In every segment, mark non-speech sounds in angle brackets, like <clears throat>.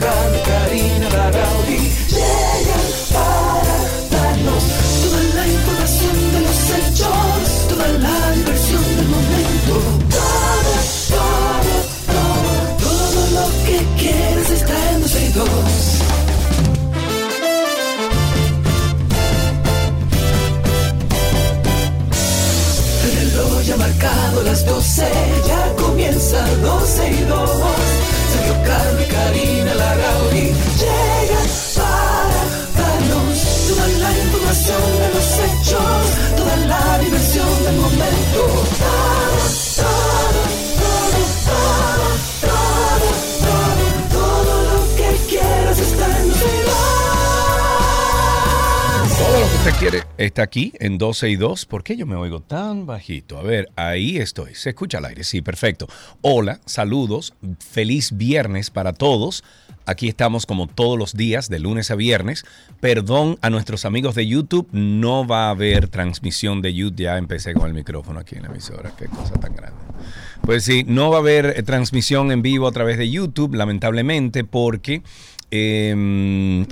Carlos, Karina, Larrauri llegan para darnos toda la información de los hechos, toda la diversión del momento. Todo, todo, todo, todo lo que quieres está en 12 y 2. El reloj ya ha marcado las 12, ya comienza 12 y 2. Sergio Carlos y Karina quiere está aquí en 12 y 2. ¿Por qué yo me oigo tan bajito? A ver, ahí estoy. Se escucha al aire. Sí, perfecto. Hola, saludos. Feliz viernes para todos. Aquí estamos como todos los días, de lunes a viernes. Perdón a nuestros amigos de YouTube. No va a haber transmisión de YouTube. Ya empecé con el micrófono aquí en la emisora. Qué cosa tan grande. Pues sí, no va a haber eh, transmisión en vivo a través de YouTube, lamentablemente, porque eh,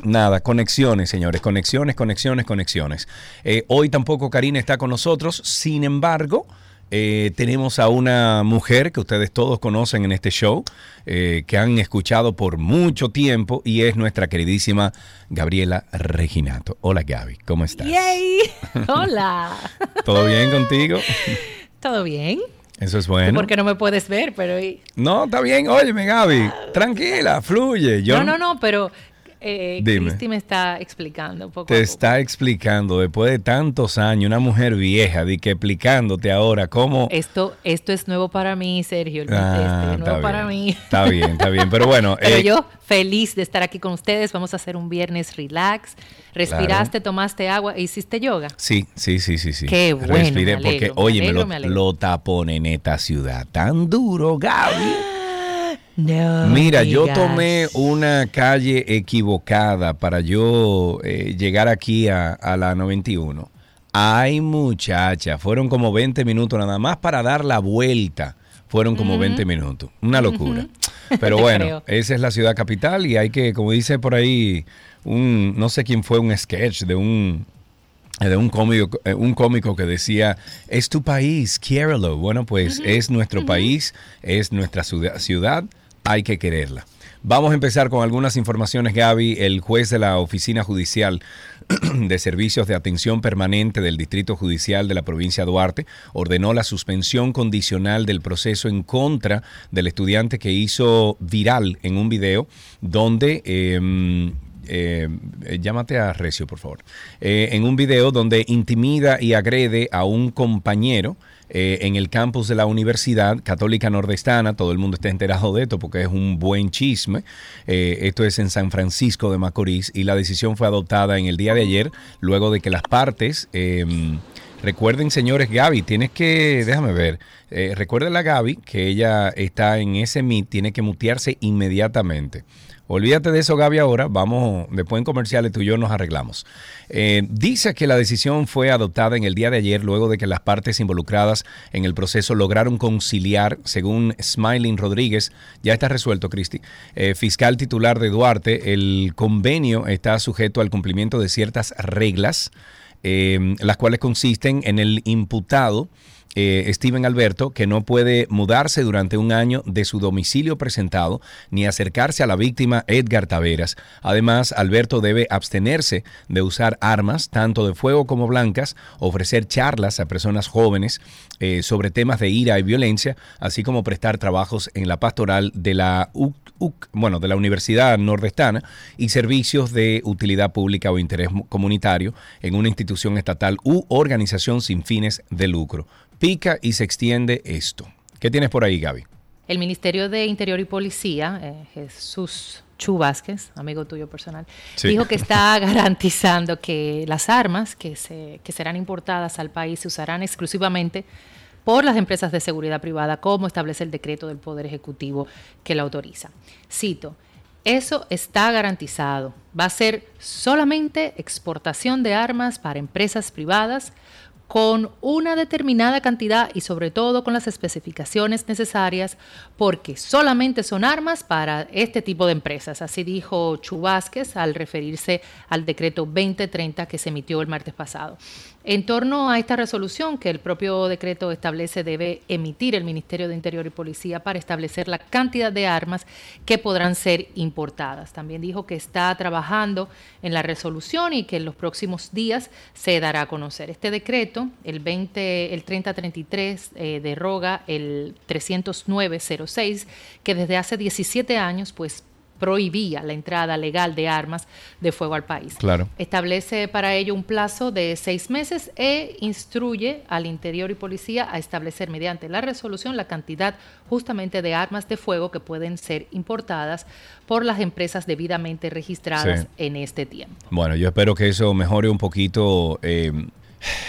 nada, conexiones, señores, conexiones, conexiones, conexiones. Eh, hoy tampoco Karina está con nosotros, sin embargo, eh, tenemos a una mujer que ustedes todos conocen en este show, eh, que han escuchado por mucho tiempo y es nuestra queridísima Gabriela Reginato. Hola Gaby, ¿cómo estás? ¡Yay! <laughs> Hola. ¿Todo bien contigo? ¿Todo bien? Eso es bueno. Porque no me puedes ver, pero... No, está bien, óyeme Gaby, tranquila, fluye. Yo No, no, no, pero eh. Cristi me está explicando poco Te a poco. está explicando después de tantos años, una mujer vieja, de que explicándote ahora cómo... Esto, esto es nuevo para mí, Sergio. el Ah, este, está nuevo para mí. Está bien, está bien. Pero bueno, <laughs> Pero eh, yo feliz de estar aquí con ustedes. Vamos a hacer un viernes relax. Respiraste, tomaste agua e hiciste yoga. Sí, sí, sí, sí, sí. Qué bueno, Respiré me porque, alegro, oye, me lo, lo tapón en esta ciudad. Tan duro, Gaby. No. Mira, yo tomé una calle equivocada para yo eh, llegar aquí a, a la 91. Ay, muchacha, fueron como 20 minutos nada más para dar la vuelta. Fueron como 20 minutos. Una locura. <laughs> Pero bueno, creo. esa es la ciudad capital y hay que, como dice por ahí, un, no sé quién fue, un sketch de un, de un cómico, eh, un cómico que decía, es tu país, quiérelo. Bueno, pues es nuestro país, es nuestra ciudad, hay que quererla. Vamos a empezar con algunas informaciones, Gaby. El juez de la Oficina Judicial <clears throat> de Servicios de Atención Permanente del Distrito Judicial de la provincia de Duarte ordenó la suspensión condicional del proceso en contra del estudiante que hizo viral en un video donde... em, eh, llámate a Recio, por favor. Eh, en un video donde intimida y agrede a un compañero eh, en el campus de la Universidad Católica Nordestana. Todo el mundo está enterado de esto porque es un buen chisme. Eh, esto es en San Francisco de Macorís y la decisión fue adoptada en el día de ayer, luego de que las partes. em, Recuerden, señores, Gaby, tienes que, déjame ver, eh, recuerden a Gaby que ella está en ese meet, tiene que mutearse inmediatamente. Olvídate de eso, Gaby, ahora. Vamos, después en comerciales tú y yo nos arreglamos. Eh, dice que la decisión fue adoptada en el día de ayer luego de que las partes involucradas en el proceso lograron conciliar, según Smiling Rodríguez, ya está resuelto, Cristi, eh, fiscal titular de Duarte, el convenio está sujeto al cumplimiento de ciertas reglas, eh, las cuales consisten en el imputado eh, Steven Alberto, que no puede mudarse durante un año de su domicilio presentado ni acercarse a la víctima Edgar Taveras. Además, Alberto debe abstenerse de usar armas, tanto de fuego como blancas, ofrecer charlas a personas jóvenes eh, sobre temas de ira y violencia, así como prestar trabajos en la pastoral de la UC, bueno, de la Universidad Nordestana y servicios de utilidad pública o interés mu- comunitario en una institución estatal u organización sin fines de lucro. Pica y se extiende esto. ¿Qué tienes por ahí, Gaby? El Ministerio de Interior y Policía, eh, Jesús Chu Vázquez, amigo tuyo personal, Sí. dijo que está <laughs> garantizando que las armas que, se, que serán importadas al país se usarán exclusivamente por las empresas de seguridad privada, como establece el decreto del Poder Ejecutivo que la autoriza. Cito, eso está garantizado. Va a ser solamente exportación de armas para empresas privadas con una determinada cantidad y sobre todo con las especificaciones necesarias porque solamente son armas para este tipo de empresas. Así dijo Chu al referirse al decreto 2030 que se emitió el martes pasado. En torno a esta resolución que el propio decreto establece debe emitir el Ministerio de Interior y Policía para establecer la cantidad de armas que podrán ser importadas. También dijo que está trabajando en la resolución y que en los próximos días se dará a conocer. Este decreto, el 20, el 3033, eh, deroga el 30906, que desde hace 17 años pues prohibía la entrada legal de armas de fuego al país. Claro. Establece para ello un plazo de seis meses e instruye al Interior y Policía a establecer mediante la resolución la cantidad justamente de armas de fuego que pueden ser importadas por las empresas debidamente registradas en este tiempo. Bueno, yo espero que eso mejore un poquito. Eh,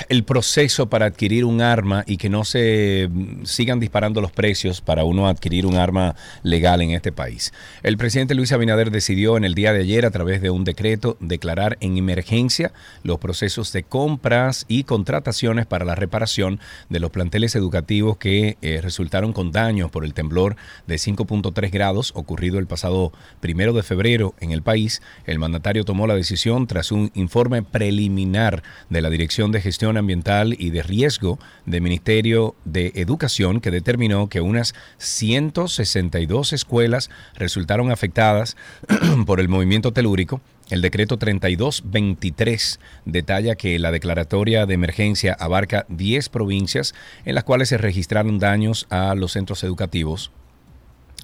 el proceso para adquirir un arma y que no se sigan disparando los precios para uno adquirir un arma legal en este país. El presidente Luis Abinader decidió en el día de ayer a través de un decreto declarar en emergencia los procesos de compras y contrataciones para la reparación de los planteles educativos que eh, resultaron con daños por el temblor de 5.3 grados ocurrido el pasado primero de febrero en el país. El mandatario tomó la decisión tras un informe preliminar de la Dirección de Gestión Ambiental y de Riesgo del Ministerio de Educación que determinó que unas 162 escuelas resultaron afectadas <clears throat> por el movimiento telúrico. El decreto 3223 detalla que la declaratoria de emergencia abarca 10 provincias en las cuales se registraron daños a los centros educativos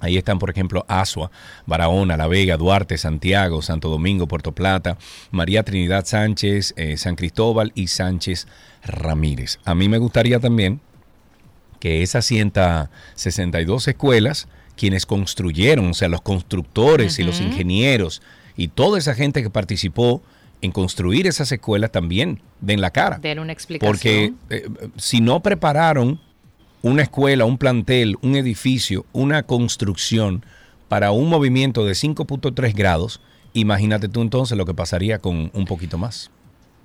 Ahí están, por ejemplo, Asua, Barahona, La Vega, Duarte, Santiago, Santo Domingo, Puerto Plata, María Trinidad Sánchez, eh, San Cristóbal y Sánchez Ramírez. A mí me gustaría también que esas 162 escuelas, quienes construyeron, o sea, los constructores y los ingenieros y toda esa gente que participó en construir esas escuelas también den la cara. Den una explicación. Porque eh, si no prepararon una escuela, un plantel, un edificio, una construcción para un movimiento de 5.3 grados, imagínate tú entonces lo que pasaría con un poquito más.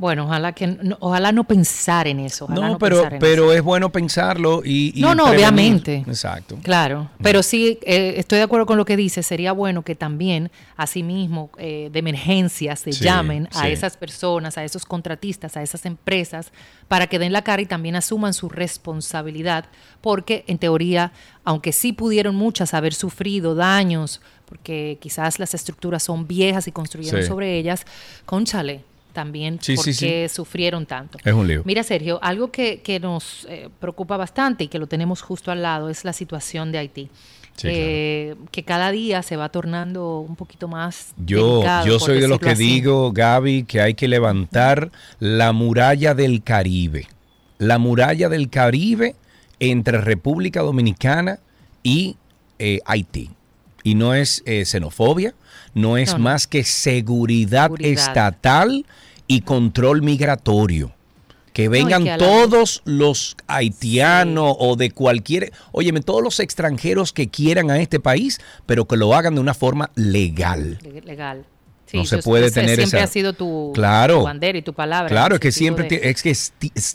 Bueno, ojalá que no, ojalá no pensar en eso. no, pero, pero es bueno pensarlo y, no, no, obviamente. Exacto. Claro, pero sí eh, estoy de acuerdo con lo que dice. Sería bueno que también, asimismo, eh, de emergencia se llamen a esas personas, a esos contratistas, a esas empresas, para que den la cara y también asuman su responsabilidad, porque en teoría, aunque sí pudieron muchas haber sufrido daños, porque quizás las estructuras son viejas y construyeron sobre ellas, conchale también porque sufrieron tanto. Es un lío. Mira, Sergio, algo que, nos eh, preocupa bastante y que lo tenemos justo al lado es la situación de Haití. que cada día se va tornando un poquito más. Yo, yo soy de los que digo, Gaby, que hay que levantar la muralla del Caribe. La muralla del Caribe entre República Dominicana y eh, Haití. Y no es eh, xenofobia, no es más que seguridad, estatal y control migratorio. Que vengan todos los haitianos o de cualquier, óyeme, todos los extranjeros que quieran a este país, pero que lo hagan de una forma legal. Legal. No se puede tener siempre ha sido tu, claro, bandera y tu palabra. Claro, es que siempre es que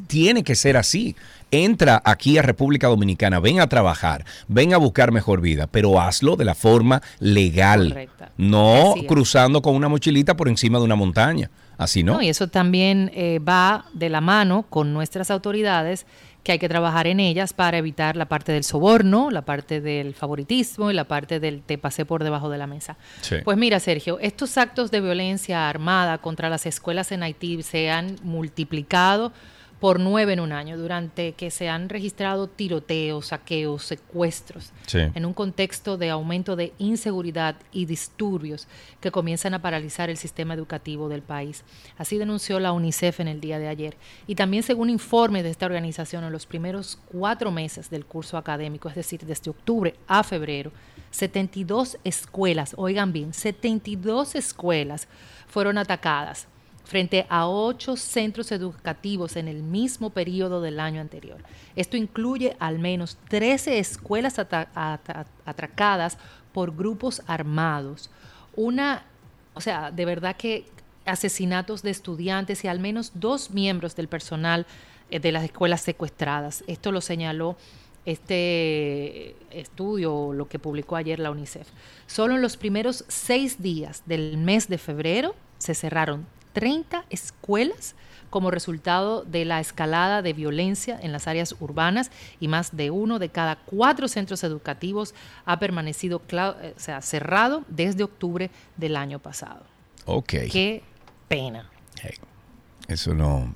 tiene que ser así. Entra aquí a República Dominicana, ven a trabajar, ven a buscar mejor vida, pero hazlo de la forma legal. Correcta. No cruzando con una mochilita por encima de una montaña. Así no. y eso también eh, va de la mano con nuestras autoridades que hay que trabajar en ellas para evitar la parte del soborno, la parte del favoritismo y la parte del te pasé por debajo de la mesa. Pues mira, Sergio, estos actos de violencia armada contra las escuelas en Haití se han multiplicado por nueve en un año, durante que se han registrado tiroteos, saqueos, secuestros, en un contexto de aumento de inseguridad y disturbios que comienzan a paralizar el sistema educativo del país. Así denunció la UNICEF en el día de ayer. Y también según informe de esta organización, en los primeros cuatro meses del curso académico, es decir, desde octubre a febrero, 72 escuelas, oigan bien, 72 escuelas fueron atacadas frente a ocho centros educativos en el mismo periodo del año anterior. Esto incluye al menos 13 escuelas atracadas por grupos armados. Una, o sea, de verdad que asesinatos de estudiantes y al menos dos miembros del personal eh, de las escuelas secuestradas. Esto lo señaló este estudio, lo que publicó ayer la UNICEF. Solo en los primeros seis días del mes de febrero se cerraron 30 escuelas como resultado de la escalada de violencia en las áreas urbanas y más de uno de cada cuatro centros educativos ha permanecido eh, sea, cerrado desde octubre del año pasado. Ok. Qué pena. eso no,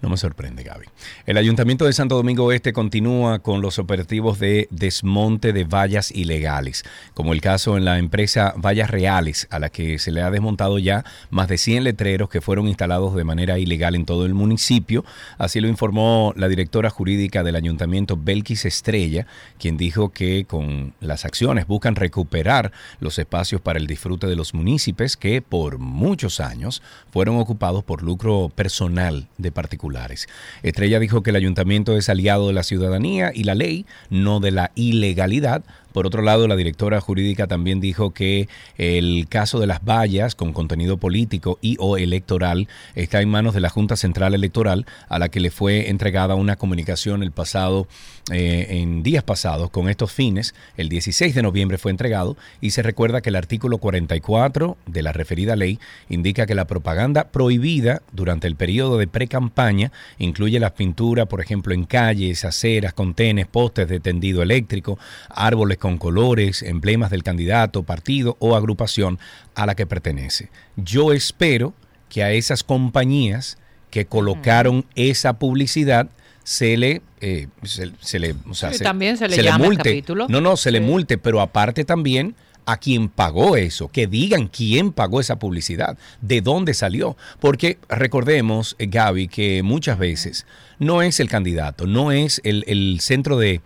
no me sorprende, Gaby. El Ayuntamiento de Santo Domingo Este continúa con los operativos de desmonte de vallas ilegales, como el caso en la empresa Vallas Reales, a la que se le ha desmontado ya más de 100 letreros que fueron instalados de manera ilegal en todo el municipio. Así lo informó la directora jurídica del Ayuntamiento, Belkis Estrella, quien dijo que con las acciones buscan recuperar los espacios para el disfrute de los municipios que por muchos años fueron ocupados por lucro personal de particulares. Estrella dijo que el ayuntamiento es aliado de la ciudadanía y la ley, no de la ilegalidad, por otro lado, la directora jurídica también dijo que el caso de las vallas con contenido político y o electoral está en manos de la Junta Central Electoral, a la que le fue entregada una comunicación el pasado, eh, en días pasados, con estos fines. El 16 de noviembre fue entregado y se recuerda que el artículo 44 de la referida ley indica que la propaganda prohibida durante el periodo de pre-campaña incluye las pinturas, por ejemplo, en calles, aceras, contenes, postes de tendido eléctrico, árboles con colores, emblemas del candidato, partido o agrupación a la que pertenece. Yo espero que a esas compañías que colocaron esa publicidad se le eh, se, le también se le, multe. No, no, se le multe, pero aparte también a quien pagó eso, que digan quién pagó esa publicidad, de dónde salió. Porque recordemos, eh, Gaby, que muchas veces no es el candidato, no es el, centro de,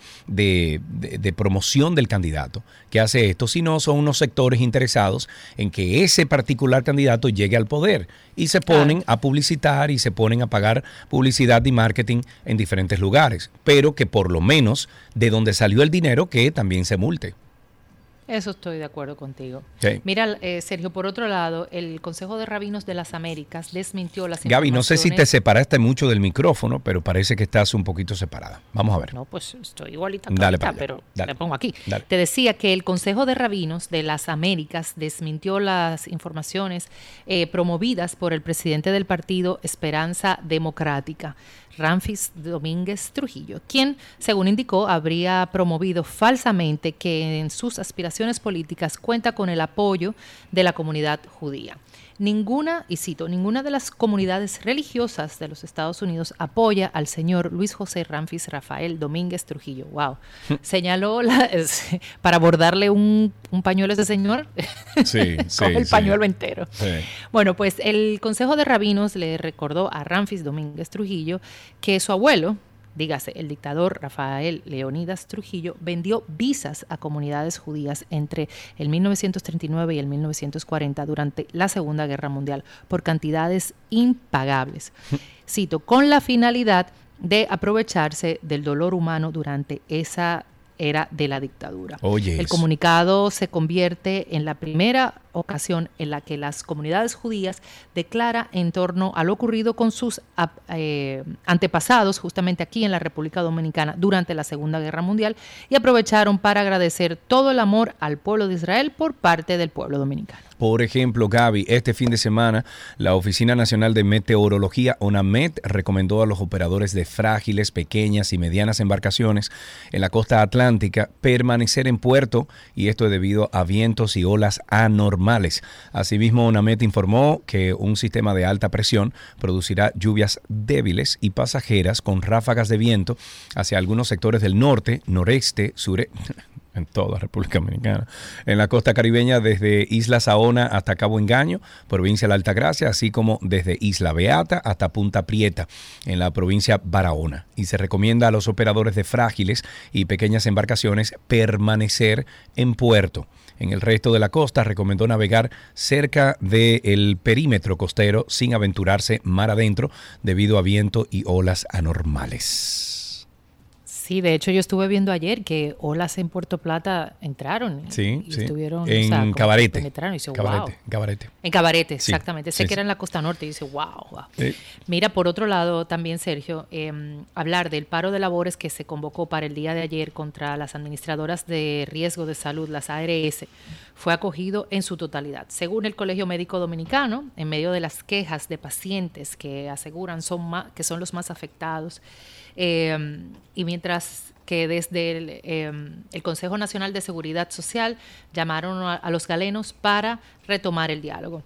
promoción del candidato que hace esto, sino son unos sectores interesados en que ese particular candidato llegue al poder y se ponen a publicitar y se ponen a pagar publicidad y marketing en diferentes lugares, pero que por lo menos de donde salió el dinero que también se multe. Eso estoy de acuerdo contigo. Mira, eh, Sergio, por otro lado, el Consejo de Rabinos de las Américas desmintió las Gaby, no sé si te separaste mucho del micrófono, pero parece que estás un poquito separada. Vamos a ver. No, pues estoy igualita, dale pero me pongo aquí. Te decía que el Consejo de Rabinos de las Américas desmintió las informaciones eh, promovidas por el presidente del partido Esperanza Democrática Ramfis Domínguez Trujillo, quien, según indicó, habría promovido falsamente que en sus aspiraciones políticas cuenta con el apoyo de la comunidad judía. Ninguna, y cito, ninguna de las comunidades religiosas de los Estados Unidos apoya al señor Luis José Ramfis Rafael Domínguez Trujillo. Wow. <laughs> Señaló para abordarle un, pañuelo a ese señor. Sí, <laughs> con el pañuelo entero. Bueno, pues el Consejo de Rabinos le recordó a Ramfis Domínguez Trujillo que su abuelo, dígase, el dictador Rafael Leonidas Trujillo vendió visas a comunidades judías entre el 1939 y el 1940 durante la Segunda Guerra Mundial por cantidades impagables. Cito, con la finalidad de aprovecharse del dolor humano durante esa era de la dictadura. el comunicado se convierte en la primera ocasión en la que las comunidades judías declara en torno a lo ocurrido con sus eh, antepasados, justamente aquí en la República Dominicana, durante la Segunda Guerra Mundial, y aprovecharon para agradecer todo el amor al pueblo de Israel por parte del pueblo dominicano. Por ejemplo, Gaby, este fin de semana la Oficina Nacional de Meteorología, ONAMET, recomendó a los operadores de frágiles, pequeñas y medianas embarcaciones en la costa atlántica permanecer en puerto y esto debido a vientos y olas anormales. Asimismo, ONAMET informó que un sistema de alta presión producirá lluvias débiles y pasajeras con ráfagas de viento hacia algunos sectores del norte, noreste, sureste en toda República Dominicana. En la costa caribeña, desde Isla Saona hasta Cabo Engaño, provincia de la Altagracia, así como desde Isla Beata hasta Punta Prieta, en la provincia Barahona. Y se recomienda a los operadores de frágiles y pequeñas embarcaciones permanecer en puerto. En el resto de la costa recomendó navegar cerca del perímetro costero sin aventurarse mar adentro debido a viento y olas anormales. Sí, de hecho yo estuve viendo ayer que olas en Puerto Plata entraron. Sí, y sí. estuvieron En o sea, Cabarete. penetraron y dice, Cabarete, wow. Cabarete. En Cabarete, exactamente. sí, sé que era en la costa norte y dice, wow, wow. Mira, por otro lado, también, Sergio, eh, hablar del paro de labores que se convocó para el día de ayer contra las administradoras de riesgo de salud, las ARS, fue acogido en su totalidad. Según el Colegio Médico Dominicano, en medio de las quejas de pacientes que aseguran son que son los más afectados, eh, y mientras que desde el, eh, el Consejo Nacional de Seguridad Social llamaron a- a los galenos para retomar el diálogo.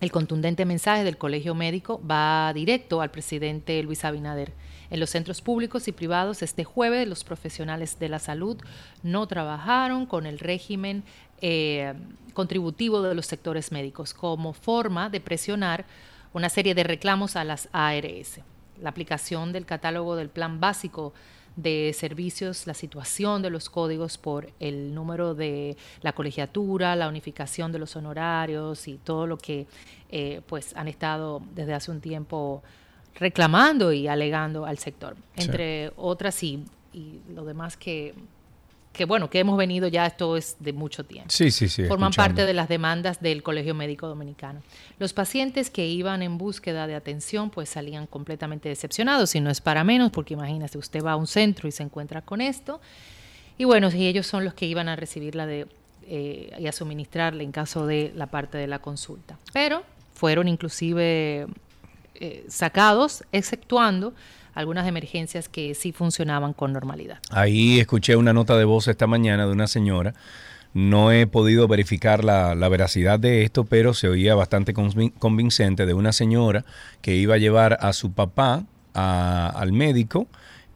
El contundente mensaje del Colegio Médico va directo al presidente Luis Abinader. En los centros públicos y privados este jueves los profesionales de la salud no trabajaron con el régimen eh, contributivo de los sectores médicos como forma de presionar una serie de reclamos a las ARS. La aplicación del catálogo del plan básico de servicios, la situación de los códigos por el número de la colegiatura, la unificación de los honorarios y todo lo que eh, pues han estado desde hace un tiempo reclamando y alegando al sector. Sí. Entre otras y, y lo demás que, que bueno, que hemos venido ya, esto es de mucho tiempo Sí, sí, sí. forman escuchando. parte de las demandas del Colegio Médico Dominicano. Los pacientes que iban en búsqueda de atención pues salían completamente decepcionados y no es para menos porque imagínese usted va a un centro y se encuentra con esto y bueno, si ellos son los que iban a recibirla de eh, y a suministrarle en caso de la parte de la consulta. Pero fueron inclusive eh, sacados, exceptuando algunas emergencias que sí funcionaban con normalidad. Ahí escuché una nota de voz esta mañana de una señora. No he podido verificar la, la veracidad de esto, pero se oía bastante convin- convincente de una señora que iba a llevar a su papá a- al médico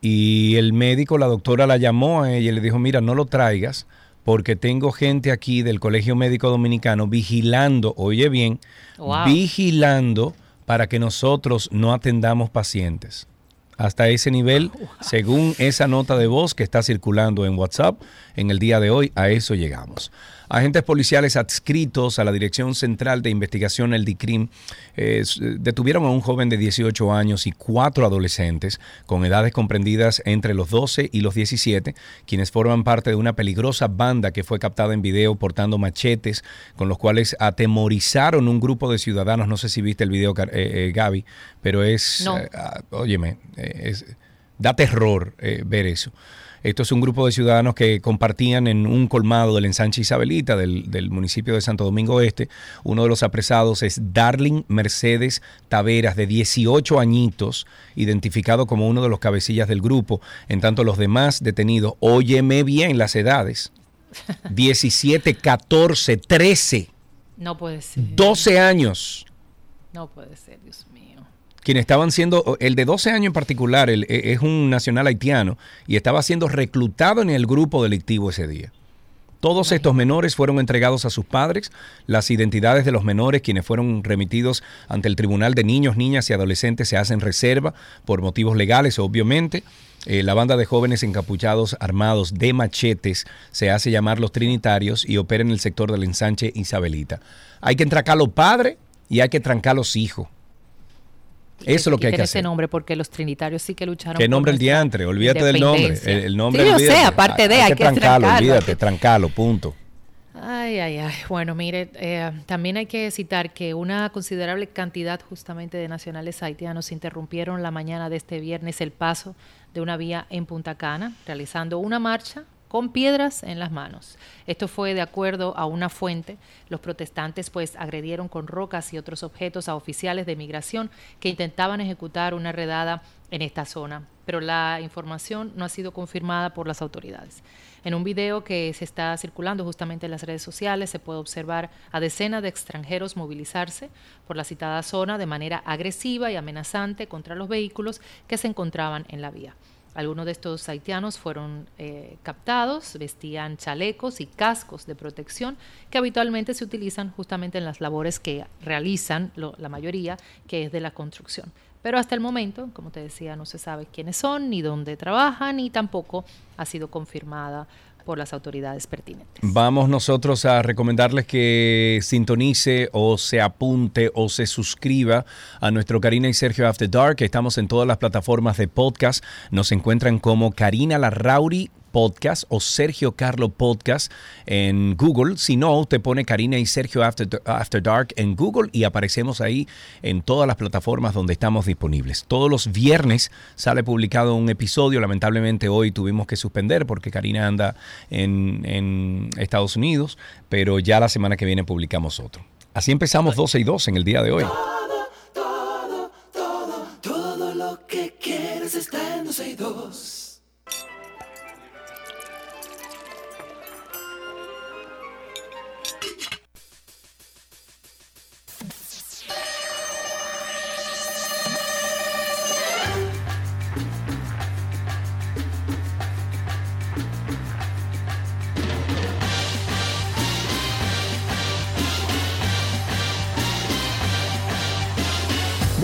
y el médico, la doctora la llamó a ella y le dijo, mira, no lo traigas porque tengo gente aquí del Colegio Médico Dominicano vigilando, oye bien, Wow. vigilando para que nosotros no atendamos pacientes. Hasta ese nivel, según esa nota de voz que está circulando en WhatsApp, en el día de hoy, a eso llegamos. Agentes policiales adscritos a la Dirección Central de Investigación, el DICRIM, eh, s- detuvieron a un joven de 18 años y cuatro adolescentes con edades comprendidas entre los 12 y los 17, quienes forman parte de una peligrosa banda que fue captada en video portando machetes, con los cuales atemorizaron un grupo de ciudadanos. No sé si viste el video, eh, eh, Gaby, pero es, No. eh, ah, óyeme, eh, es- da terror eh, ver eso. Esto es un grupo de ciudadanos que compartían en un colmado del ensanche Isabelita del, del municipio de Santo Domingo Este. Uno de los apresados es Darling Mercedes Taveras, de 18 añitos, identificado como uno de los cabecillas del grupo. En tanto, los demás detenidos, óyeme bien las edades, 17, 14, 13, No puede ser. 12 años. No puede ser, Dios mío. Quienes estaban siendo, el de 12 años en particular, el- e- es un nacional haitiano y estaba siendo reclutado en el grupo delictivo ese día. Todos estos menores fueron entregados a sus padres. Las identidades de los menores, quienes fueron remitidos ante el Tribunal de Niños, Niñas y Adolescentes, se hacen reserva por motivos legales, obviamente. Eh, la banda de jóvenes encapuchados armados de machetes se hace llamar los Trinitarios y opera en el sector del ensanche Isabelita. Hay que entrancar los padres y hay que trancar los hijos. Eso es lo que hay que hacer. ese nombre porque los trinitarios sí que lucharon. ¿Qué nombre el diantre? Olvídate del nombre. El, el nombre Sí, yo sé, olvídate. aparte de, hay, que trancarlo, trancarlo. olvídate, trancalo, punto. Ay, ay, ay. Bueno, mire, eh, también hay que citar que una considerable cantidad justamente de nacionales haitianos interrumpieron la mañana de este viernes el paso de una vía en Punta Cana, realizando una marcha con piedras en las manos. Esto fue de acuerdo a una fuente. Los protestantes pues agredieron con rocas y otros objetos a oficiales de migración que intentaban ejecutar una redada en esta zona, pero la información no ha sido confirmada por las autoridades. En un video que se está circulando justamente en las redes sociales se puede observar a decenas de extranjeros movilizarse por la citada zona de manera agresiva y amenazante contra los vehículos que se encontraban en la vía. Algunos de estos haitianos fueron eh, captados, vestían chalecos y cascos de protección que habitualmente se utilizan justamente en las labores que realizan lo- la mayoría, que es de la construcción. Pero hasta el momento, como te decía, no se sabe quiénes son, ni dónde trabajan, ni tampoco ha sido confirmada por las autoridades pertinentes. Vamos nosotros a recomendarles que sintonice o se apunte o se suscriba a nuestro Karina y Sergio After Dark. Estamos en todas las plataformas de podcast. Nos encuentran como Karina Larrauri Podcast o Sergio Carlo Podcast en Google. Si no, usted pone Karina y Sergio After, After Dark en Google y aparecemos ahí en todas las plataformas donde estamos disponibles. Todos los viernes sale publicado un episodio. Lamentablemente hoy tuvimos que suspender porque Karina anda en, en Estados Unidos, pero ya la semana que viene publicamos otro. Así empezamos 12 y 2 en el día de hoy.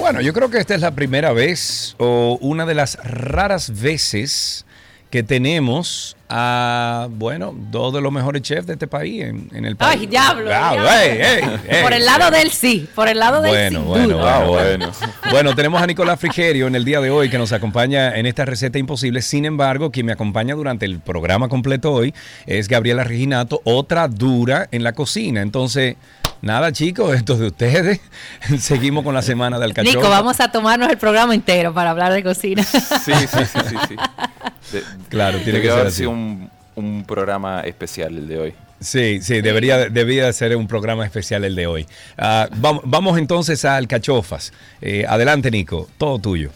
Bueno, yo creo que esta es la primera vez o una de las raras veces que tenemos a, bueno, dos de los mejores chefs de este país en, en el país. Ay, diablo. Ah, diablo. por el lado del sí, por el lado del Bueno, sin bueno, duda. bueno, bueno. Bueno, tenemos a Nicolás Frigerio en el día de hoy que nos acompaña en esta receta imposible. Sin embargo, quien me acompaña durante el programa completo hoy es Gabriela Reginato, otra dura en la cocina. Entonces, nada, chicos, esto es de ustedes. <laughs> Seguimos con la semana del alcachofa. Nico, vamos a tomarnos el programa entero para hablar de cocina. Sí, sí, sí, sí. sí. <laughs> De- Claro, tiene que haber así. sido un, un programa especial el de hoy. Sí, sí, debería, debería ser un programa especial el de hoy. Ah, vamos, vamos entonces a alcachofas. Eh, adelante, Nico, todo tuyo.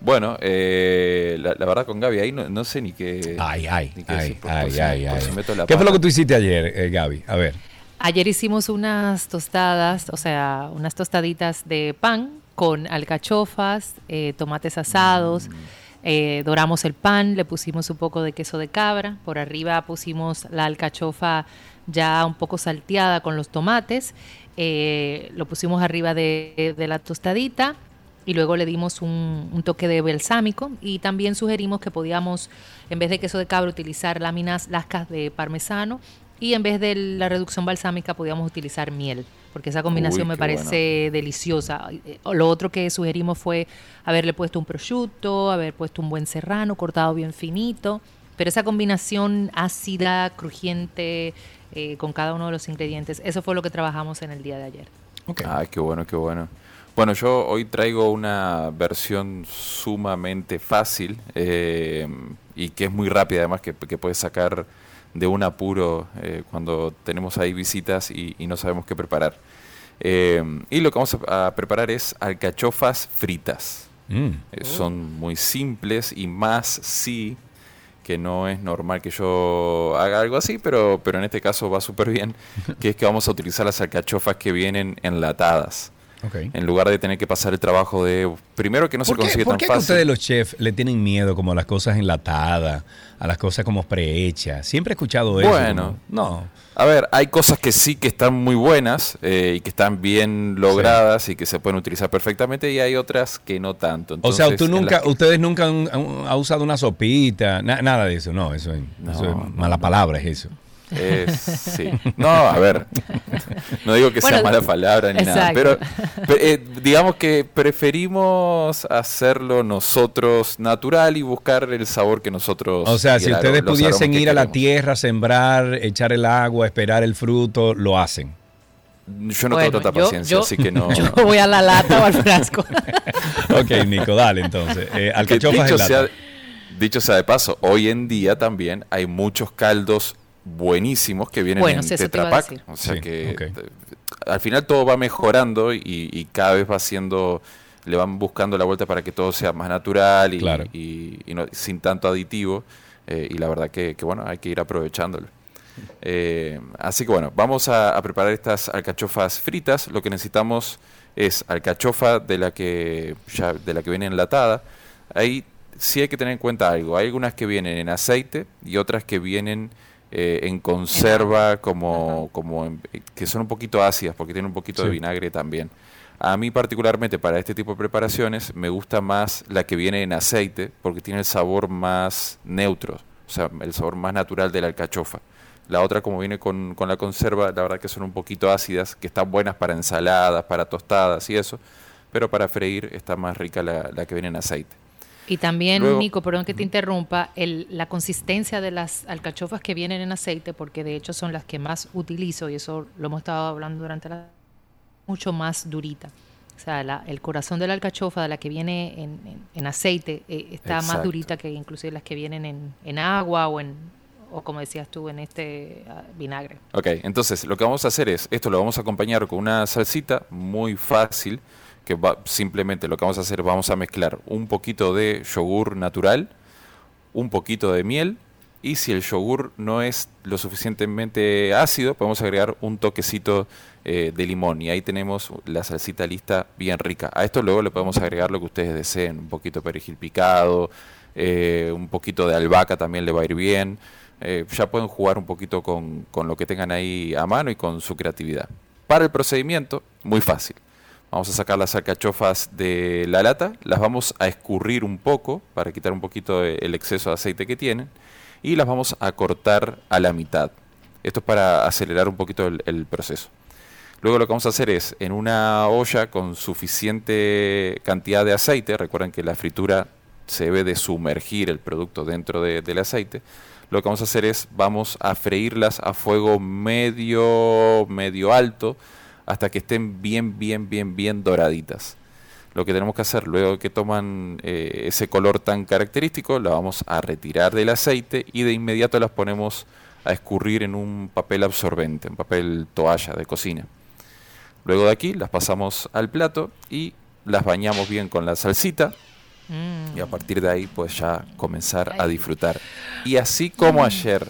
Bueno, eh, la, la verdad con Gaby ahí no, no sé ni qué. Ay, ay, ni qué ay, decir, ay, ay, por ay. si meto la ¿Qué fue lo que tú hiciste ayer, eh, Gaby? A ver. Ayer hicimos unas tostadas, o sea, unas tostaditas de pan con alcachofas, eh, tomates asados. Mm. eh, doramos el pan, le pusimos un poco de queso de cabra. Por arriba pusimos la alcachofa ya un poco salteada con los tomates. eh, lo pusimos arriba de, de la tostadita y luego le dimos un, un toque de balsámico y también sugerimos que podíamos, en vez de queso de cabra, utilizar láminas lascas de parmesano y en vez de la reducción balsámica podíamos utilizar miel, porque esa combinación Uy, me parece deliciosa. Eh, Lo otro que sugerimos fue haberle puesto un prosciutto, haber puesto un buen serrano cortado bien finito, pero esa combinación ácida, crujiente, eh, con cada uno de los ingredientes, eso fue lo que trabajamos en el día de ayer. Ok. Ah, qué bueno, qué bueno. Bueno, yo hoy traigo una versión sumamente fácil eh, y que es muy rápida, además que, que puedes sacar de un apuro eh, cuando tenemos ahí visitas y, y no sabemos qué preparar. Eh, y lo que vamos a, a preparar es alcachofas fritas. Mm. Eh, son muy simples y más sí que no es normal que yo haga algo así, pero, pero en este caso va súper bien, que es que vamos a utilizar las alcachofas que vienen enlatadas. En lugar de tener que pasar el trabajo de, primero que no se ¿Por qué, consigue por tan qué que fácil. ustedes los chefs le tienen miedo como a las cosas enlatadas, a las cosas como prehechas? Siempre he escuchado eso. Bueno. No. A ver, hay cosas que sí que están muy buenas eh, y que están bien logradas y que se pueden utilizar perfectamente y hay otras que no tanto. O sea, tú nunca, que- ustedes nunca han, han- han usado una sopita, na- nada de eso, no, eso, es- No, eso es no, mala no. palabra, es eso. Eh, sí. No, a ver. No digo que sea Bueno, mala palabra ni nada, pero pe- eh, digamos que preferimos hacerlo nosotros natural y buscar el sabor que nosotros. O sea, si el ustedes pudiesen ir a la tierra, sembrar, echar el agua, esperar el fruto, lo hacen. Yo no Bueno, tengo tanta paciencia, yo- así que no. <laughs> Yo voy a la lata o al frasco. <laughs> Ok, Nico, dale entonces. Eh, Que alcachofas dicho, en sea, lata. dicho sea de paso, hoy en día también hay muchos caldos buenísimos que vienen Buenos, en Tetra Pak. decir. O sea Sí, que al final todo va mejorando y, y cada vez va siendo, le van buscando la vuelta para que todo sea más natural y, Claro. y- y no- sin tanto aditivo. eh, y la verdad que, que, bueno, hay que ir aprovechándolo. Eh, así que bueno, vamos a, a preparar estas alcachofas fritas. Lo que necesitamos es alcachofa de la que ya de la que viene enlatada. Ahí sí hay que tener en cuenta algo. Hay algunas que vienen en aceite y otras que vienen eh, en conserva como, como en- que son un poquito ácidas porque tienen un poquito de vinagre también. A mí particularmente para este tipo de preparaciones me gusta más la que viene en aceite porque tiene el sabor más neutro. o sea, el sabor más natural de la alcachofa. La otra, como viene con, con la conserva, la verdad que son un poquito ácidas, que están buenas para ensaladas, para tostadas y eso, pero para freír está más rica la, la que viene en aceite. Y también, Luego- Nico, perdón que te interrumpa, el, la consistencia de las alcachofas que vienen en aceite, porque de hecho son las que más utilizo, y eso lo hemos estado hablando durante la... mucho más durita. O sea, la- el corazón de la alcachofa, de la que viene en, en- en aceite, eh, está más Exacto. durita que inclusive las que vienen en, en agua o en, o como decías tú, en este ah, vinagre. Ok, entonces lo que vamos a hacer es, esto lo vamos a acompañar con una salsita muy fácil, que va, simplemente lo que vamos a hacer, vamos a mezclar un poquito de yogur natural, un poquito de miel, y si el yogur no es lo suficientemente ácido, podemos agregar un toquecito eh, de limón, y ahí tenemos la salsita lista bien rica. A esto luego le podemos agregar lo que ustedes deseen, un poquito de perejil picado, eh, un poquito de albahaca también le va a ir bien. Eh, ya pueden jugar un poquito con, con lo que tengan ahí a mano y con su creatividad. Para el procedimiento, muy fácil. Vamos a sacar las alcachofas de la lata, las vamos a escurrir un poco para quitar un poquito el exceso de aceite que tienen y las vamos a cortar a la mitad. Esto es para acelerar un poquito el, proceso. Luego lo que vamos a hacer es, en una olla con suficiente cantidad de aceite, recuerden que la fritura se debe de sumergir el producto dentro de- del aceite, lo que vamos a hacer es, vamos a freírlas a fuego medio, medio alto, hasta que estén bien, bien, bien, bien doraditas. Lo que tenemos que hacer luego que toman eh, ese color tan característico, la vamos a retirar del aceite y de inmediato las ponemos a escurrir en un papel absorbente, un papel toalla de cocina. Luego de aquí las pasamos al plato y las bañamos bien con la salsita Mm. y a partir de ahí pues ya comenzar a disfrutar. Y así como ayer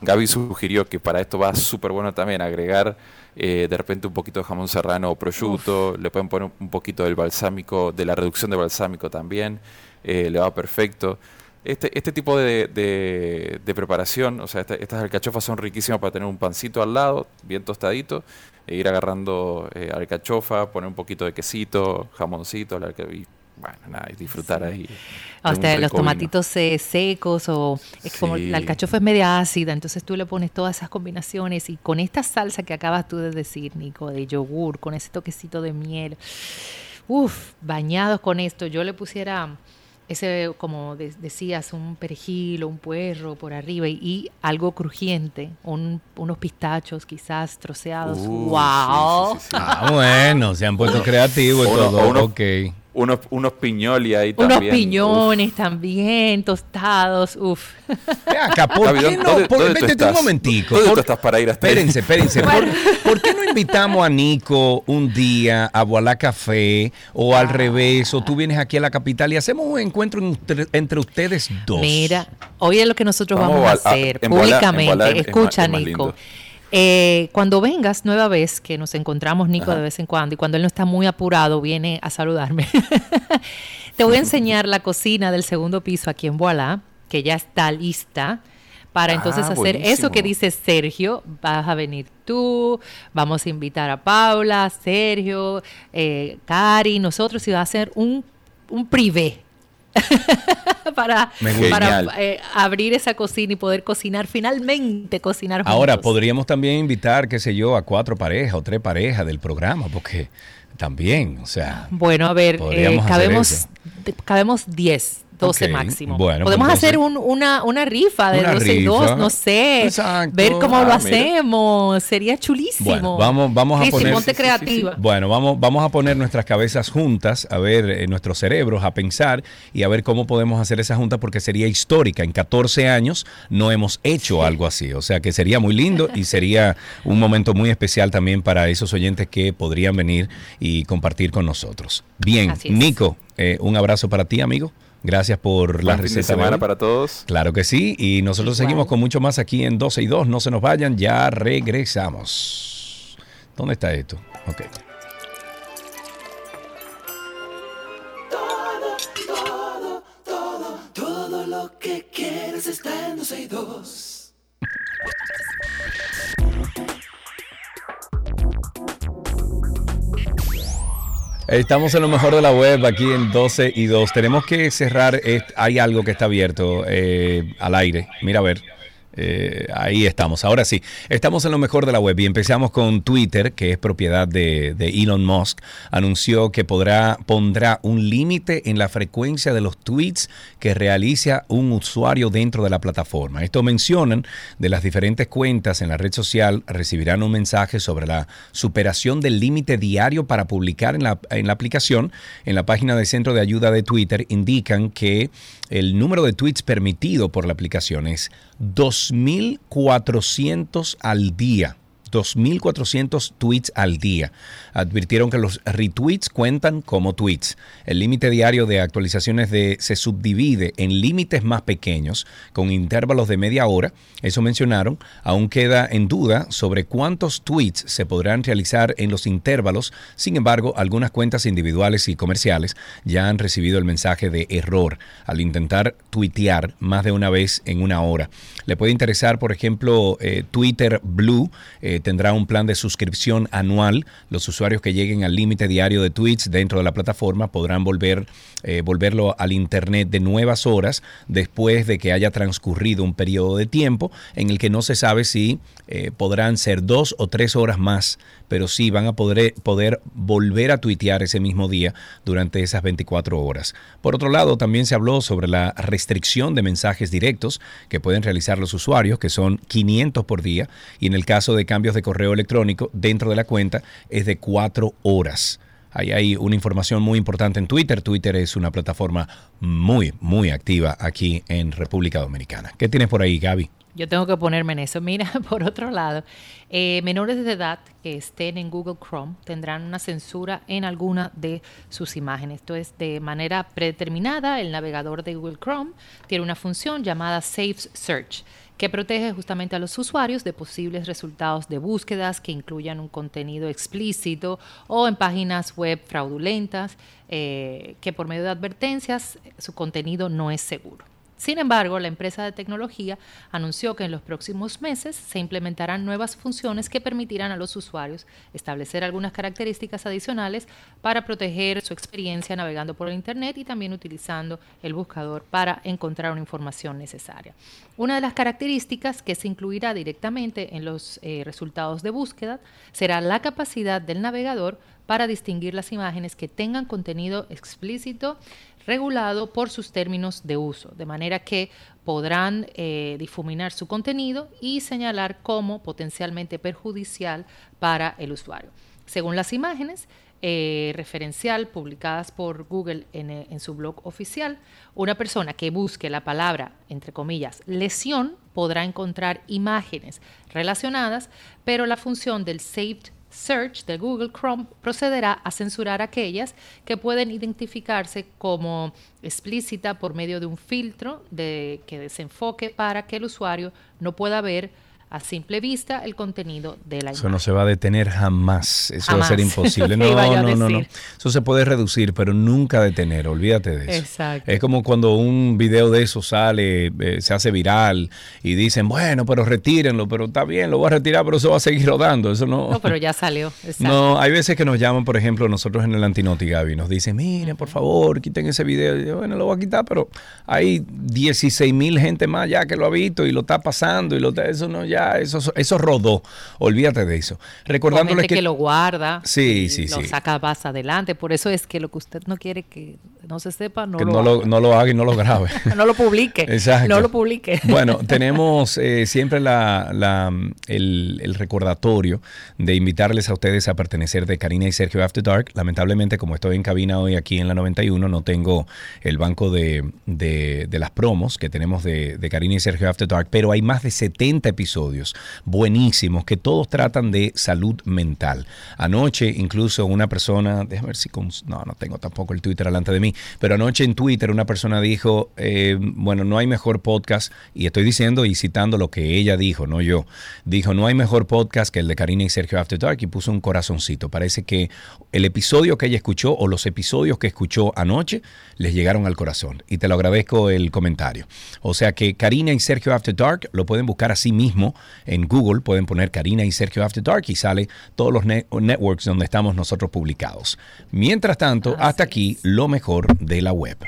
Gaby sugirió que para esto va súper bueno también agregar eh, de repente un poquito de jamón serrano o prosciutto, le pueden poner un poquito del balsámico, de la reducción de balsámico también, eh, le va perfecto. Este, este tipo de, de- de preparación, o sea, esta- estas alcachofas son riquísimas para tener un pancito al lado, bien tostadito, e ir agarrando eh, alcachofa, poner un poquito de quesito, jamoncito, la y bueno, nada, y disfrutar ahí. de un Hasta los rico vino. tomatitos eh, secos o es como Sí. la alcachofa es media ácida, entonces tú le pones todas esas combinaciones y con esta salsa que acabas tú de decir, Nico, de yogur, con ese toquecito de miel, uff, bañados con esto, yo le pusiera ese, como de- decías, un perejil o un puerro por arriba y, y algo crujiente, un- unos pistachos quizás troceados. Uh, ¡Wow! sí, sí, sí, sí. Ah, bueno, se han puesto <laughs> creativos y todo. uno- ok. Unos, unos piñoli ahí Unos también. piñones también, tostados, uff. Acá, ¿por qué ¿dónde- no? Por- dónde tú vete tú un momentico. ¿Dónde tú Por- estás para ir hasta ahí? Espérense, <laughs> espérense. ¿Por, por qué no invitamos a Nico un día a Boalá Café o Ah. al revés? O tú vienes aquí a la capital y hacemos un encuentro entre, entre ustedes dos. Mira, oye lo que nosotros Vamos vamos, a- hacer públicamente. Escucha, es más Nico. lindo. Eh, cuando vengas nueva vez, que nos encontramos, Nico, Ajá. de vez en cuando, y cuando él no está muy apurado, viene a saludarme. <laughs> Te voy a <laughs> enseñar la cocina del segundo piso aquí en Boalá, que ya está lista. Para Ah, entonces hacer eso que dice Sergio, vas a venir tú, vamos a invitar a Paula, Sergio, eh, Cari, nosotros y va a hacer un, un privé <laughs> para, eh, abrir esa cocina y poder cocinar, finalmente cocinar juntos. Ahora, podríamos también invitar, qué sé yo, a cuatro parejas o tres parejas del programa, porque también, o sea, Bueno, a ver, eh, cabemos, cabemos 10, 12 Ok, máximo. bueno, Podemos pues hacer un- una, una rifa de Una 12 y 2, rifa. no sé. Exacto. Ver cómo Ah, lo mira. hacemos. Sería chulísimo. Bueno, vamos, vamos a Cristi, poner. Sí, sí, sí, sí. creativa. Bueno, vamos, vamos a poner nuestras cabezas juntas, a ver, eh, nuestros cerebros, a pensar y a ver cómo podemos hacer esa junta porque sería histórica. En 14 años no hemos hecho algo así. O sea que sería muy lindo y sería un momento muy especial también para esos oyentes que podrían venir y compartir con nosotros. Bien. Nico, eh, un abrazo para ti, amigo. Gracias por la Buen fin de receta. de semana para todos. Claro que sí, y nosotros Igual. seguimos con mucho más aquí en 12 y 2. No se nos vayan, ya regresamos. ¿Dónde está esto? Ok. Todo, todo, todo, todo lo que quieres está en 12 y 2. Estamos en lo mejor de la web aquí en 12 y 2. Tenemos que cerrar. Hay algo que está abierto eh, al aire. Mira a ver. Eh, ahí estamos. Ahora sí, estamos en lo mejor de la web y empezamos con Twitter, que es propiedad de, Elon Musk. Anunció que podrá, pondrá un límite en la frecuencia de los tweets que realiza un usuario dentro de la plataforma. Esto mencionan de las diferentes cuentas en la red social recibirán un mensaje sobre la superación del límite diario para publicar en la, en la aplicación. En la página del centro de ayuda de Twitter indican que el número de tweets permitido por la aplicación es 2.400 al día. 2.400 tweets al día. Advirtieron que los retweets cuentan como tweets. El límite diario de actualizaciones de, se subdivide en límites más pequeños, con intervalos de media hora. Eso mencionaron. Aún queda en duda sobre cuántos tweets se podrán realizar en los intervalos. Sin embargo, algunas cuentas individuales y comerciales ya han recibido el mensaje de error al intentar tuitear más de una vez en una hora. Le puede interesar, por ejemplo, eh, Twitter Blue. Eh, tendrá un plan de suscripción anual. Los usuarios que lleguen al límite diario de tweets dentro de la plataforma podrán volver, eh, volverlo al Internet de nuevas horas después de que haya transcurrido un periodo de tiempo en el que no se sabe si eh, podrán ser dos o tres horas más, pero sí van a poder, poder volver a tuitear ese mismo día durante esas 24 horas. Por otro lado, también se habló sobre la restricción de mensajes directos que pueden realizar los usuarios, que son 500 por día, y en el caso de cambios de correo electrónico dentro de la cuenta es de cuatro horas. Ahí hay una información muy importante en Twitter. Twitter es una plataforma muy, muy activa aquí en República Dominicana. ¿Qué tienes por ahí, Gaby? Yo tengo que ponerme en eso. <laughs> Mira, por otro lado, eh, menores de edad que estén en Google Chrome tendrán una censura en alguna de sus imágenes. Esto es de manera predeterminada. El navegador de Google Chrome tiene una función llamada Safe Search que protege justamente a los usuarios de posibles resultados de búsquedas que incluyan un contenido explícito o en páginas web fraudulentas eh, que por medio de advertencias su contenido no es seguro. Sin embargo, la empresa de tecnología anunció que en los próximos meses se implementarán nuevas funciones que permitirán a los usuarios establecer algunas características adicionales para proteger su experiencia navegando por el Internet y también utilizando el buscador para encontrar una información necesaria. Una de las características que se incluirá directamente en los eh, resultados de búsqueda será la capacidad del navegador para distinguir las imágenes que tengan contenido explícito regulado por sus términos de uso, de manera que podrán eh, difuminar su contenido y señalar como potencialmente perjudicial para el usuario. Según las imágenes, eh, referencial publicadas por Google en, eh, en, su blog oficial, una persona que busque la palabra, entre comillas, lesión, podrá encontrar imágenes relacionadas, pero la función del Saved Search de Google Chrome procederá a censurar aquellas que pueden identificarse como explícita por medio de un filtro de, que desenfoque para que el usuario no pueda ver a simple vista el contenido de la Eso no se va a detener jamás. Eso va a ser imposible. <laughs> no, no, no, no. Eso se puede reducir, pero nunca detener. Olvídate de eso. Exacto. Es como cuando un video de eso sale, eh, se hace viral y dicen, bueno, pero retírenlo, pero está bien, lo voy a retirar, pero eso va a seguir rodando. Eso no. No, pero ya salió. <laughs> No, hay veces que nos llaman, por ejemplo, nosotros en el Antinoti, Gaby, nos dicen, miren, por favor, quiten ese video. Y yo, bueno, lo voy a quitar, pero hay 16 mil gente más ya que lo ha visto y lo está pasando y lo está, eso no ya eso, eso rodó. Olvídate de eso. Recordándole que, que, lo guarda. Sí, sí, lo saca más adelante. Por eso es que lo que usted no quiere que no se sepa, no, lo, no, lo, no lo haga y no lo grabe. <laughs> no lo publique. Exacto. No lo publique. <laughs> bueno, tenemos eh, siempre la, la, el, el, recordatorio de invitarles a ustedes a pertenecer de Karina y Sergio After Dark. Lamentablemente, como estoy en cabina hoy aquí en la 91, no tengo el banco de, de, de las promos que tenemos de, de Karina y Sergio After Dark, pero hay más de 70 episodios buenísimos que todos tratan de salud mental. Anoche, incluso una persona, déjame ver si con, no, no tengo tampoco el Twitter delante de mí, pero anoche en Twitter una persona dijo, eh, bueno, no hay mejor podcast, y estoy diciendo y citando lo que ella dijo, no yo, dijo, no hay mejor podcast que el de Karina y Sergio After Dark y puso un corazoncito. Parece que el episodio que ella escuchó o los episodios que escuchó anoche les llegaron al corazón. Y te lo agradezco el comentario. O sea que Karina y Sergio After Dark lo pueden buscar a sí mismo en Google pueden poner Karina y Sergio After Dark y sale todos los networks donde estamos nosotros publicados. Mientras tanto, hasta aquí lo mejor de la web.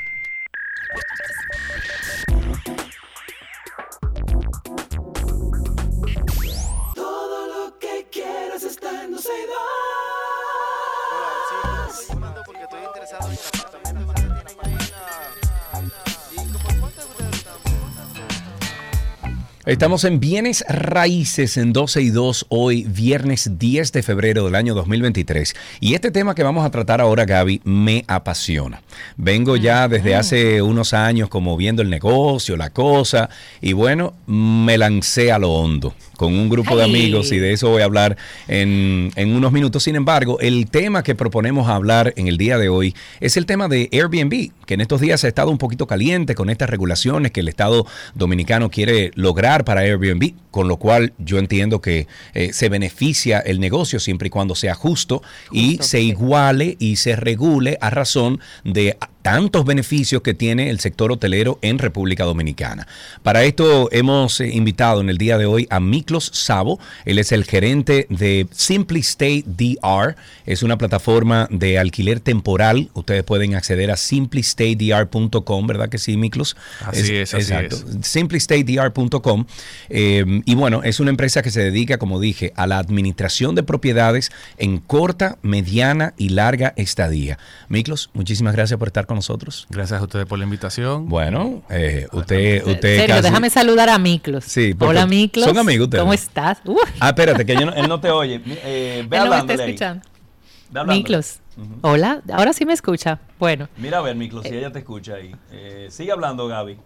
Estamos en Bienes Raíces en 12 y 2 hoy, viernes 10 de febrero del año 2023. Y este tema que vamos a tratar ahora, Gaby, me apasiona. Vengo ya desde hace unos años como viendo el negocio, la cosa, y bueno, me lancé a lo hondo con un grupo de amigos y de eso voy a hablar en, en, unos minutos. Sin embargo, el tema que proponemos hablar en el día de hoy es el tema de Airbnb, que en estos días ha estado un poquito caliente con estas regulaciones que el Estado dominicano quiere lograr para Airbnb, con lo cual yo entiendo que eh, se beneficia el negocio siempre y cuando sea justo, y se iguale y se regule a razón de tantos beneficios que tiene el sector hotelero en República Dominicana. Para esto hemos eh, invitado en el día de hoy a Miklos Sabo. Él es el gerente de Simply Stay DR. Es una plataforma de alquiler temporal. Ustedes pueden acceder a simplystaydr.com, ¿verdad que sí, Miklos? Así es, así exacto. Simplystaydr.com. Eh, y bueno, es una empresa que se dedica, como dije, a la administración de propiedades en corta, mediana y larga estadía. Miklos, muchísimas gracias por estar con nosotros. Gracias a ustedes por la invitación. Bueno, eh, usted, usted. Serio, déjame saludar a Miklos. Sí, Hola, Miklos. Son amigos ustedes. ¿Cómo estás? Ah, espérate, que él no te oye. Eh, ve él no me está escuchando. Miklos. Hola, ahora sí me escucha. Bueno. Mira a ver, Miklos, si ella te escucha ahí. Eh, sigue hablando, Gaby.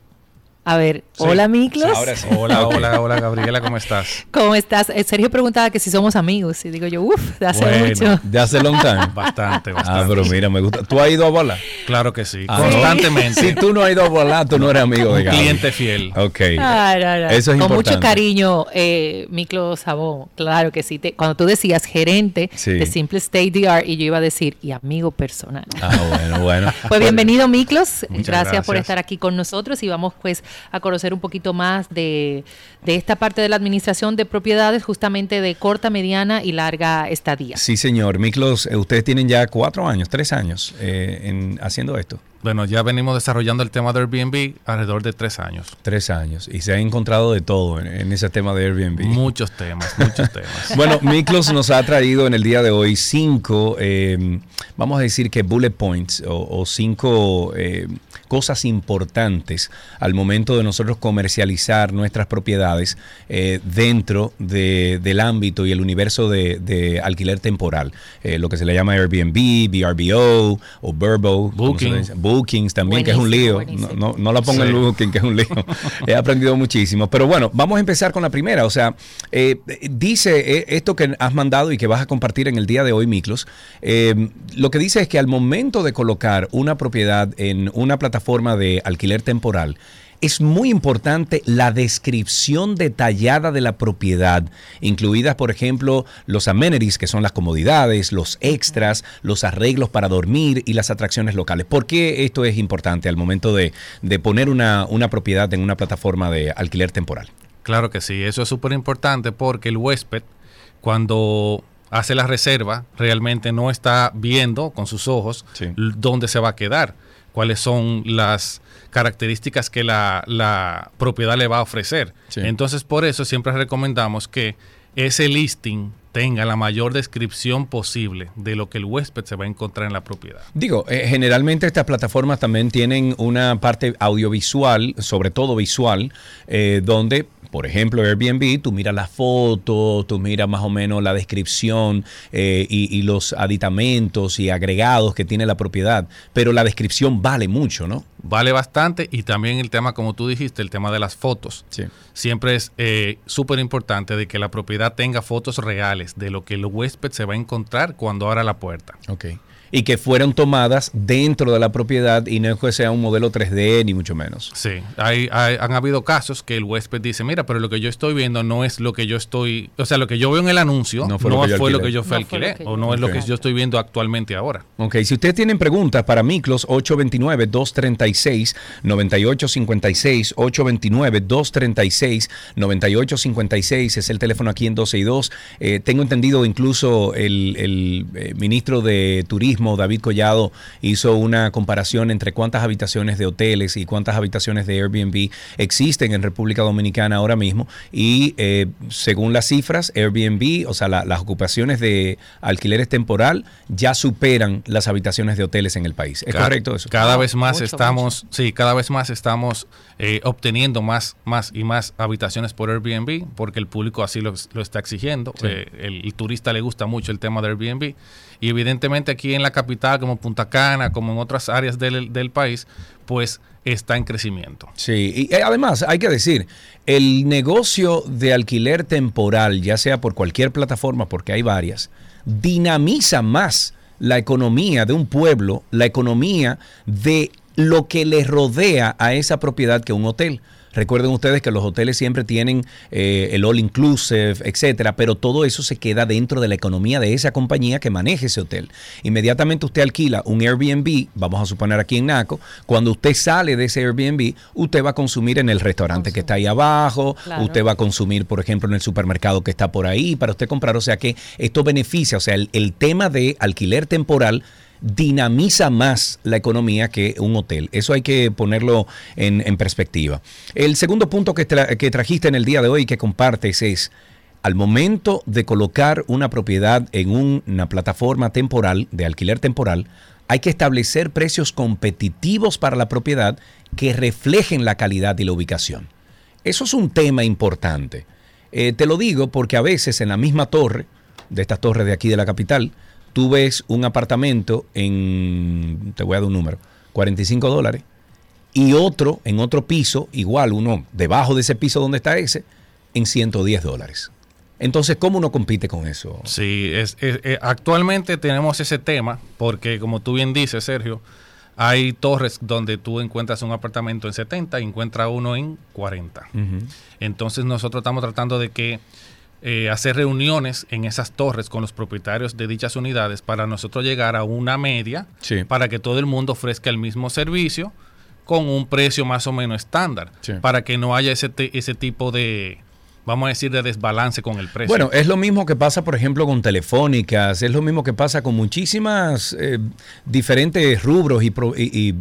A ver, hola Miklos. Ahora sí. Hola, hola, hola Gabriela, ¿cómo estás? <laughs> ¿Cómo estás? Eh, Sergio preguntaba que si somos amigos. Y digo yo, uff, de hace mucho. De hace long time. Bastante, <laughs> bastante. Ah, pero mira, me gusta. ¿Tú has ido a volar? Claro que sí, ah, constantemente. Si tú no has ido a volar, tú no eres amigo de cliente fiel. Ok. Ah, Eso es Con mucho cariño, eh, Miklos Sabón. Claro que sí. cuando tú decías gerente de Simple State DR, y yo iba a decir, y amigo personal. Ah, bueno, bueno. <laughs> pues bienvenido, Miklos. Gracias, gracias por estar aquí con nosotros y vamos pues a conocer un poquito más de, esta parte de la administración de propiedades, justamente de corta, mediana y larga estadía. Sí, señor. Miklos, eh, ustedes tienen ya cuatro años, tres años eh, en, haciendo esto. Bueno, ya venimos desarrollando el tema de Airbnb alrededor de tres años. Tres años. Y se ha encontrado de todo en, ese tema de Airbnb. Muchos temas, muchos temas. <laughs> bueno, Miklos nos ha traído en el día de hoy cinco, eh, vamos a decir que bullet points o, cinco cosas importantes al momento de nosotros comercializar nuestras propiedades eh, dentro del ámbito y el universo de, alquiler temporal, eh, lo que se le llama Airbnb, VRBO o Burbo, Bookings también, que es un lío. No, no, la pongo en Booking, que es un lío. <laughs> He aprendido muchísimo. Pero bueno, vamos a empezar con la primera. O sea, eh, dice esto que has mandado y que vas a compartir en el día de hoy, Miklos. lo que dice es que al momento de colocar una propiedad en una plataforma, forma de alquiler temporal, es muy importante la descripción detallada de la propiedad, incluidas, por ejemplo, los amenities, que son las comodidades, los extras, los arreglos para dormir y las atracciones locales. ¿Por qué esto es importante al momento de, poner una, una propiedad en una plataforma de alquiler temporal? Claro que sí, eso es súper importante porque el huésped, cuando hace la reserva, realmente no está viendo con sus ojos dónde se va a quedar cuáles son las características que la, propiedad le va a ofrecer. Entonces, por eso siempre recomendamos que ese listing tenga la mayor descripción posible de lo que el huésped se va a encontrar en la propiedad. Digo, eh, generalmente estas plataformas también tienen una parte audiovisual, sobre todo visual, eh, donde por ejemplo, Airbnb, tú miras las fotos, tú miras más o menos la descripción eh, y, los aditamentos y agregados que tiene la propiedad, pero la descripción vale mucho, ¿no? Vale bastante y también el tema, como tú dijiste, el tema de las fotos. Sí. Siempre es eh, súper importante de que la propiedad tenga fotos reales de lo que el huésped se va a encontrar cuando abra la puerta. Ok. Y que fueron tomadas dentro de la propiedad y no es que sea un modelo 3D ni mucho menos. Sí, hay, han habido casos que el huésped dice, mira, pero lo que yo estoy viendo no es lo que yo estoy, o sea, lo que yo veo en el anuncio no fue, lo, que fue lo, que yo fui alquilé, o no es lo que yo estoy viendo actualmente ahora. Ok, si ustedes tienen preguntas para Miklos, 829-236-9856, 829-236-9856 es el teléfono aquí en 12 y 2. Eh, tengo entendido incluso el, el eh, ministro de Turismo, David Collado hizo una comparación entre cuántas habitaciones de hoteles y cuántas habitaciones de Airbnb existen en República Dominicana ahora mismo. Y eh, según las cifras, Airbnb, o sea, las ocupaciones de alquileres temporal ya superan las habitaciones de hoteles en el país. ¿Es correcto eso? Cada vez más estamos, sí, cada vez más estamos eh, obteniendo más, más y más habitaciones por Airbnb porque el público así lo, está exigiendo. Eh, el turista le gusta mucho el tema de Airbnb. Y evidentemente aquí en la capital, como Punta Cana, como en otras áreas del, país, pues está en crecimiento. Sí, y eh, además hay que decir, el negocio de alquiler temporal, ya sea por cualquier plataforma, porque hay varias, dinamiza más la economía de un pueblo, la economía de lo que le rodea a esa propiedad que un hotel. Recuerden ustedes que los hoteles siempre tienen eh, el all inclusive, etcétera, pero todo eso se queda dentro de la economía de esa compañía que maneja ese hotel. Inmediatamente usted alquila un Airbnb, vamos a suponer aquí en Naco, cuando usted sale de ese Airbnb, usted va a consumir en el restaurante que está ahí abajo, usted va a consumir, por ejemplo, en el supermercado que está por ahí para usted comprar. O sea que esto beneficia, o sea, el tema de alquiler temporal dinamiza más la economía que un hotel. Eso hay que ponerlo en, perspectiva. El segundo punto que, trajiste en el día de hoy que compartes es, al momento de colocar una propiedad en una plataforma temporal, de alquiler temporal, hay que establecer precios competitivos para la propiedad que reflejen la calidad y la ubicación. Eso es un tema importante. Eh, te lo digo porque a veces en la misma torre, de estas torres de aquí de la capital, tú ves un apartamento en, te voy a dar un número, 45 dólares, y otro en otro piso, igual uno debajo de ese piso donde está ese, en 110 dólares. Entonces, ¿cómo uno compite con eso? Sí, es, eh, actualmente tenemos ese tema, porque como tú bien dices, Sergio, hay torres donde tú encuentras un apartamento en 70 y encuentras uno en 40. Entonces nosotros estamos tratando de que eh, hacer reuniones en esas torres con los propietarios de dichas unidades para nosotros llegar a una media para que todo el mundo ofrezca el mismo servicio con un precio más o menos estándar para que no haya ese, ese tipo de, vamos a decir, de desbalance con el precio. Bueno, es lo mismo que pasa, por ejemplo, con telefónicas, es lo mismo que pasa con muchísimas eh, diferentes rubros y,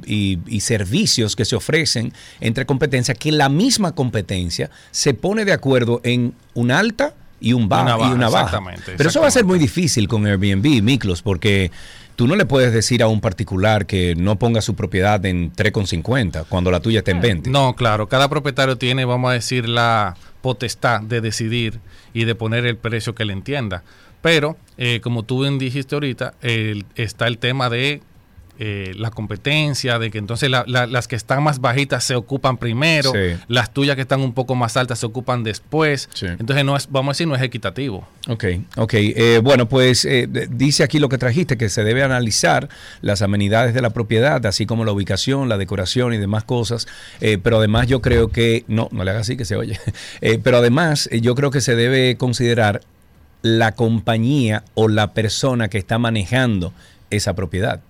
y, servicios que se ofrecen entre competencia, que la misma competencia se pone de acuerdo en un alta y un bajo y una baja. Pero eso va a ser muy difícil con Airbnb, Miklos, porque tú no le puedes decir a un particular que no ponga su propiedad en 3,50 cuando la tuya está en 20. No, claro, cada propietario tiene, vamos a decir, la potestad de decidir y de poner el precio que le entienda. Pero, eh, como tú bien dijiste ahorita, está el tema de eh, la competencia, de que entonces las que están más bajitas se ocupan primero, las tuyas que están un poco más altas se ocupan después. Entonces, no es, vamos a decir, no es equitativo. Ok, ok. Eh, bueno, pues eh, dice aquí lo que trajiste, que se debe analizar las amenidades de la propiedad, así como la ubicación, la decoración y demás cosas. pero además yo creo que, no, no le haga así que se oye, <laughs> pero además yo creo que se debe considerar la compañía o la persona que está manejando esa propiedad.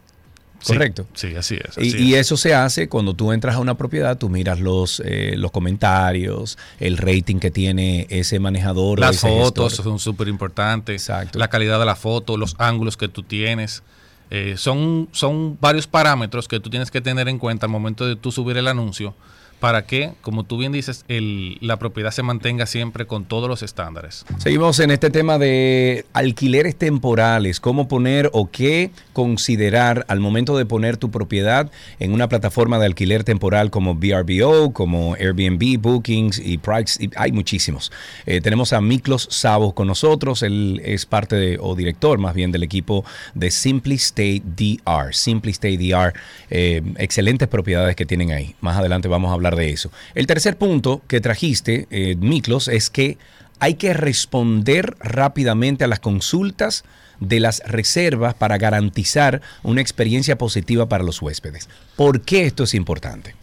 Correcto. Sí, así es. y, eso se hace cuando tú entras a una propiedad, tú miras los, eh, los comentarios, el rating que tiene ese manejador. Las fotos son súper importantes. Exacto. La calidad de la foto, los ángulos que tú tienes. Eh, son, son varios parámetros que tú tienes que tener en cuenta al momento de tú subir el anuncio para que, como tú bien dices, la propiedad se mantenga siempre con todos los estándares. Seguimos en este tema de alquileres temporales, cómo poner o qué considerar al momento de poner tu propiedad en una plataforma de alquiler temporal como VRBO, como Airbnb, Bookings y Price. hay muchísimos. Eh, tenemos a Miklos Savos con nosotros, él es parte o director más bien del equipo de Simply Stay DR. Simply Stay DR, eh, excelentes propiedades que tienen ahí. Más adelante vamos a hablar de eso. El tercer punto que trajiste, eh, Miklos, es que hay que responder rápidamente a las consultas de las reservas para garantizar una experiencia positiva para los huéspedes. ¿Por qué esto es importante?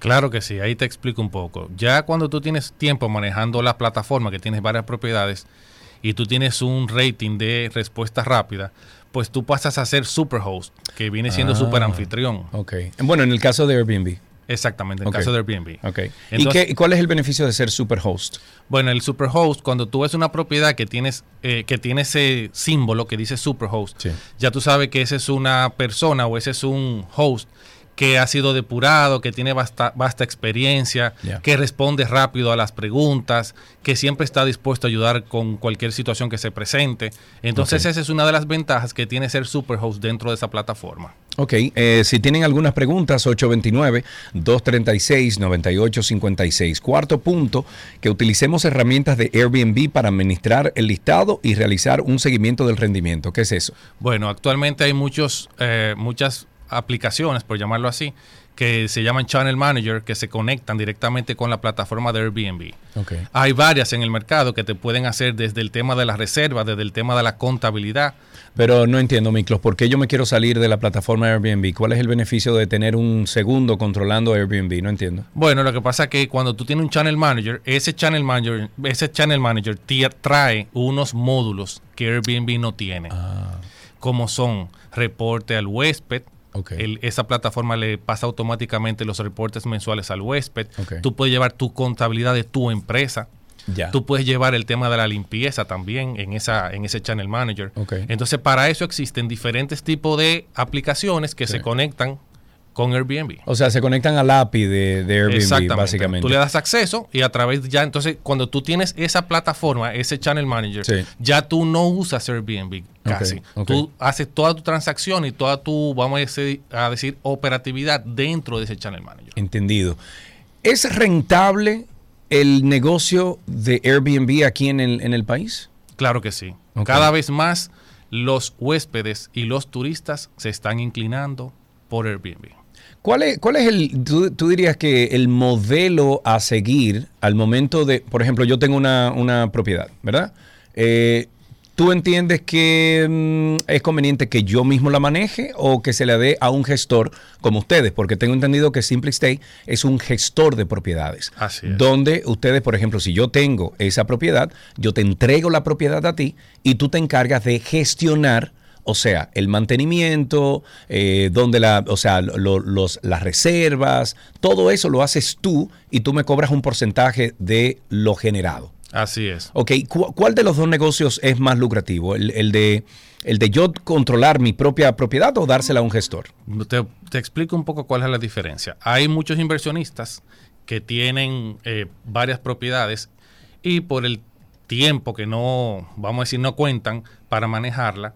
Claro que sí, ahí te explico un poco. Ya cuando tú tienes tiempo manejando la plataforma, que tienes varias propiedades, y tú tienes un rating de respuesta rápida, pues tú pasas a ser superhost, que viene siendo Ah, super anfitrión. Ok. Bueno, en el caso de Airbnb. Exactamente, en el Ok. caso de Airbnb. Ok. ¿Y, Entonces- qué- y cuál es el beneficio de ser superhost? Bueno, el superhost, cuando tú ves una propiedad que tienes eh, que tiene ese símbolo que dice superhost, Sí. ya tú sabes que ese es una persona o ese es un host que ha sido depurado, que tiene vasta, vasta experiencia, que responde rápido a las preguntas, que siempre está dispuesto a ayudar con cualquier situación que se presente. Entonces Ok. esa es una de las ventajas que tiene ser superhost dentro de esa plataforma. Ok, eh, si tienen algunas preguntas, 829-236-9856. Cuarto punto, que utilicemos herramientas de Airbnb para administrar el listado y realizar un seguimiento del rendimiento. ¿Qué es eso? Bueno, actualmente hay muchos, eh, muchas aplicaciones, por llamarlo así, que se llaman Channel Manager, que se conectan directamente con la plataforma de Airbnb. Ok. Hay varias en el mercado que te pueden hacer desde el tema de las reservas, desde el tema de la contabilidad. Pero no entiendo, Miklos, ¿por qué yo me quiero salir de la plataforma Airbnb? ¿Cuál es el beneficio de tener un segundo controlando Airbnb? No entiendo. Bueno, lo que pasa es que cuando tú tienes un Channel Manager, ese Channel Manager, ese Channel Manager te trae unos módulos que Airbnb no tiene, Ah, como son reporte al huésped, ok. El- esa plataforma le pasa automáticamente los reportes mensuales al huésped. Ok. Tú puedes llevar tu contabilidad de tu empresa. ya. Tú puedes llevar el tema de la limpieza también en, esa, en ese Channel Manager. Ok. Entonces, para eso existen diferentes tipos de aplicaciones que Sí. se conectan con Airbnb. O sea, se conectan al API de, de Airbnb, Exactamente. básicamente. Tú le das acceso y a través ya, entonces, cuando tú tienes esa plataforma, ese Channel Manager, Sí. ya tú no usas Airbnb casi. ok. Tú haces toda tu transacción y toda tu, vamos a decir, a decir, operatividad dentro de ese Channel Manager. Entendido. ¿Es rentable el negocio de Airbnb aquí en el, en el país? Claro que sí. Cada vez más los huéspedes y los turistas se están inclinando por Airbnb. ¿Cuál es, cuál es el, tú, tú dirías que el modelo a seguir al momento de, por ejemplo, yo tengo una, una propiedad, ¿verdad? Eh, ¿Tú entiendes que mm, es conveniente que yo mismo la maneje o que se la dé a un gestor como ustedes? Porque tengo entendido que Simple Stay es un gestor de propiedades. Así es. Donde ustedes, por ejemplo, si yo tengo esa propiedad, yo te entrego la propiedad a ti y tú te encargas de gestionar o sea, el mantenimiento, eh, donde la, o sea, lo- los, las reservas, todo eso lo haces tú y tú me cobras un porcentaje de lo generado. Así es. Ok, ¿cu- ¿cuál de los dos negocios es más lucrativo? ¿El, el de, ¿El de yo controlar mi propia propiedad o dársela a un gestor? Te, te explico un poco cuál es la diferencia. Hay muchos inversionistas que tienen eh, varias propiedades y por el tiempo que no, vamos a decir, no cuentan para manejarla,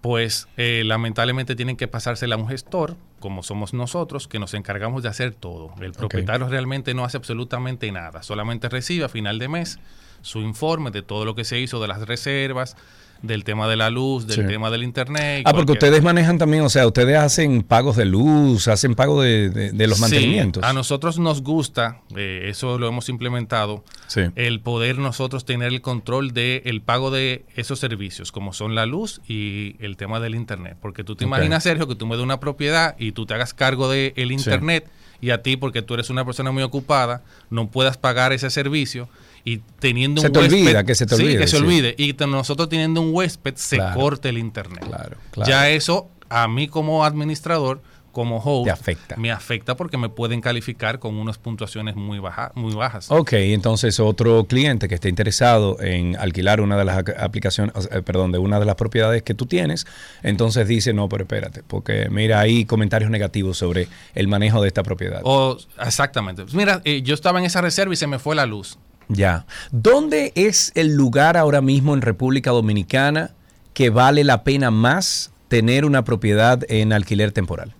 pues eh, lamentablemente tienen que pasársela a un gestor, como somos nosotros, que nos encargamos de hacer todo. El propietario realmente no hace absolutamente nada, solamente recibe a final de mes su informe de todo lo que se hizo de las reservas, del tema de la luz, del Sí. tema del internet. Ah, porque ustedes manejan también, o sea, ustedes hacen pagos de luz, hacen pago de, de- de los Sí, mantenimientos. a nosotros nos gusta, eh, eso lo hemos implementado, Sí. el poder nosotros tener el control del el pago de esos servicios, como son la luz y el tema del internet. Porque tú te imaginas, Sergio, que tú me des una propiedad y tú te hagas cargo del el internet y a ti, porque tú eres una persona muy ocupada, no puedas pagar ese servicio. Y teniendo Se un te huésped, olvida, que se te Sí, olvide, que se sí. olvide. Y te- nosotros teniendo un huésped, se Claro. corte el internet. Claro, claro. Ya eso, a mí como administrador, como host, Te afecta. me afecta porque me pueden calificar con unas puntuaciones muy, baja, muy bajas. Ok, entonces otro cliente que esté interesado en alquilar una de las ac- aplicaciones, eh, perdón, de una de las propiedades que tú tienes, entonces dice, no, pero espérate, porque mira, hay comentarios negativos sobre el manejo de esta propiedad. O, exactamente. Mira, eh, yo estaba en esa reserva y se me fue la luz. Ya. ¿Dónde es el lugar ahora mismo en República Dominicana que vale la pena más tener una propiedad en alquiler temporal?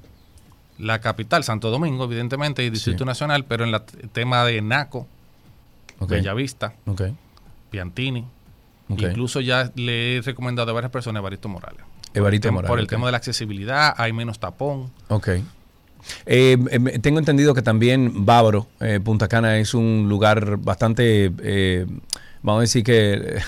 La capital, Santo Domingo, evidentemente, y Distrito Nacional, pero en el tema de Naco, Ok. Bellavista, Ok. Piantini, incluso ya le he recomendado a varias personas a Evaristo Morales. Evaristo Tem- Morales, Por el tema de la accesibilidad, hay menos tapón. Ok. Eh, em, tengo entendido que también Bávaro, eh, Punta Cana, es un lugar bastante, eh, vamos a decir que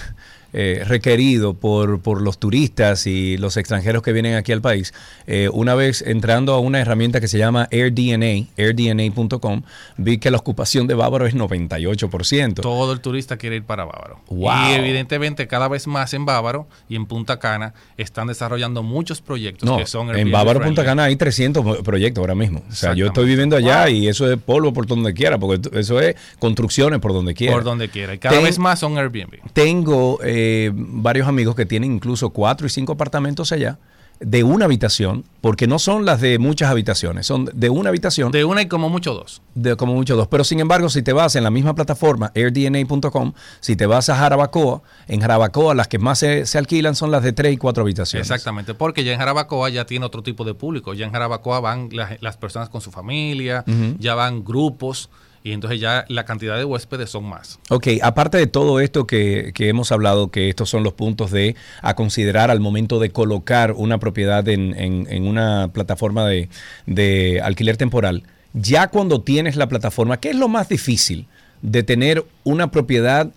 eh, requerido por, por, los turistas y los extranjeros que vienen aquí al país. Eh, una vez entrando a una herramienta que se llama AirDNA, airdna.com, vi que la ocupación de Bávaro es 98%. Todo el turista quiere ir para Bávaro. Y evidentemente cada vez más en Bávaro y en Punta Cana están desarrollando muchos proyectos que son En Bávaro, Punta Cana hay 300 proyectos ahora mismo. O sea, yo estoy viviendo allá y eso es polvo por donde quiera, porque eso es construcciones por donde quiera. Por donde quiera. Y cada vez más son Airbnb. Tengo... Eh, eh, varios amigos que tienen incluso cuatro y cinco apartamentos allá de una habitación, porque no son las de muchas habitaciones, son de una habitación. De una y como mucho dos. De como mucho dos. Pero sin embargo, si te vas en la misma plataforma, airdna.com, si te vas a Jarabacoa, en Jarabacoa las que más se, alquilan son las de tres y cuatro habitaciones. Exactamente, porque ya en Jarabacoa ya tiene otro tipo de público. Ya en Jarabacoa van las, personas con su familia, ya van grupos y entonces ya la cantidad de huéspedes son más. Ok, aparte de todo esto que, hemos hablado, que estos son los puntos de a considerar al momento de colocar una propiedad en, una plataforma de, de, alquiler temporal, ya cuando tienes la plataforma, ¿qué es lo más difícil de tener una propiedad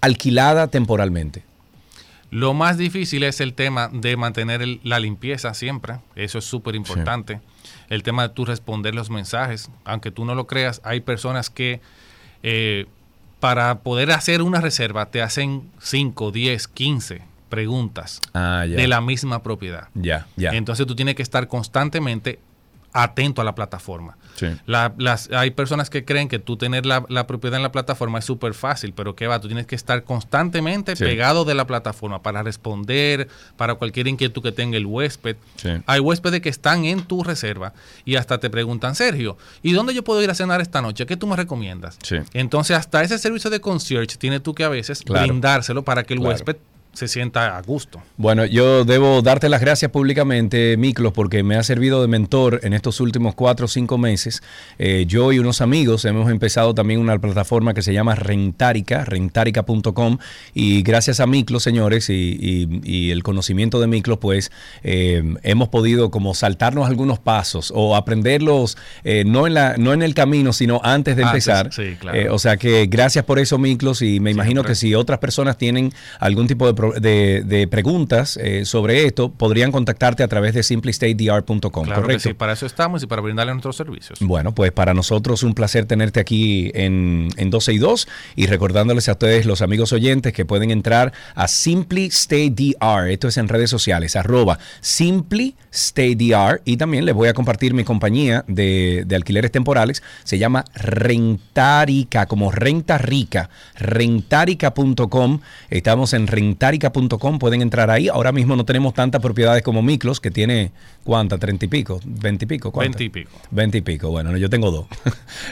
alquilada temporalmente? Lo más difícil es el tema de mantener la limpieza siempre, eso es súper importante el tema de tú responder los mensajes. Aunque tú no lo creas, hay personas que eh, para poder hacer una reserva te hacen 5, 10, 15 preguntas ah, de la misma propiedad. Ya, ya. Entonces tú tienes que estar constantemente atento a la plataforma. Las, hay personas que creen que tú tener la, propiedad en la plataforma es súper fácil, pero ¿qué va? Tú tienes que estar constantemente pegado de la plataforma para responder, para cualquier inquietud que tenga el huésped. Hay huéspedes que están en tu reserva y hasta te preguntan, Sergio, ¿y dónde yo puedo ir a cenar esta noche? ¿Qué tú me recomiendas? Entonces, hasta ese servicio de concierge tiene tú que a veces brindárselo para que el huésped se sienta a gusto. Bueno, yo debo darte las gracias públicamente, Miklos, porque me ha servido de mentor en estos últimos cuatro o cinco meses. Eh, yo y unos amigos hemos empezado también una plataforma que se llama Rentarica, rentarica.com, y gracias a Miklos, señores, y, el conocimiento de Miklos, pues eh, hemos podido como saltarnos algunos pasos o aprenderlos eh, no, en la, no en el camino, sino antes de empezar. Sí, claro. o sea que gracias por eso, Miklos, y me imagino que si otras personas tienen algún tipo de de, preguntas eh, sobre esto, podrían contactarte a través de simplystatedr.com. Claro ¿correcto? sí, para eso estamos y para brindarle nuestros servicios. Bueno, pues para nosotros un placer tenerte aquí en, en 12 y 2 y recordándoles a ustedes, los amigos oyentes, que pueden entrar a simplystatedr, esto es en redes sociales, arroba simplystatedr y también les voy a compartir mi compañía de, de alquileres temporales, se llama Rentarica, como renta rica, rentarica.com, estamos en Rentarica pueden entrar ahí. Ahora mismo no tenemos tantas propiedades como Miklos, que tiene, ¿cuántas? ¿30 y pico? ¿20 y pico? ¿cuántas? 20 y pico. 20 y pico. Bueno, yo tengo dos.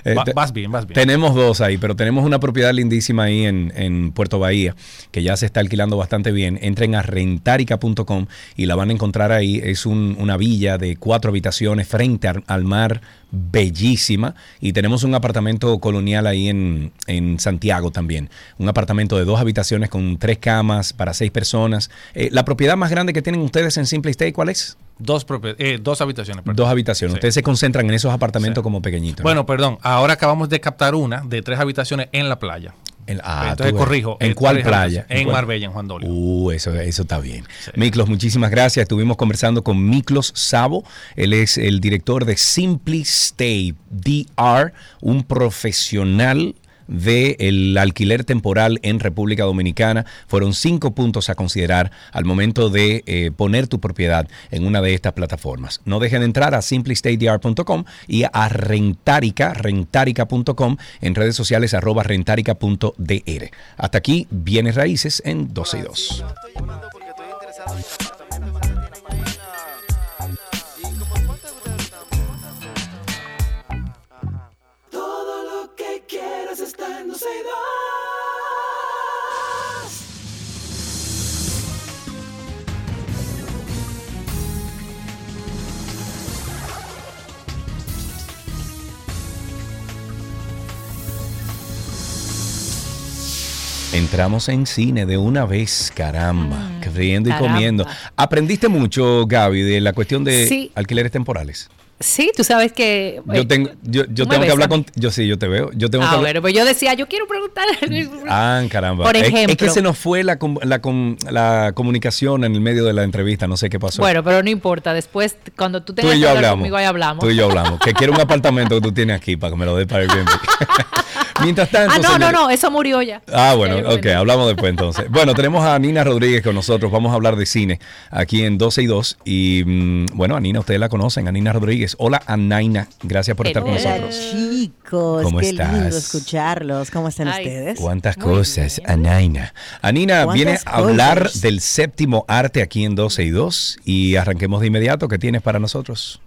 Eh, vas bien, vas bien. Tenemos dos ahí, pero tenemos una propiedad lindísima ahí en, Puerto Bahía, que ya se está alquilando bastante bien. Entren a rentarica.com y la van a encontrar ahí. Es una villa de cuatro habitaciones frente al mar bellísima y tenemos un apartamento colonial ahí en, en, Santiago también. Un apartamento de dos habitaciones con tres camas para seis personas. Eh, ¿La propiedad más grande que tienen ustedes en Simple Stay cuál es? Dos, eh, dos habitaciones. Dos habitaciones. Ustedes se concentran en esos apartamentos como pequeñitos. Bueno, perdón. Ahora acabamos de captar una de tres habitaciones en la playa. Ah, Entonces corrijo. ¿En cuál playa? En, Marbella, en Juan Dolio. Uh, eso, eso está bien. Miklos, muchísimas gracias. Estuvimos conversando con Miklos Sabo. Él es el director de Simply Stay DR, un profesional del alquiler temporal en República Dominicana. Fueron cinco puntos a considerar al momento de eh, poner tu propiedad en una de estas plataformas. No dejen de entrar a simplystatedr.com y a rentarica, rentarica.com en redes sociales arroba rentarica.dr. Hasta aquí, bienes raíces en 12 y 2. Entramos en cine de una vez, caramba, mm, riendo y comiendo. ¿Aprendiste mucho, Gaby, de la cuestión de alquileres temporales? Sí, tú sabes que... Yo tengo, yo, yo tengo que hablar con... Yo sí, yo te veo. Yo tengo ah, que bueno, pues yo decía, yo quiero preguntar... Ah, caramba. Por ejemplo... Es, que se nos fue la, la, la, comunicación en el medio de la entrevista, no sé qué pasó. Bueno, pero no importa. Después, cuando tú tengas tú y yo que hablar conmigo, ahí hablamos. Tú y yo hablamos. Que quiero un <laughs> apartamento que tú tienes aquí para que me lo dé para el bien. <laughs> Mientras tanto... Ah, no, no, no, eso murió ya. Ah, bueno, ok, hablamos después entonces. Bueno, tenemos a Nina Rodríguez con nosotros. Vamos a hablar de cine aquí en 12 y 2. Y mm, bueno, a Nina ustedes la conocen, a Nina Rodríguez. Hola, Anaina gracias por estar con nosotros. chicos, ¿Cómo qué estás? lindo escucharlos. ¿Cómo están ustedes? Cuántas cosas, Anaina. Anina viene a hablar del séptimo arte aquí en 12 y 2 y arranquemos de inmediato. ¿Qué tienes para nosotros?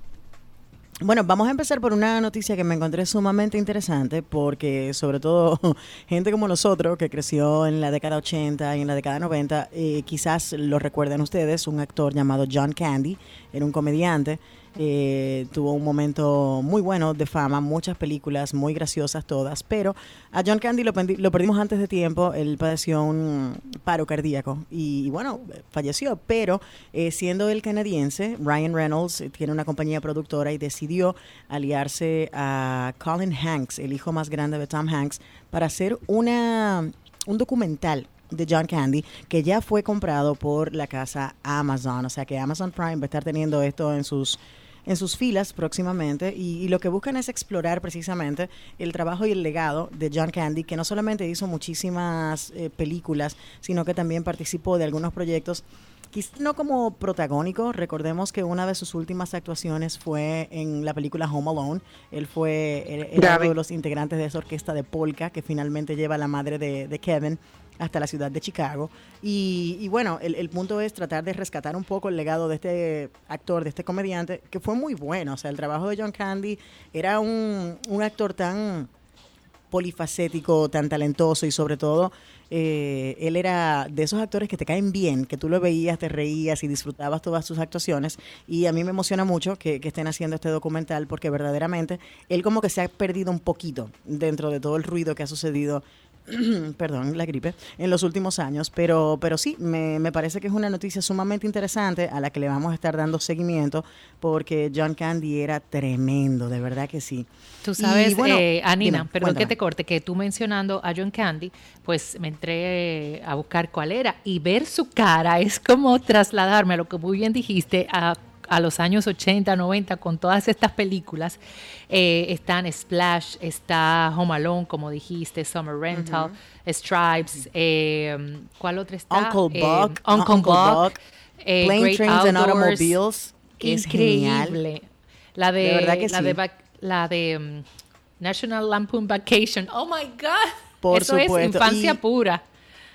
Bueno, vamos a empezar por una noticia que me encontré sumamente interesante porque sobre todo <laughs> gente como nosotros que creció en la década 80 y en la década 90, eh, quizás lo recuerden ustedes, un actor llamado John Candy, era un comediante eh, tuvo un momento muy bueno de fama, muchas películas muy graciosas todas, pero a John Candy lo, perdimos antes de tiempo, él padeció un paro cardíaco y, bueno, falleció, pero eh, siendo el canadiense, Ryan Reynolds eh, tiene una compañía productora y decidió aliarse a Colin Hanks, el hijo más grande de Tom Hanks, para hacer una, un documental de John Candy, que ya fue comprado por la casa Amazon. O sea que Amazon Prime va a estar teniendo esto en sus en sus filas próximamente y, lo que buscan es explorar precisamente el trabajo y el legado de John Candy, que no solamente hizo muchísimas eh, películas, sino que también participó de algunos proyectos quizás no como protagónico, recordemos que una de sus últimas actuaciones fue en la película Home Alone. Él fue uno de los integrantes de esa orquesta de polka que finalmente lleva a la madre de Kevin hasta la ciudad de Chicago. Y, bueno, el, punto es tratar de rescatar un poco el legado de este actor, de este comediante, que fue muy bueno. O sea, el trabajo de John Candy era un, actor tan polifacético, tan talentoso y sobre todo eh, él era de esos actores que te caen bien, que tú lo veías, te reías y disfrutabas todas sus actuaciones. Y a mí me emociona mucho que, que, estén haciendo este documental porque verdaderamente él como que se ha perdido un poquito dentro de todo el ruido que ha sucedido <clears throat> perdón, la gripe, en los últimos años, pero, pero sí, me, me, parece que es una noticia sumamente interesante a la que le vamos a estar dando seguimiento porque John Candy era tremendo, de verdad que sí. Tú sabes, eh, Anina, perdón que te corte, que tú mencionando a John Candy, pues me entré a buscar cuál era y ver su cara es como trasladarme a lo que muy bien dijiste, a a los años 80, 90 con todas estas películas. Eh, están Splash, está Home Alone, como dijiste, Summer Rental, Stripes, eh, ¿cuál otra está? Uncle eh, Buck. Uncle, Buck. Plane Trains and Automobiles. increíble. La de, la, de la de National Lampoon Vacation. Oh my God. Por Eso supuesto. es infancia pura.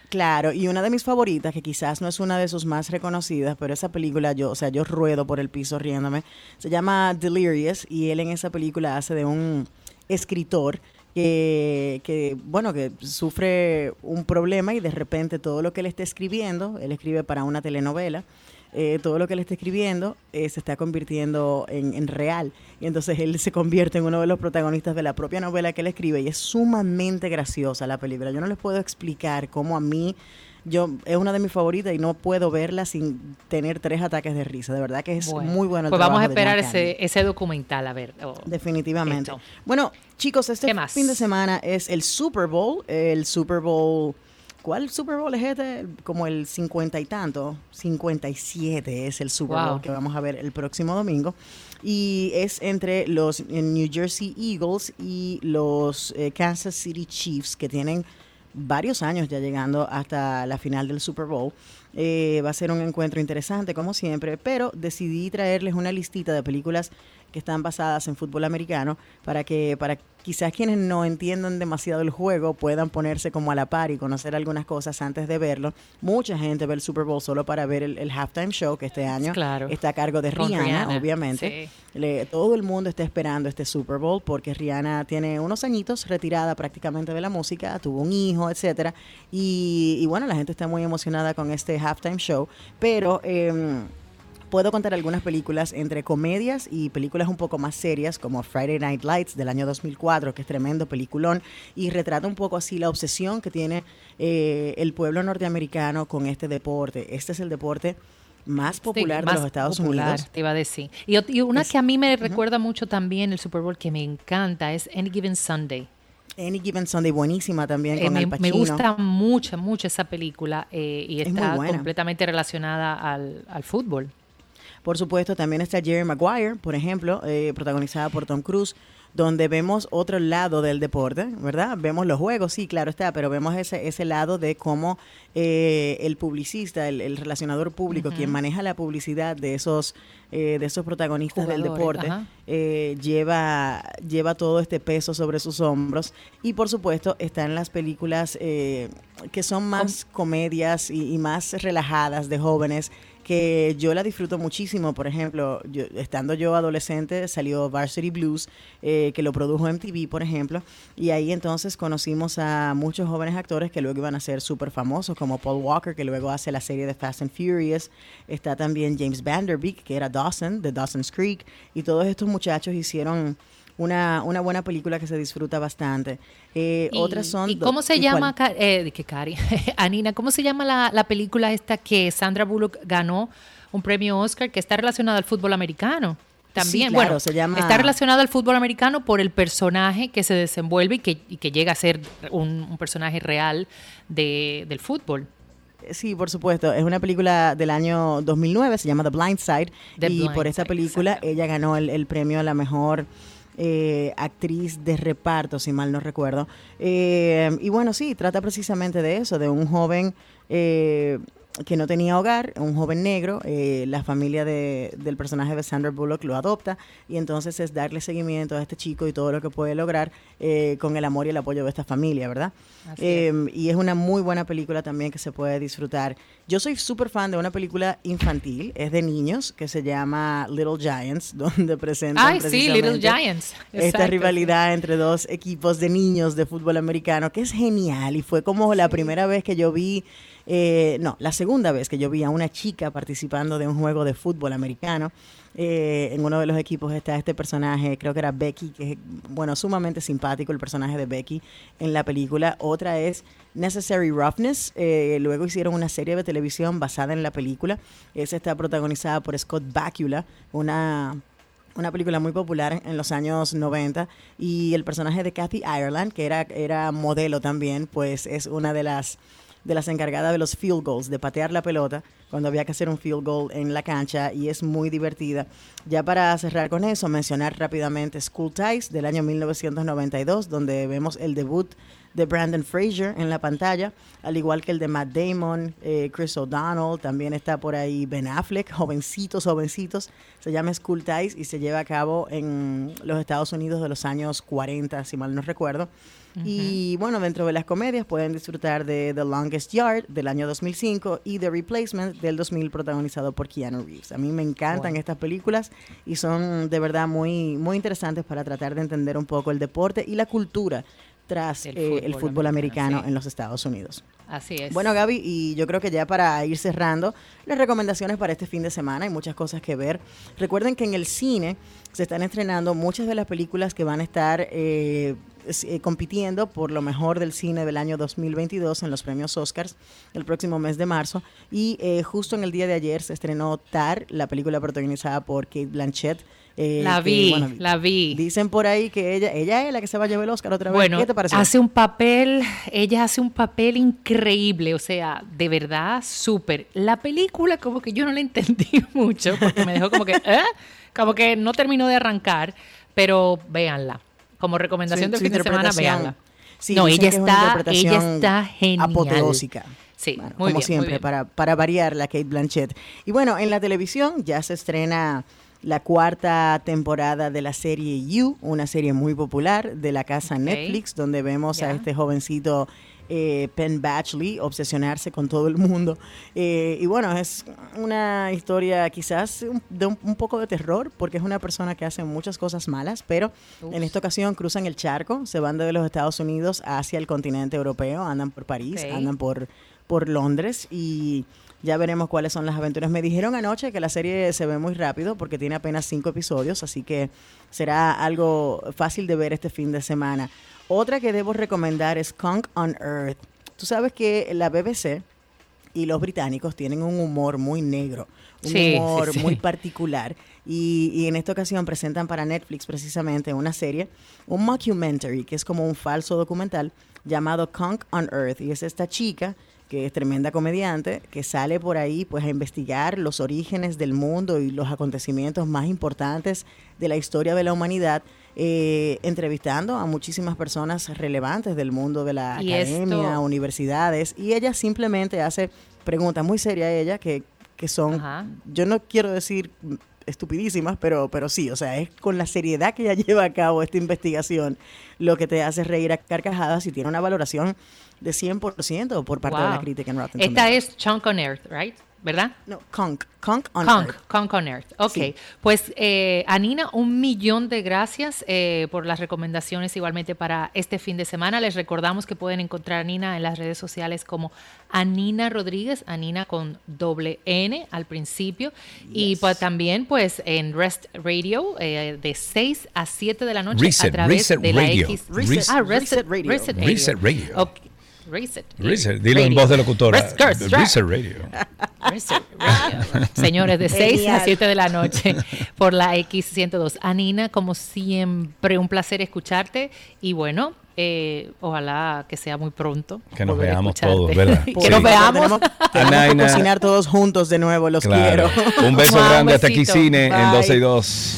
Claro, y una de mis favoritas, que quizás no es una de sus más reconocidas, pero esa película yo, o sea, yo ruedo por el piso riéndome, se llama Delirious y él en esa película hace de un escritor que, que, bueno, que sufre un problema y de repente todo lo que él está escribiendo, él escribe para una telenovela, eh, todo lo que él está escribiendo eh, se está convirtiendo en, real. Y entonces él se convierte en uno de los protagonistas de la propia novela que él escribe y es sumamente graciosa la película. Yo no les puedo explicar cómo a mí yo es una de mis favoritas y no puedo verla sin tener tres ataques de risa. De verdad que es muy bueno. El pues vamos a esperar ese, ese documental, a ver. Definitivamente. Bueno, chicos, este fin de semana es el Super Bowl, el Super Bowl ¿Cuál Super Bowl es este? Como el cincuenta y tanto, 57 es el Super Bowl que vamos a ver el próximo domingo. Y es entre los eh, New Jersey Eagles y los eh, Kansas City Chiefs, que tienen varios años ya llegando hasta la final del Super Bowl. Eh, va a ser un encuentro interesante, como siempre, pero decidí traerles una listita de películas que están basadas en fútbol americano para que para quizás quienes no entiendan demasiado el juego puedan ponerse como a la par y conocer algunas cosas antes de verlo. Mucha gente ve el Super Bowl solo para ver el, halftime show que este año está a cargo de Rihanna, obviamente. todo el mundo está esperando este Super Bowl porque Rihanna tiene unos añitos retirada prácticamente de la música, tuvo un hijo, etcétera, y, y bueno, la gente está muy emocionada con este halftime show, pero eh, puedo contar algunas películas entre comedias y películas un poco más serias, como Friday Night Lights del año 2004, que es tremendo peliculón, y retrata un poco así la obsesión que tiene eh, el pueblo norteamericano con este deporte. Este es el deporte más popular de más los Estados popular, Unidos. Te iba a decir. Y, una que a mí me recuerda mucho también el Super Bowl que me encanta es Any Given Sunday. Any Given Sunday, buenísima también Eh, con me, Al me gusta mucho, mucho esa película eh, y Es está completamente relacionada al, al fútbol. Por supuesto, también está Jerry Maguire, por ejemplo, eh, protagonizada por Tom Cruise, donde vemos otro lado del deporte, ¿verdad? Vemos los juegos, sí, claro está, pero vemos ese, ese lado de cómo eh, el publicista, el, el relacionador público, quien maneja la publicidad de esos, eh, de esos protagonistas del deporte, eh, lleva, lleva todo este peso sobre sus hombros. Y por supuesto, están las películas que son más comedias y, y más relajadas de jóvenes que yo la disfruto muchísimo. Por ejemplo, yo, estando yo adolescente, salió Varsity Blues, eh, que lo produjo MTV, por ejemplo, y ahí entonces conocimos a muchos jóvenes actores que luego iban a ser súper famosos, como Paul Walker, que luego hace la serie de Fast and Furious. Está también James Vanderbeek, que era Dawson, de Dawson's Creek, y todos estos muchachos hicieron... Una, una buena película que se disfruta bastante. Eh, Y- otras son... ¿Y cómo se ¿y llama, eh, que Cari, <laughs> Anina, cómo se llama la, la película esta que Sandra Bullock ganó un premio Oscar que está relacionada al fútbol americano? También, Sí, claro, bueno, se llama- está relacionada al fútbol americano por el personaje que se desenvuelve y que, y que llega a ser un, un personaje real de, del fútbol. Sí, por supuesto. Es una película del año 2009, se llama The Blind Side. The y Blind por esta Side, película ella ganó el, el premio a la mejor eh, actriz de reparto, si mal no recuerdo. Eh, y bueno, sí, trata precisamente de eso, de un joven eh, que no tenía hogar, un joven negro. eh, la familia de- del personaje de Sandra Bullock lo adopta y entonces es darle seguimiento a este chico y todo lo que puede lograr con el amor y el apoyo de esta familia, ¿verdad? Así y es una muy buena película también que se puede disfrutar. Yo soy súper fan de una película infantil, es de niños, que se llama Little Giants, <laughs> donde presentan Ay, sí, Little. Esta rivalidad entre dos equipos de niños de fútbol americano, que es genial. Y fue como la primera vez que yo vi, eh, no, la segunda vez que yo vi a una chica participando de un juego de fútbol americano. Eh, en uno de los equipos está este personaje, creo que era Becky, que es, bueno, sumamente simpático el personaje de Becky en la película. Otra es Necessary Roughness. eh, luego hicieron una serie de televisión basada en la película. Esa está protagonizada por Scott Bakula, una una película muy popular en los años 90 y el personaje de Kathy Ireland, que era, era modelo también, pues es una de las de las encargadas de los field goals, de patear la pelota cuando había que hacer un field goal en la cancha y es muy divertida. Ya para cerrar con eso, mencionar rápidamente School Ties del año 1992, donde vemos el debut de Brandon Fraser en la pantalla, al igual que el de Matt Damon, eh, Chris O'Donnell, también está por ahí Ben Affleck, jovencitos, jovencitos, se llama School Ties y se lleva a cabo en los Estados Unidos de los años 40, si mal no recuerdo. Y bueno, dentro de las comedias pueden disfrutar de The Longest Yard del año 2005 y The Replacement del 2000 protagonizado por Keanu Reeves. A mí me encantan estas películas y son de verdad muy, muy interesantes para tratar de entender un poco el deporte y la cultura tras El eh, el fútbol americano americano, sí. en los Estados Unidos. Así es. Bueno, Gaby, y yo creo que ya para ir cerrando, las recomendaciones para este fin de semana, hay muchas cosas que ver. Recuerden que en el cine se están estrenando muchas de las películas que van a estar eh, eh, compitiendo por lo mejor del cine del año 2022 en los premios Oscars el próximo mes de marzo. Y eh, justo en el día de ayer se estrenó Tar, la película protagonizada por Kate Blanchett. eh, la que, vi, bueno, la vi. Dicen por ahí que ella, ella es la que se va a llevar el Oscar otra vez. Bueno, ¿Qué te pareció? hace un papel, ella hace un papel increíble, o sea, de verdad, súper. La película como que yo no la entendí <laughs> mucho, porque me dejó como que, ¿eh? Como que no terminó de arrancar, pero véanla. Como recomendación del fin de semana, véanla. Sí, no, ella está, ella está genial. Apoteósica. Sí, Bueno, muy como bien, muy siempre, bien. Para, para variar la Kate Blanchett. Y bueno, en la televisión ya se estrena la cuarta temporada de la serie You, una serie muy popular de la casa. Netflix, donde vemos a este jovencito eh, Penn Badgley obsesionarse con todo el mundo. Eh, y bueno, es una historia quizás de un, un poco de terror, porque es una persona que hace muchas cosas malas, pero en esta ocasión cruzan el charco, se van de los Estados Unidos hacia el continente europeo, andan por París, andan por, por Londres y ya veremos cuáles son las aventuras. Me dijeron anoche que la serie se ve muy rápido porque tiene apenas cinco episodios, así que será algo fácil de ver este fin de semana. Otra que debo recomendar es Kong on Earth. Tú sabes que la BBC y los británicos tienen un humor muy negro, un Sí, sí, humor sí. muy particular. Y, y en esta ocasión presentan para Netflix precisamente una serie, un mockumentary, que es como un falso documental llamado Conk on Earth. Y es esta chica que es tremenda comediante, que sale por ahí pues a investigar los orígenes del mundo y los acontecimientos más importantes de la historia de la humanidad, eh, entrevistando a muchísimas personas relevantes del mundo de la Y academia, esto- universidades, y ella simplemente hace preguntas muy serias a ella que, que son, Ajá. yo no quiero decir estupidísimas, pero, pero sí, o sea, es con la seriedad que ella <laughs> lleva a cabo esta investigación lo que te hace reír a carcajadas y tiene una valoración de 100% por parte de la crítica en Rotten Esta Tomatoes. es Chunk on Earth, right? ¿Verdad? No, Conk, Conk on Conk, Earth. Conk on Earth. Ok, Sí. pues eh, Anina, un millón de gracias eh, por las recomendaciones igualmente para este fin de semana. Les recordamos que pueden encontrar a Anina en las redes sociales como Anina Rodríguez, Anina con doble N al principio. Y pues, también pues en Rest Radio eh, de 6 a 7 de la noche Reset, a través Reset de la Radio. X. Reset- ah, Reset, Reset Radio. Reset Reset Radio. Ok, Reset. Reset, dilo en Radio. voz de locutora. Reset Radio. <laughs> Reset Radio. Señores, de 6 a Genial. 7 de la noche por la X102. Anina, como siempre, un placer escucharte y bueno, eh, ojalá que sea muy pronto. Que nos veamos escucharte. todos, ¿verdad? <laughs> que Sí. nos veamos. Tenemos, tenemos que cocinar todos juntos de nuevo, los Claro. quiero. Un <laughs> beso un grande hasta aquí cine en Bye. 12 y 2.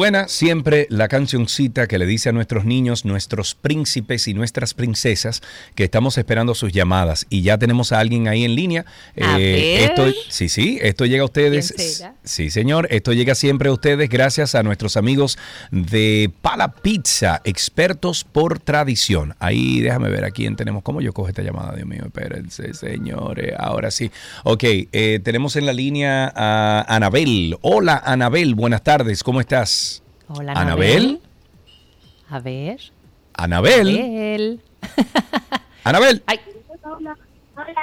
Suena siempre la cancioncita que le dice a nuestros niños, nuestros príncipes y nuestras princesas que estamos esperando sus llamadas. Y ya tenemos a alguien ahí en línea. Eh, ver. Esto, sí, sí, esto llega a ustedes. Sí, señor, esto llega siempre a ustedes gracias a nuestros amigos de Pala Pizza, expertos por tradición. Ahí déjame ver a quién tenemos. ¿Cómo yo cojo esta llamada? Dios mío, espérense, señores. Ahora sí. Ok, eh, tenemos en la línea a Anabel. Hola, Anabel, buenas tardes, ¿cómo estás? Hola, Anabel. Anabel. A ver. Anabel. Anabel. <laughs> Anabel. Ay, Hola.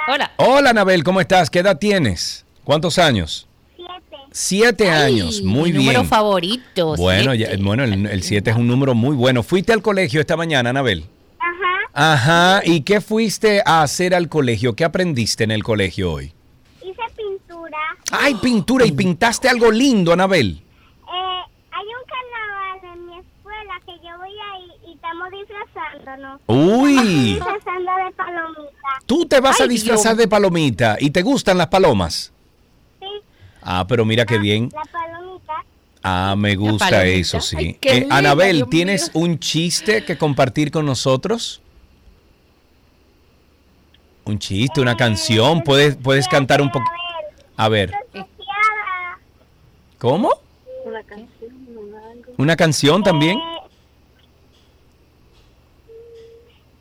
hola. Hola, Anabel, ¿cómo estás? ¿Qué edad tienes? ¿Cuántos años? Siete. Siete años, Ay, muy mi bien. número favorito. Bueno, ya- bueno, el, el siete es un número muy bueno. ¿Fuiste al colegio esta mañana, Anabel? Ajá. Ajá, ¿y qué fuiste a hacer al colegio? ¿Qué aprendiste en el colegio hoy? Hice pintura. Ay, pintura, y pintaste algo lindo, Anabel. Eh, hay un carnaval en mi escuela que yo voy ahí y estamos Uy, Disfrazando de palomita. tú te vas a disfrazar Dios. de palomita y te gustan las palomas. Sí. Ah, pero mira qué bien. La palomita. Ah, me gusta eso, sí. Ay, qué Eh, linda, Anabel, Dios ¿tienes mío. un chiste que compartir con nosotros? Un chiste, una canción, puedes, puedes cantar un poco. A ver. ¿cómo? Una canción, algo. ¿Una canción también? Eh,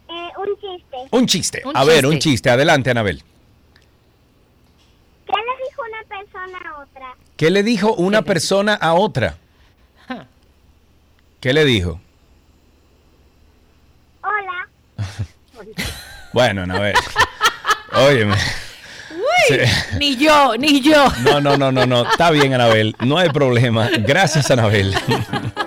eh, un chiste. Un chiste. Un A ver, un chiste. Adelante, Anabel. ¿Qué le dijo una persona a otra? ¿Qué le dijo una <laughs> persona a otra? ¿Qué le dijo? Hola. <laughs> Bueno, Anabel. Óyeme. Sí. Ni yo, ni yo. No, no, no, no, no. Está bien, Anabel. No hay problema. Gracias, Anabel. <laughs>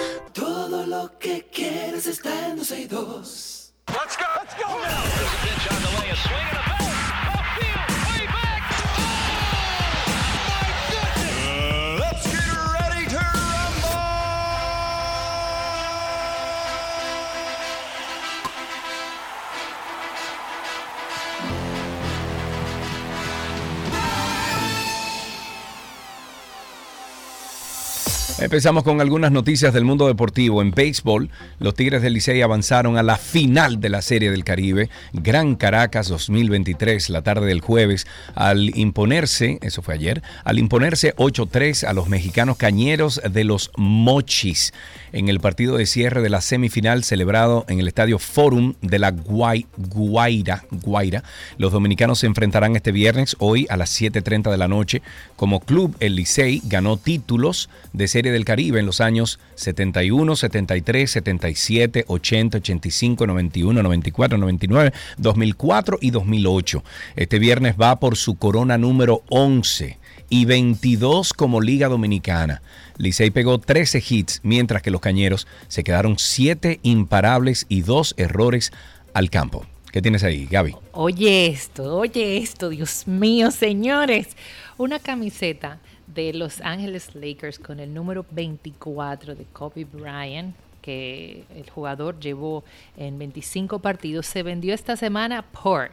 Empezamos con algunas noticias del mundo deportivo. En béisbol, los Tigres del Licey avanzaron a la final de la Serie del Caribe, Gran Caracas 2023, la tarde del jueves, al imponerse, eso fue ayer, al imponerse 8-3 a los mexicanos cañeros de los Mochis en el partido de cierre de la semifinal celebrado en el estadio Forum de la Guaira. Guaira. Los dominicanos se enfrentarán este viernes, hoy a las 7.30 de la noche. Como club, el Licey ganó títulos de Serie del Caribe en los años 71, 73, 77, 80, 85, 91, 94, 99, 2004 y 2008. Este viernes va por su corona número 11 y 22 como Liga Dominicana. Licey pegó 13 hits, mientras que los Cañeros se quedaron 7 imparables y 2 errores al campo. ¿Qué tienes ahí, Gaby? Oye esto, oye esto, Dios mío, señores. Una camiseta de Los Ángeles Lakers con el número 24 de Kobe Bryant, que el jugador llevó en 25 partidos, se vendió esta semana por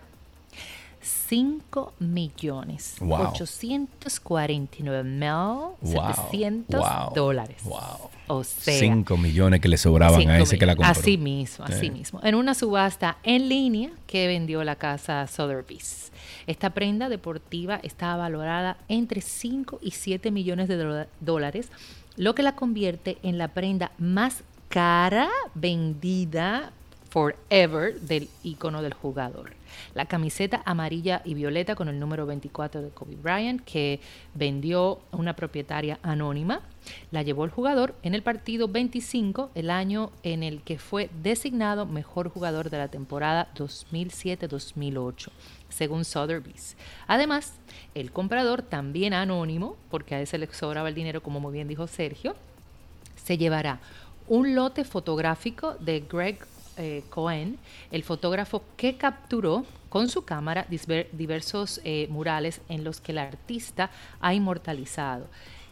5 millones 849 mil 700 dólares. O sea, 5 millones que le sobraban a ese que la compró. Así mismo, así mismo. En una subasta en línea que vendió la casa Sotheby's. Esta prenda deportiva estaba valorada entre 5 y 7 millones de dólares, lo que la convierte en la prenda más cara vendida forever del icono del jugador. La camiseta amarilla y violeta con el número 24 de Kobe Bryant que vendió una propietaria anónima, la llevó el jugador en el partido 25, el año en el que fue designado mejor jugador de la temporada 2007-2008 según Sotheby's. Además, el comprador, también anónimo, porque a ese le sobraba el dinero, como muy bien dijo Sergio, se llevará un lote fotográfico de Greg eh, Cohen, el fotógrafo que capturó con su cámara diversos eh, murales en los que el artista ha inmortalizado,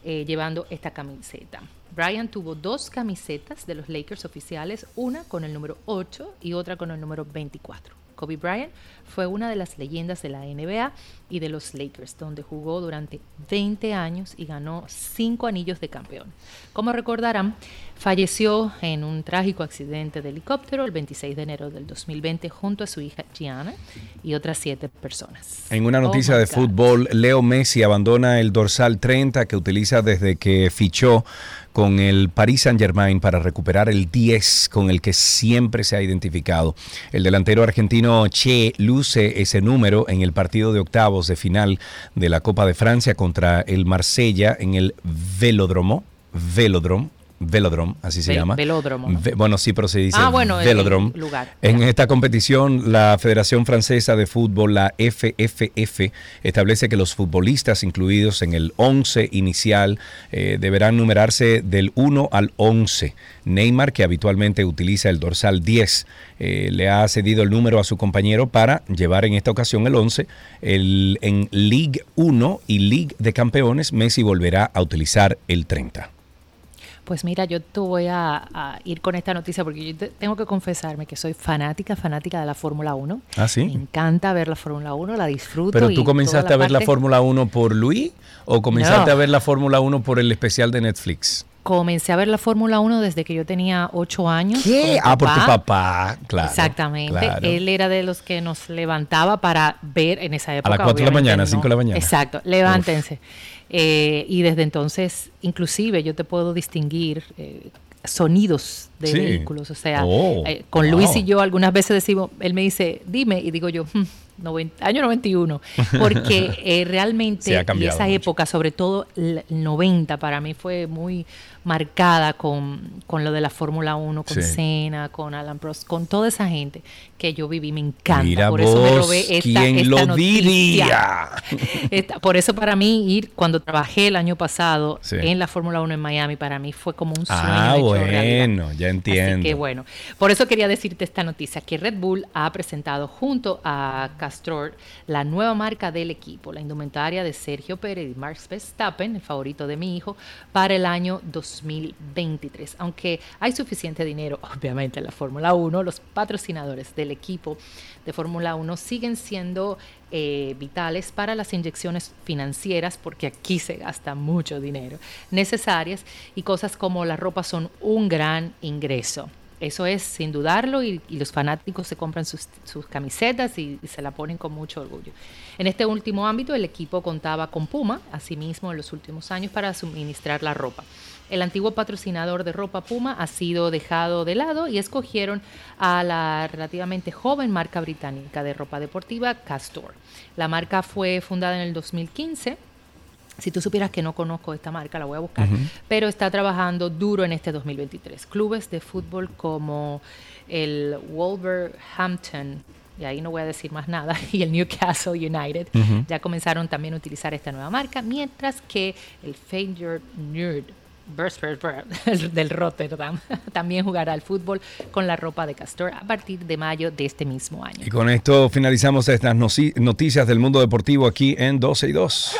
eh, llevando esta camiseta. Brian tuvo dos camisetas de los Lakers oficiales, una con el número 8 y otra con el número 24. Kobe Bryant fue una de las leyendas de la NBA y de los Lakers, donde jugó durante 20 años y ganó 5 anillos de campeón. Como recordarán, falleció en un trágico accidente de helicóptero el 26 de enero del 2020 junto a su hija Gianna y otras 7 personas. En una noticia oh de fútbol, Leo Messi abandona el dorsal 30 que utiliza desde que fichó con el Paris Saint-Germain para recuperar el 10 con el que siempre se ha identificado. El delantero argentino Che ese número en el partido de octavos de final de la Copa de Francia contra el Marsella en el Velódromo. Velódromo Velodrome, así se llama. Velódromo. bueno, sí, pero se dice ah, bueno, Velodrome. lugar. En esta competición, la Federación Francesa de Fútbol, la FFF, establece que los futbolistas incluidos en el 11 inicial eh, deberán numerarse del 1 al 11. Neymar, que habitualmente utiliza el dorsal 10, eh, le ha cedido el número a su compañero para llevar en esta ocasión el 11. El, en League 1 y League de Campeones, Messi volverá a utilizar el 30. Pues mira, yo te voy a, ir con esta noticia porque yo tengo que confesarme que soy fanática, fanática de la Fórmula 1. Ah, sí. Me encanta ver la Fórmula 1, la disfruto. ¿Pero tú comenzaste a ver la Fórmula 1 por Luis o comenzaste a ver la Fórmula 1 por el especial de Netflix? Comencé a ver la Fórmula 1 desde que yo tenía 8 años. ¿Qué? Ah, por tu papá, claro. Exactamente. Él era de los que nos levantaba para ver en esa época. A las 4 de la mañana, 5 de la mañana. Exacto, levántense. Eh, y desde entonces, inclusive yo te puedo distinguir eh, sonidos de vehículos. O sea, oh, eh, con Luis y yo algunas veces decimos, él me dice, dime, y digo yo, hmm, año 91, <laughs> porque realmente esa época, sobre todo el 90, para mí fue muy marcada con, lo de la Fórmula 1, con Senna, con Alan Prost, con toda esa gente que yo viví, me encanta. por eso me robé esta, ¿quién lo diría? <laughs> por eso para mí ir, cuando trabajé el año pasado en la Fórmula 1 en Miami, para mí fue como un sueño. Ah, bueno, ya entiendo. Así que bueno, por eso quería decirte esta noticia, que Red Bull ha presentado junto a Castor, la nueva marca del equipo, la indumentaria de Sergio Pérez y Max Verstappen, el favorito de mi hijo, para el año 2023. Aunque hay suficiente dinero, <laughs> obviamente, en la Fórmula 1, los patrocinadores del equipo de Fórmula 1 siguen siendo eh, vitales para las inyecciones financieras, porque aquí se gasta mucho dinero, necesarias, y cosas como la ropa son un gran ingreso. Eso es sin dudarlo y, los fanáticos se compran sus, camisetas y, se la ponen con mucho orgullo. En este último ámbito el equipo contaba con Puma, asimismo en los últimos años, para suministrar la ropa. El antiguo patrocinador de ropa Puma ha sido dejado de lado y escogieron a la relativamente joven marca británica de ropa deportiva Castor. La marca fue fundada en el 2015 si tú supieras que no conozco esta marca, la voy a buscar, pero está trabajando duro en este 2023. Clubes de fútbol como el Wolverhampton, y ahí no voy a decir más nada, <laughs> y el Newcastle United ya comenzaron también a utilizar esta nueva marca, mientras que el Feyenoord Nerd <laughs> del Rotterdam <laughs> también jugará al fútbol con la ropa de Castor a partir de mayo de este mismo año. Y con esto finalizamos estas noticias del mundo deportivo aquí en 12 y 2.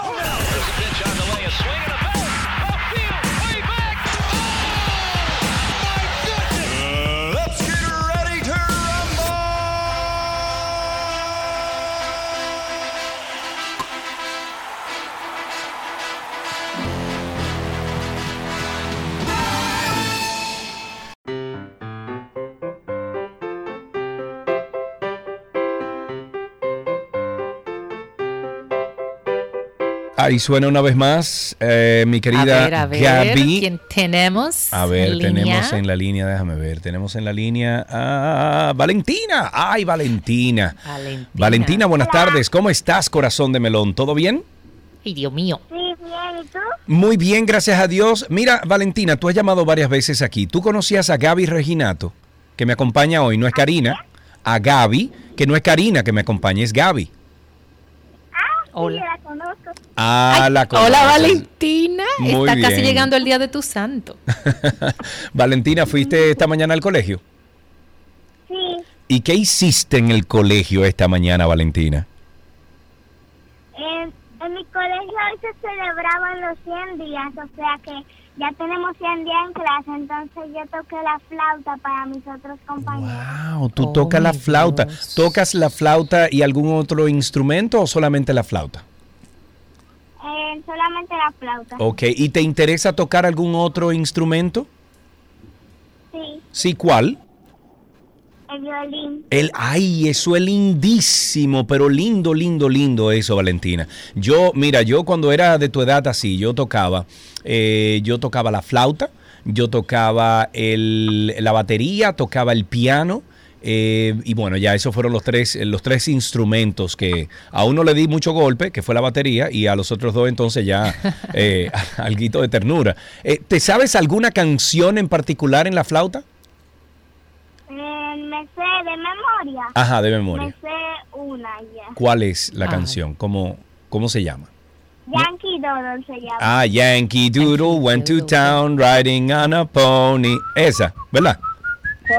Ahí suena una vez más eh, mi querida a ver, a ver, Gaby. ¿Quién tenemos? A ver, tenemos en la línea, déjame ver, tenemos en la línea a Valentina. Ay, Valentina. Valentina. Valentina, buenas tardes. ¿Cómo estás, corazón de melón? ¿Todo bien? Ay, Dios mío. Sí, bien, ¿y tú? Muy bien, gracias a Dios. Mira, Valentina, tú has llamado varias veces aquí. ¿Tú conocías a Gaby Reginato, que me acompaña hoy? No es Karina. A Gaby, que no es Karina que me acompaña, es Gaby. Hola. la conozco. Ah, la Hola Valentina, está casi llegando el día de tu santo. <laughs> Valentina, ¿fuiste esta mañana al colegio? Sí. ¿Y qué hiciste en el colegio esta mañana, Valentina? En, en mi colegio hoy se celebraban los 100 días, o sea que ya tenemos 100 días en clase, entonces yo toqué la flauta para mis otros compañeros. Wow, tú tocas la flauta. ¿Tocas la flauta y algún otro instrumento o solamente la flauta? Eh, solamente la flauta. Ok, ¿y te interesa tocar algún otro instrumento? Sí. ¿Sí cuál? El violín. El, ay, eso es lindísimo, pero lindo, lindo, lindo eso, Valentina. Yo, mira, yo cuando era de tu edad así, yo tocaba, eh, yo tocaba la flauta, yo tocaba el, la batería, tocaba el piano. Eh, y bueno, ya esos fueron los tres, los tres instrumentos que a uno le di mucho golpe, que fue la batería, y a los otros dos entonces ya <laughs> eh, <laughs> algo de ternura. Eh, ¿Te sabes alguna canción en particular en la flauta? Me sé de memoria. Ajá, de memoria. Me sé una ya. ¿Cuál es la canción? ¿Cómo, ¿Cómo se llama? Yankee Doodle se llama. Ah, Yankee Doodle went to town riding on a pony. Esa, ¿verdad? Sí.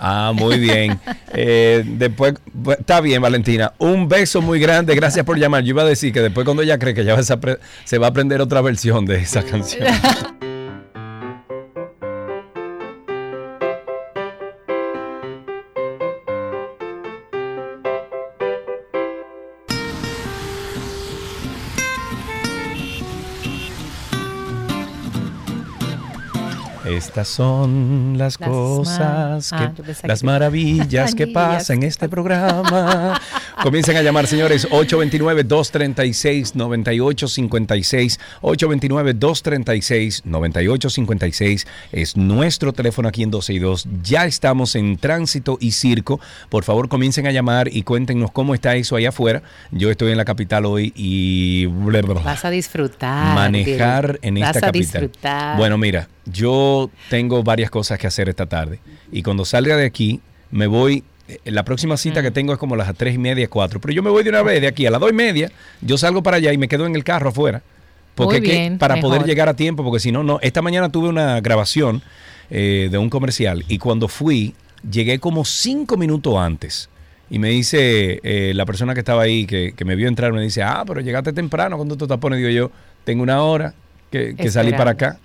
Ah, muy bien. <laughs> Eh, después, está bien, Valentina. Un beso muy grande. Gracias por llamar. Yo iba a decir que después cuando ella cree que ya se va a aprender otra versión de esa canción. <laughs> Estas son las, cosas, que, ah, las maravillas que pasan en este programa. Comiencen a llamar, señores, 829-236-9856. 829-236-9856 es nuestro teléfono aquí en 12 y 2. Ya estamos en tránsito y circo. Por favor, comiencen a llamar y cuéntenos cómo está eso allá afuera. Yo estoy en la capital hoy y... Vas a disfrutar. Manejar en esta capital. Bueno, mira, yo tengo varias cosas que hacer esta tarde. Y cuando salga de aquí, me voy la próxima cita que tengo es como a las tres y media, cuatro. Pero yo me voy de una vez de aquí a las dos y media. Yo salgo para allá y me quedo en el carro afuera. Porque para poder llegar a tiempo, porque si no, no. Esta mañana tuve una grabación eh, de un comercial y cuando fui, llegué como cinco minutos antes. Y me dice eh, la persona que estaba ahí, que, que me vio entrar, me dice, ah, pero llegaste temprano cuando tú tapones. Digo yo, tengo una hora que, que salí para acá.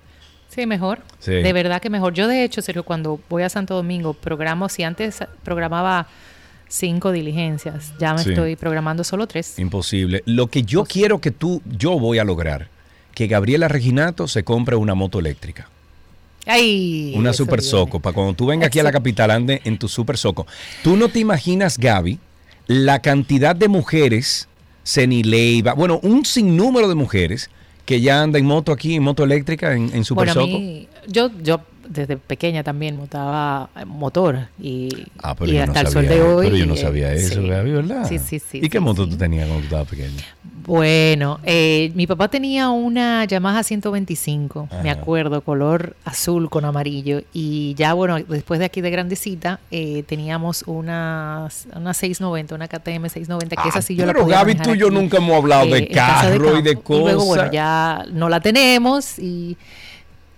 Sí, mejor. De verdad que mejor. Yo, de hecho, Sergio, cuando voy a Santo Domingo, programo, si antes programaba cinco diligencias, ya me estoy programando solo tres. Imposible. Lo que yo quiero que tú, yo voy a lograr, que Gabriela Reginato se compre una moto eléctrica. Ay, una super soco, para cuando tú vengas aquí a la capital ande en tu super soco. Tú no te imaginas, Gaby, la cantidad de mujeres, Cenileiva, bueno, un sinnúmero de mujeres que ya anda en moto aquí, en moto eléctrica, en, en Super Soco? yo, yo desde pequeña también montaba motor y, ah, y hasta el sol de hoy. Pero yo no sabía eso, ¿verdad? Sí, sí, sí. ¿Y qué moto tú tenías cuando estabas pequeña? Bueno, eh, mi papá tenía una Yamaha 125, me acuerdo, color azul con amarillo. Y ya, bueno, después de aquí de grandecita, eh, teníamos una, una 690, una KTM 690, que esa sí yo la Pero Gaby, tú y yo nunca hemos hablado de eh, carro y de cosas. Y luego, bueno, ya no la tenemos y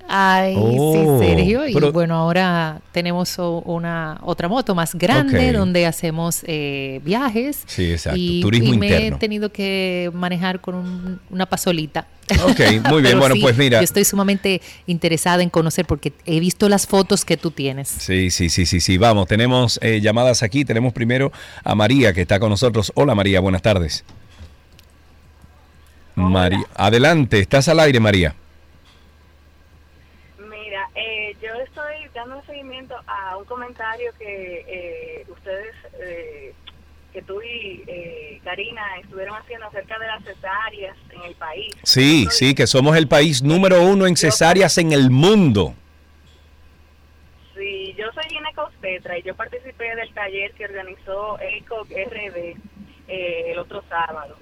Ay, sí, oh, Sergio. Y bueno, ahora tenemos una otra moto más grande donde hacemos eh, viajes. Sí, exacto. Y, Turismo y me he tenido que manejar con una pasolita. Ok, muy <laughs> bien. bueno, pues mira. Yo estoy sumamente interesada en conocer porque he visto las fotos que tú tienes. Sí, sí, sí, sí, sí. Vamos, tenemos eh, llamadas aquí. Tenemos primero a María que está con nosotros. Hola María, buenas tardes. María, adelante, estás al aire, María. dando seguimiento a un comentario que eh, ustedes, eh, que tú y eh, Karina estuvieron haciendo acerca de las cesáreas en el país. Sí, sí, que somos el país número uno en cesáreas en el mundo. Sí, yo soy ginecostetra y yo participé del taller que organizó ECOC RD el otro sábado.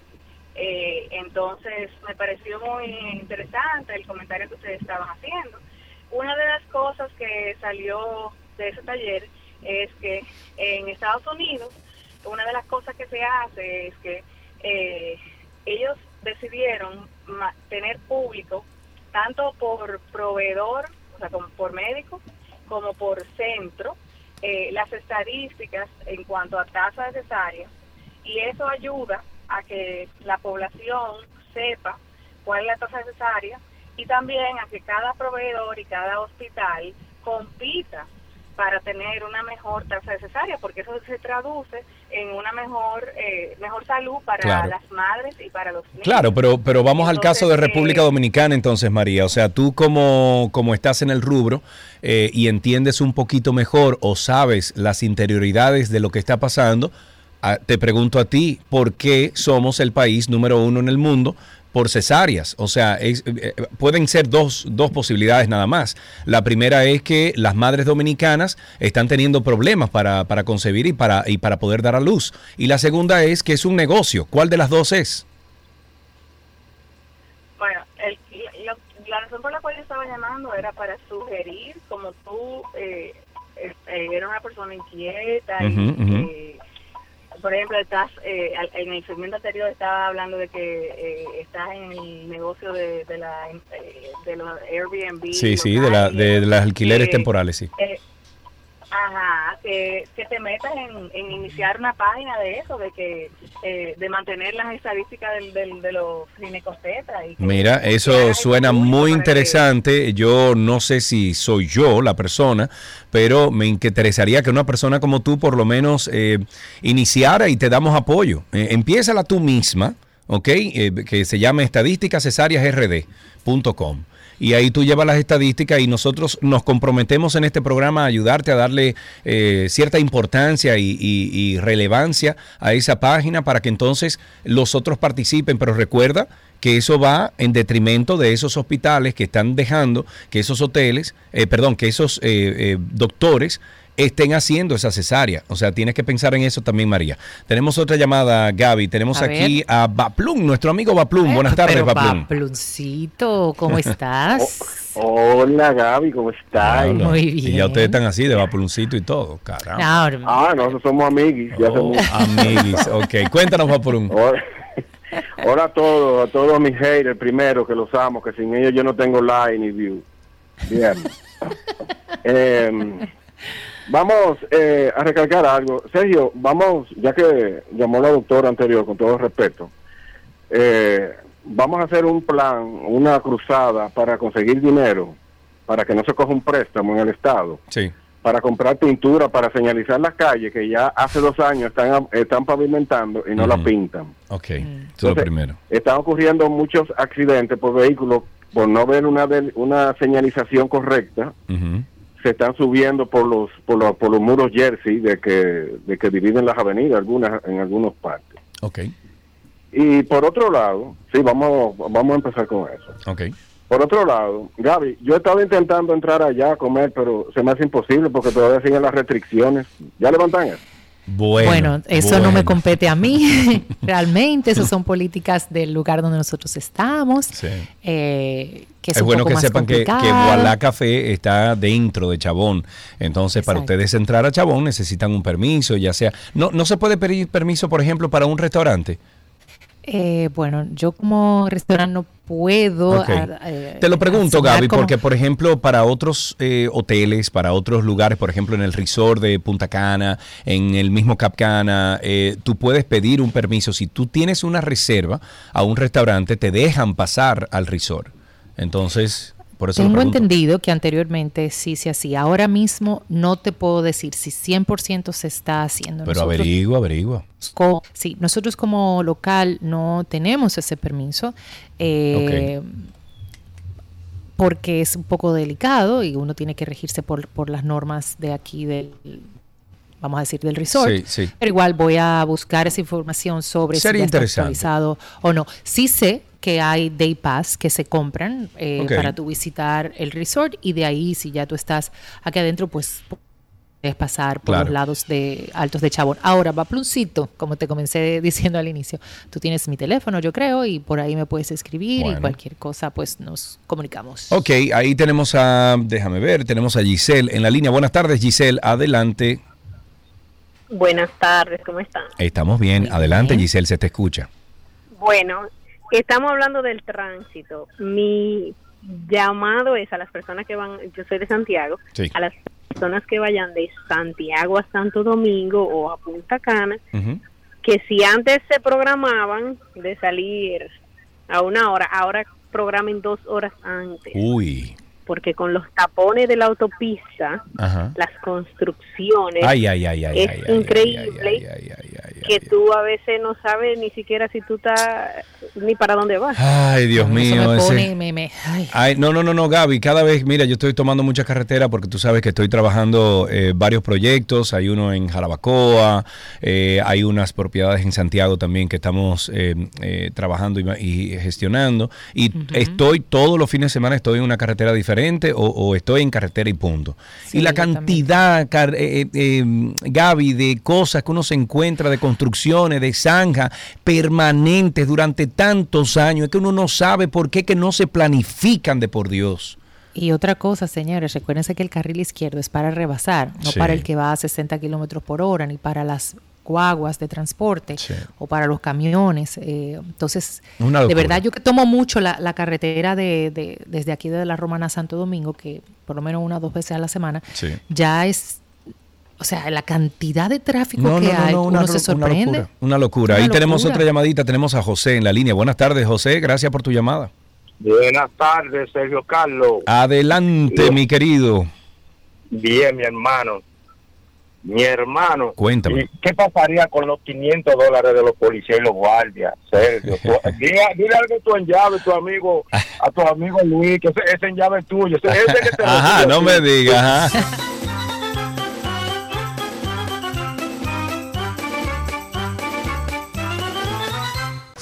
entonces me pareció muy interesante el comentario que ustedes estaban haciendo una de las cosas que salió de ese taller es que en Estados Unidos, una de las cosas que se hace es que eh, ellos decidieron tener público tanto por proveedor, o sea, como por médico, como por centro, eh, las estadísticas en cuanto a tasa de y eso ayuda a que la población sepa cuál es la tasa de cesárea y también a que cada proveedor y cada hospital compita para tener una mejor tasa de cesárea, porque eso se traduce en una mejor eh, mejor salud para las madres y para los niños. Claro, pero pero vamos al caso de República eh, Dominicana entonces, María. O sea, tú como, como estás en el rubro eh, y entiendes un poquito mejor o sabes las interioridades de lo que está pasando, ah, te pregunto a ti, ¿por qué somos el país número uno en el mundo por cesáreas. O sea, eh, eh, pueden ser dos, dos, posibilidades nada más. La primera es que las madres dominicanas están teniendo problemas para, para concebir y para, y para poder dar a luz. Y la segunda es que es un negocio. ¿Cuál de las dos es? Bueno, la razón por la cual yo estaba llamando era para sugerir, como tú eh, eres una persona inquieta y por ejemplo, estás eh, en el segmento anterior estaba hablando de que eh, estás en el negocio de, de, la, eh, de los Airbnb. Sí, sí, de, la, de, las alquileres temporales, sí. Ajá, que, que te metas en, iniciar una página de eso, de que eh, de mantener las estadísticas del, de los ginecostetas. Mira, eso suena muy interesante. Yo no sé si soy yo la persona, pero me interesaría que una persona como tú por lo menos eh, iniciara y te damos apoyo. Eh, empiézala tú misma, ¿ok? Eh, que se llame estadísticascesariasrd.com y ahí tú llevas las estadísticas y nosotros nos comprometemos en este programa a ayudarte a darle eh, cierta importancia y, relevancia a esa página para que entonces los otros participen, pero recuerda que eso va en detrimento de esos hospitales que están dejando que esos hoteles, eh, perdón, que esos eh, doctores estén haciendo esa cesárea. O sea, tienes que pensar en eso también, María. Tenemos otra llamada, Gaby. Tenemos aquí a Baplum, nuestro amigo Baplum. Buenas tardes, Baplum. Baplumcito, ¿cómo <laughs> estás? hola, Gaby, ¿cómo estás? Muy bien. Y ya ustedes están así, de Baplumcito y todo, caramba. ah, nosotros somos amiguis. Ya oh, amiguis, <laughs> ok. Cuéntanos, Baplum. <laughs> Hola. a todos, a todos mis haters, primero que los amo, que sin ellos yo no tengo like ni view. Bien. eh, vamos eh, a recalcar algo. Sergio, vamos, ya que llamó la doctora anterior, con todo respeto, eh, vamos a hacer un plan, una cruzada para conseguir dinero, para que no se coja un préstamo en el Estado. Sí. Para comprar pintura, para señalizar las calles que ya hace dos años están, están pavimentando y no la pintan. Ok, Mm. eso es lo Entonces, primero. Están ocurriendo muchos accidentes por vehículos por no ver una, del- una señalización correcta. Ujú. Se están subiendo por los, por los, por los muros Jersey de que, de que dividen las avenidas algunas, en algunos partes. Ok, Y por otro lado, sí, vamos, vamos a empezar con eso. ok. Por otro lado, Gaby, yo he estado intentando entrar allá a comer, pero se me hace imposible porque todavía siguen las restricciones. ¿Ya levantan eso? Bueno, Bueno, eso no me compete a mí, <laughs> realmente, esas son políticas del lugar donde nosotros estamos. Sí. eh, que es, Es bueno que sepan que, que Café está dentro de Chabón. Entonces, para ustedes entrar a Chabón necesitan un permiso, ya sea... No, no se puede pedir permiso, por ejemplo, para un restaurante. Eh, bueno, yo como restaurante no puedo. Ah, eh, Te lo pregunto, Gaby, como- porque, por ejemplo, para otros eh, hoteles, para otros lugares, por ejemplo, en el resort de Punta Cana, en el mismo Cap Cana, eh, tú puedes pedir un permiso. Si tú tienes una reserva a un restaurante, te dejan pasar al resort. Entonces, por eso lo Tengo entendido que anteriormente sí se hacía. Ahora mismo no te puedo decir si 100% se está haciendo. Pero Nosotros averigua, averigua. co- sí, nosotros como local no tenemos ese permiso. eh, Porque es un poco delicado y uno tiene que regirse por, por las normas de aquí del, vamos a decir, del resort. Sí, sí. Pero igual voy a buscar esa información sobre Sería si ya está actualizado o no. Sí sé que hay day pass que se compran eh, para tu visitar el resort y de ahí si ya tú estás aquí adentro pues puedes pasar por Claro. los lados de altos de Chabón. Ahora, va pluncito, como te comencé diciendo al inicio, tú tienes mi teléfono, yo creo, y por ahí me puedes escribir Bueno. y cualquier cosa, pues nos comunicamos. Ok, ahí tenemos a, déjame ver, tenemos a Giselle en la línea. Buenas tardes, Giselle, adelante. Buenas tardes, ¿cómo están? Estamos bien, Muy adelante, bien. Giselle, se te escucha. Bueno, estamos hablando del tránsito. Mi llamado es a las personas que van, yo soy de Santiago, Sí. a las personas que vayan de Santiago a Santo Domingo o a Punta Cana, que si antes se programaban de salir a una hora, ahora programen dos horas antes, Uy, porque con los tapones de la autopista, ajá. las construcciones, Ay, ay, ay, ay. es increíble que tú a veces no sabes ni siquiera si tú estás ni para dónde vas. Ay, Dios Eso mío, me ese- pone, me, me- ay. Ay, no, no, no, no, Gaby, cada vez, mira, yo estoy tomando mucha carretera porque tú sabes que estoy trabajando eh, varios proyectos, hay uno en Jarabacoa, eh, hay unas propiedades en Santiago también que estamos eh, eh, trabajando y, y gestionando, y estoy todos los fines de semana, estoy en una carretera diferente o, o estoy en carretera y punto. Sí, y la cantidad, car- eh, eh, eh, Gaby, de cosas que uno se encuentra, de construcciones, de zanjas permanentes durante tantos años, es que uno no sabe por qué que no se planifican de por Dios. Y otra cosa, señores, recuérdense que el carril izquierdo es para rebasar, no Sí. para el que va a 60 kilómetros por hora, ni para las guaguas de transporte Sí. o para los camiones. eh, entonces, de verdad, yo que tomo mucho la, la carretera de, de- desde aquí de la Romana a Santo Domingo, que por lo menos una o dos veces a la semana, Sí. ya es, o sea, la cantidad de tráfico No, que no, hay, no, una, uno se ro- una sorprende. locura. Una locura. Una Ahí tenemos otra llamadita, tenemos a José en la línea. Buenas tardes, José, gracias por tu llamada. Buenas tardes, Sergio Carlos. Adelante, mi querido. Bien, mi hermano. Mi hermano. Cuéntame. ¿y ¿Qué pasaría con los 500 dólares de los policías y los guardias, Sergio? <laughs> Tú- dile, dile algo a tu en llave, tu amigo, a tu amigo Luis, que ese, ese en llave es tuyo. Ese, ese que te <laughs> Ajá, no me digas. <laughs>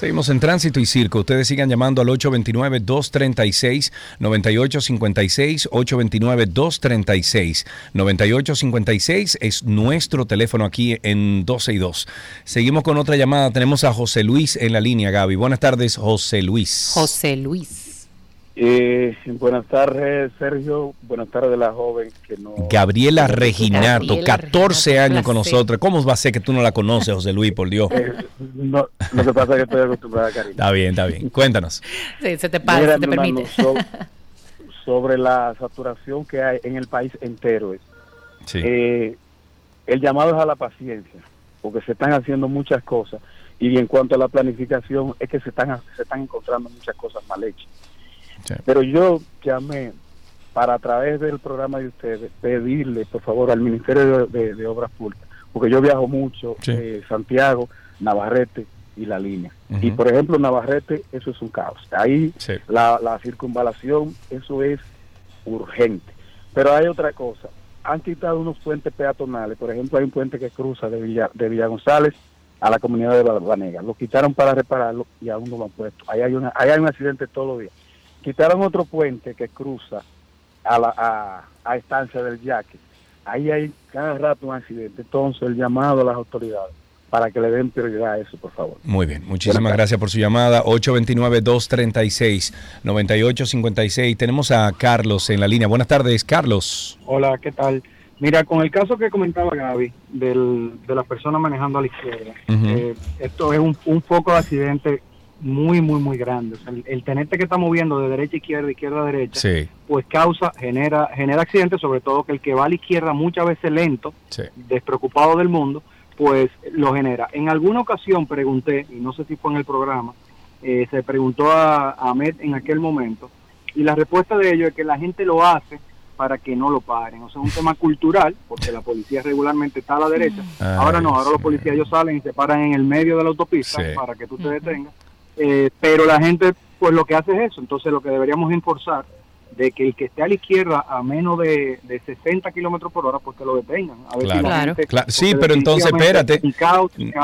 Seguimos en Tránsito y Circo. Ustedes sigan llamando al 829-236-9856. 829-236-9856 es nuestro teléfono aquí en 12 y 2. Seguimos con otra llamada. Tenemos a José Luis en la línea, Gaby. Buenas tardes, José Luis. José Luis. Eh, buenas tardes, Sergio. Buenas tardes, la joven que no. Gabriela Reginato, Gabriela 14 Reginato, años con nosotros. ¿Cómo va a ser que tú no la conoces, José Luis, por Dios? Eh, no, lo que pasa es que estoy acostumbrada a cariño. Está bien, está bien. Cuéntanos. Sí, se te pasa, Mira, se te permite. so- sobre la saturación que hay en el país entero. es, Sí. Eh, el llamado es a la paciencia, porque se están haciendo muchas cosas y en cuanto a la planificación es que se están se están encontrando muchas cosas mal hechas. Sí. Pero yo llamé para a través del programa de ustedes pedirle por favor al Ministerio de, de- de Obras Públicas, porque yo viajo mucho, Sí. eh, Santiago, Navarrete y la línea. Y por ejemplo Navarrete, eso es un caos. Ahí Sí. la, la circunvalación, eso es urgente. Pero hay otra cosa. Han quitado unos puentes peatonales. Por ejemplo, hay un puente que cruza de Villa, de Villa González a la comunidad de Banega. Lo quitaron para repararlo y aún no lo han puesto. Ahí hay, una, ahí hay un accidente todos los días. Quitaron otro puente que cruza a la a, a estancia del Yaque. Ahí hay cada rato un accidente. Entonces, el llamado a las autoridades para que le den prioridad a eso, por favor. Muy bien, muchísimas gracias por su llamada. 829-236-9856. Tenemos a Carlos en la línea. Buenas tardes, Carlos. Hola, ¿qué tal? Mira, con el caso que comentaba Gaby, del, de las personas manejando a la izquierda, eh, esto es un, un foco de accidente muy, muy, muy grande. O sea, el, el tenente que está moviendo de derecha a izquierda, izquierda a derecha, Sí, pues causa, genera, genera accidentes, sobre todo que el que va a la izquierda muchas veces lento, sí. despreocupado del mundo, pues lo genera. En alguna ocasión pregunté, y no sé si fue en el programa, eh, se preguntó a, a Ahmed en aquel momento, y la respuesta de ellos es que la gente lo hace para que no lo paren. O sea, es un tema cultural, porque la policía regularmente está a la derecha. Ay, ahora no, ahora los policías ellos salen y se paran en el medio de la autopista para que tú te detengas. Eh, pero la gente, pues lo que hace es eso. Entonces, lo que deberíamos enforzar de que el que esté a la izquierda a menos de, de 60 kilómetros por hora, pues que lo detengan. A ver Claro. gente- sí, pero entonces espérate.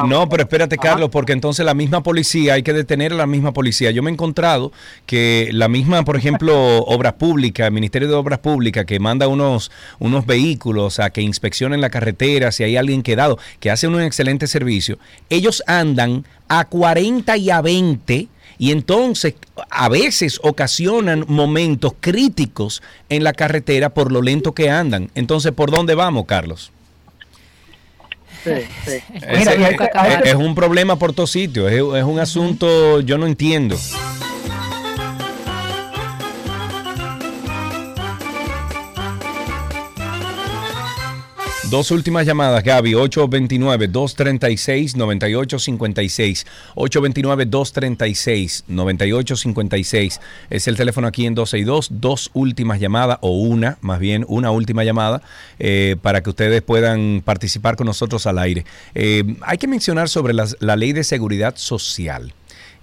No, pero espérate, Ajá. Carlos, porque entonces la misma policía, hay que detener a la misma policía. Yo me he encontrado que la misma, por ejemplo, <laughs> Obras Públicas, el Ministerio de Obras Públicas, que manda unos, unos vehículos a que inspeccionen la carretera, si hay alguien quedado, que hace un excelente servicio, ellos andan a 40 y a 20 y entonces a veces ocasionan momentos críticos en la carretera por lo lento que andan. Entonces, ¿por dónde vamos, Carlos? Sí, sí. Mira, es, a es- es un problema por todos sitios, es, es un asunto, yo no entiendo. Dos últimas llamadas, Gaby, 829-236-9856. 829-236-9856 es el teléfono aquí en 262. Dos últimas llamadas, o una, más bien, una última llamada, eh, para que ustedes puedan participar con nosotros al aire. Eh, hay que mencionar sobre la ley de seguridad social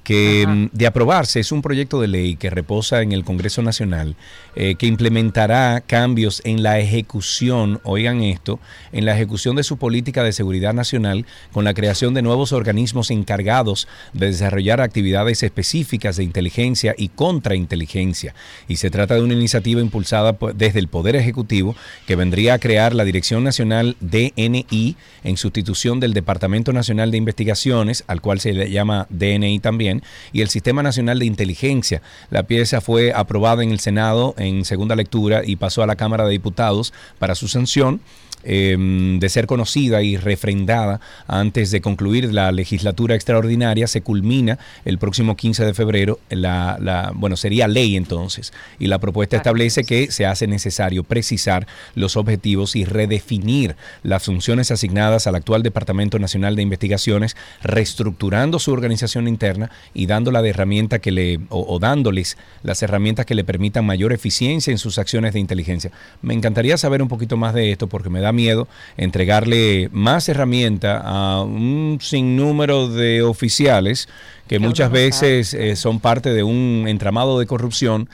que mm, de aprobarse es un proyecto de ley que reposa en el Congreso Nacional, eh, que implementará cambios en la ejecución, oigan esto, en la ejecución de su política de seguridad nacional con la creación de nuevos organismos encargados de desarrollar actividades específicas de inteligencia y contrainteligencia. Y se trata de una iniciativa impulsada desde el Poder Ejecutivo que vendría a crear la Dirección Nacional DNI en sustitución del Departamento Nacional de Investigaciones, al cual se le llama DNI también, y el Sistema Nacional de Inteligencia. La pieza fue aprobada en el Senado en segunda lectura y pasó a la Cámara de Diputados para su sanción eh, de ser conocida y refrendada antes de concluir la legislatura extraordinaria, se culmina el próximo 15 de febrero, la, la- bueno, sería ley entonces, y la propuesta establece que se hace necesario precisar los objetivos y redefinir las funciones asignadas al actual Departamento Nacional de Investigaciones, reestructurando su organización interna y dándola de herramienta que le, o, o dándoles las herramientas que le permitan mayor eficiencia en sus acciones de inteligencia. Me encantaría saber un poquito más de esto porque me da miedo entregarle más herramienta a un sinnúmero de oficiales que muchas veces eh, son parte de un entramado de corrupción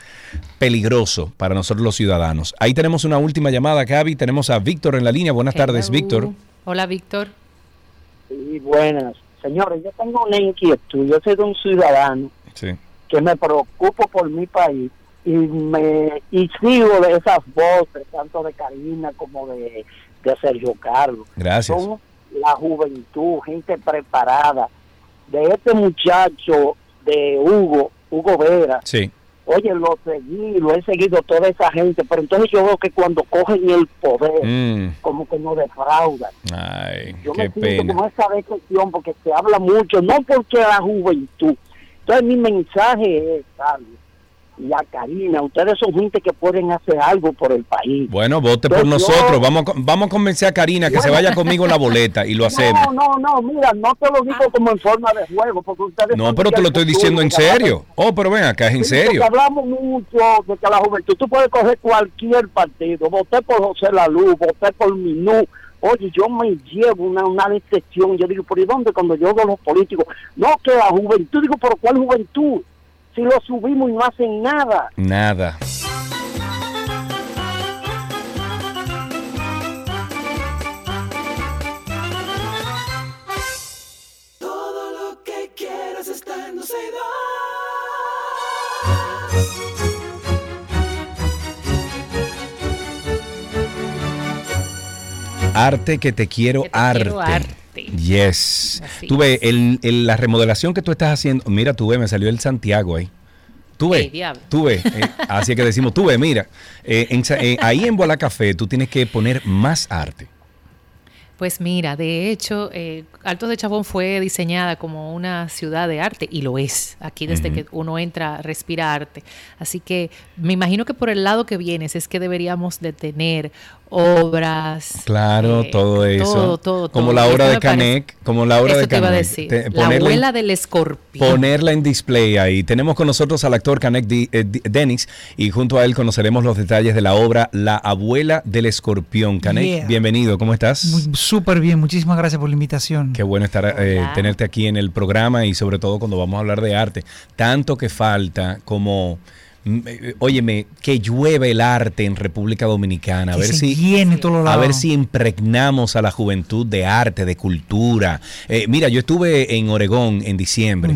peligroso para nosotros los ciudadanos. Ahí tenemos una última llamada, Gaby. Tenemos a Víctor en la línea. Buenas tardes. Víctor. Hola, Víctor. Sí, buenas. Señores, yo tengo una inquietud. Yo soy de un ciudadano Sí. que me preocupo por mi país y me y sigo de esas voces, tanto de Karina como de, de Sergio Carlos. Gracias. Son la juventud, gente preparada. De este muchacho, de Hugo, Hugo Vera, Sí. oye, lo seguí, lo he seguido toda esa gente, pero entonces yo veo que cuando cogen el poder, Mm. como que no defraudan. Ay, Yo qué me siento pena. como esa decepción porque se habla mucho, no porque la juventud. Entonces mi mensaje es, Carlos, y a Karina. Ustedes son gente que pueden hacer algo por el país. Bueno, vote por nosotros. yo- Vamos, a vamos a convencer a Karina que se vaya conmigo la boleta y lo <laughs> hacemos. No, no, no, mira, no te lo digo como en forma de juego, porque ustedes... No, pero te lo estoy diciendo en serio. Oh, pero ven acá, es en serio. hablamos mucho de que la juventud, tú puedes coger cualquier partido, voté por José Lalú, voté por Minú, oye, yo me llevo una, una decepción, yo digo, ¿por ¿y dónde cuando yo veo a los políticos? No, que la juventud, digo, ¿por cuál juventud? Si lo subimos y no hacen nada. Nada. Todo lo que quieras está en. Arte que te quiero, arte. quiero arte. Yes. Así Tú ves, el- el- la remodelación que tú estás haciendo, mira, tú ves, me salió el Santiago ahí. Tú ves, Ey, diablo. tú ves, eh, así es que decimos, tú ves, mira, eh, en eh, ahí en Bola Café tú tienes que poner más arte. Pues mira, de hecho, eh, Altos de Chabón fue diseñada como una ciudad de arte y lo es. Aquí desde que uno entra, respira arte. Así que me imagino que por el lado que vienes es que deberíamos de tener obras. Claro, eh, todo eso. Todo, todo, como todo. la obra esto de me parece- Canek, como la obra Eso de te iba a Canek. decir. Te- la en- abuela del escorpión. Ponerla en display ahí. Tenemos con nosotros al actor Canek eh, Dennis y junto a él conoceremos los detalles de la obra La abuela del escorpión. Canek, Yeah. bienvenido, ¿cómo estás? Muy- Súper bien, muchísimas gracias por la invitación. Qué bueno estar, eh, tenerte aquí en el programa y sobre todo cuando vamos a hablar de arte. Tanto que falta como, óyeme, que llueve el arte en República Dominicana. A Que ver si, a ver si impregnamos a la juventud de arte, de cultura. Eh, mira, yo estuve en Oregón en diciembre.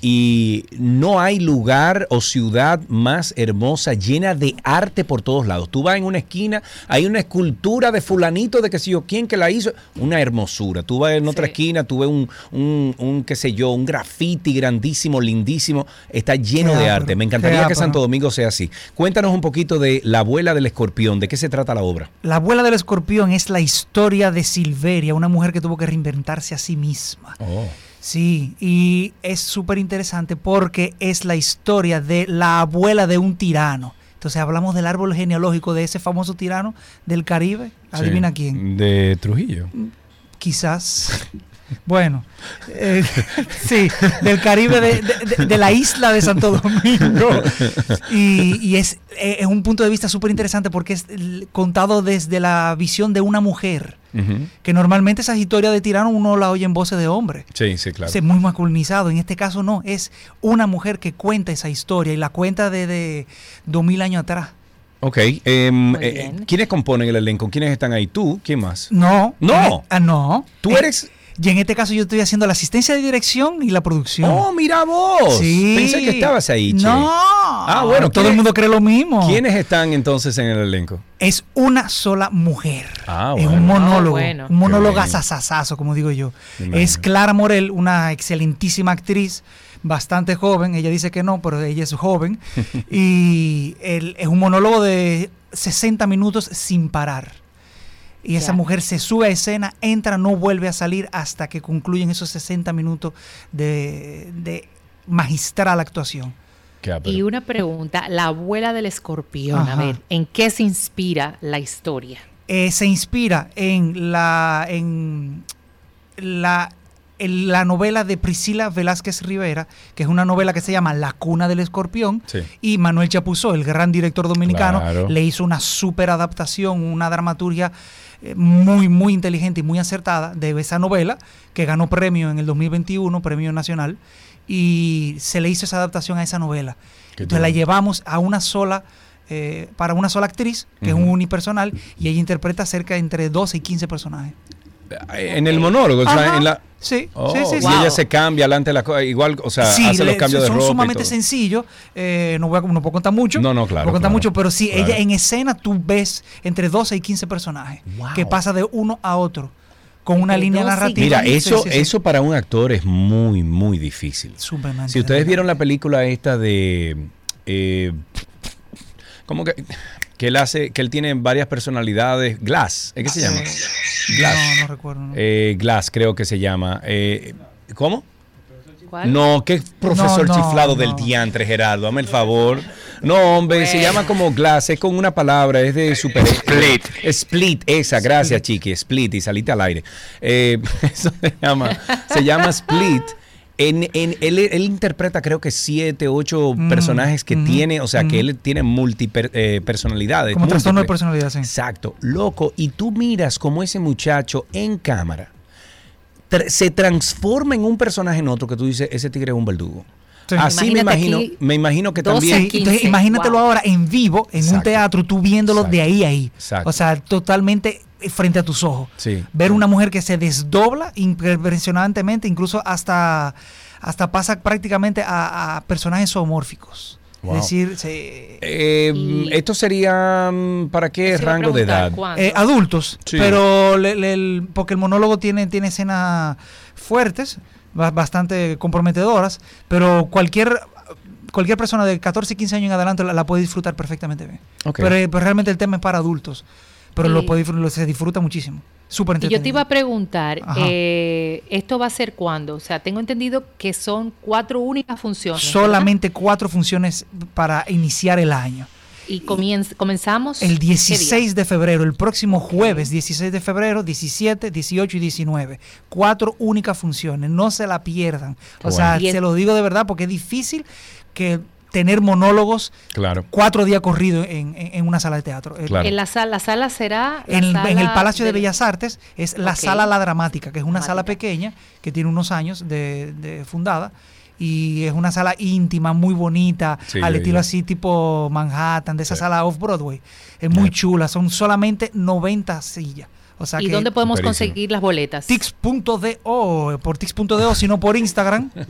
Y no hay lugar o ciudad más hermosa, llena de arte por todos lados. Tú vas en una esquina, hay una escultura de fulanito, de que sé yo, quién que la hizo, una hermosura. Tú vas en otra esquina, tú ves un, un, un, qué sé yo, un graffiti grandísimo, lindísimo, está lleno Qué de arte. Me encantaría que. Santo Domingo sea así. Cuéntanos un poquito de La abuela del escorpión, ¿de qué se trata la obra? La abuela del escorpión es la historia de Silveria, una mujer que tuvo que reinventarse a sí misma. Oh. Sí, y es súper interesante porque es la historia de la abuela de un tirano. Entonces hablamos del árbol genealógico de ese famoso tirano del Caribe. Adivina Sí. quién. De Trujillo. Quizás. Bueno, eh, <laughs> sí, del Caribe, de, de- la isla de Santo Domingo. Y, y es, eh, es un punto de vista súper interesante porque es contado desde la visión de una mujer. Que normalmente esas historias de tirano uno la oye en voces de hombre. Sí, sí, claro. Es muy masculinizado. En este caso no, es una mujer que cuenta esa historia y la cuenta desde dos mil años atrás. Ok. em, eh. ¿Quiénes componen el elenco? ¿Quiénes están ahí? ¿Tú? ¿Quién más? No. No. Ah, no. Tú Eh, eres- Y en este caso yo estoy haciendo la asistencia de dirección y la producción. Oh, mira vos. Sí. Pensé que estabas ahí, che. No. Ah, bueno. Todo el ¿quiénes- mundo cree lo mismo. ¿Quiénes están entonces en el elenco? Es una sola mujer. Ah, Es bueno. un monólogo. Ah, bueno. Un monólogo Qué bien. asasasazo, como digo yo. Es Clara Morel, una excelentísima actriz, bastante joven. Ella dice que no, pero ella es joven. <laughs> y el- es un monólogo de 60 minutos sin parar. Y esa mujer se sube a escena, entra, no vuelve a salir hasta que concluyen esos 60 minutos de, de magistral actuación. Y una pregunta, la abuela del escorpión, Ajá. a ver, ¿en qué se inspira la historia? eh, se inspira en la en la en la novela de Priscila Velázquez Rivera, que es una novela que se llama La cuna del escorpión, Sí. y Manuel Chapuzó, el gran director dominicano, Claro. le hizo una super adaptación, una dramaturgia eh, muy, muy inteligente y muy acertada de esa novela, que ganó premio en el 2021, premio nacional, y se le hizo esa adaptación a esa novela. Entonces la llevamos a una sola, eh, para una sola actriz, que es un unipersonal, y ella interpreta cerca de entre 12 y 15 personajes. En el monólogo, o sea, en la... Sí, Oh, sí, sí, y sí. ella se cambia delante de la cosa, igual, o sea, Sí, hace los le- cambios de son ropa y sumamente sencillos. eh, no, voy a, no puedo contar mucho. No, no, claro, puedo contar claro, mucho, pero sí, claro. ella en escena tú ves entre 12 y 15 personajes que pasa de uno a otro con una línea 12 y narrativa. Mira, eso, sí, sí. eso para un actor es muy, muy difícil. Sumamente, Si ustedes vieron la película esta de... eh, ¿Cómo que...? Que él hace, que él tiene varias personalidades. Glass, ¿es que se llama? Glass. No, no recuerdo. no. Eh, Glass, creo que se llama. Eh, ¿Cómo? ¿Cuál? No, qué profesor No, no, chiflado no. del diantre, Gerardo. Dame el favor. No, hombre, se llama como glass, es con una palabra, es de super... Split. Split, esa, gracias, chiqui, split, y salite al aire. Eh, <laughs> eso se llama, se llama split. En, en- él, él interpreta creo que siete, ocho Mm, personajes que tiene, o sea, que él tiene multipersonalidades. Como trastorno de personalidad, sí. Exacto, loco, y tú miras como ese muchacho en cámara tra- se transforma en un personaje en otro que tú dices, ese tigre es un verdugo. Sí. Así me imagino, aquí, me imagino que 12, también... entonces, imagínatelo ahora en vivo, en un teatro, tú viéndolo de ahí a ahí. Exacto. O sea, totalmente eh, frente a tus ojos. Sí. Ver una mujer que se desdobla impresionantemente, incluso hasta, hasta pasa prácticamente a, a personajes zoomórficos. Wow. Es decir, se- Eh, esto sería mm, para qué rango de edad? Eh, adultos, Sí. pero le- le- el- porque el monólogo tiene, tiene escenas fuertes, ba- bastante comprometedoras, pero cualquier cualquier persona de 14 y 15 años en adelante la, la puede disfrutar perfectamente bien. Pero, eh, pero realmente el tema es para adultos, pero Y- lo puede, lo- se disfruta muchísimo. Súper Y yo te entretenido. iba a preguntar, eh, ¿esto va a ser cuándo? O sea, tengo entendido que son cuatro únicas funciones. ¿verdad? Solamente cuatro funciones para iniciar el año. Y comenzamos. El ¿qué día? 16 de febrero, el próximo jueves 16 de febrero, 17, 18 y 19. Cuatro únicas funciones, no se la pierdan. Qué o sea, bueno. Se lo digo de verdad porque es difícil que tener monólogos Claro. cuatro días corridos en, en- en una sala de teatro. Eh, En la sala, la sala será. la en, en el Palacio de Bellas Artes es la sala La Dramática, que es una sala pequeña que tiene unos años de, de fundada y es una sala íntima, muy bonita, Sí, al estilo así tipo Manhattan, de esa sala off Broadway. Es muy chula, son solamente 90 sillas. O sea ¿Y que dónde podemos conseguir las boletas? Tix.do, por Tix.do, sino por Instagram. <laughs>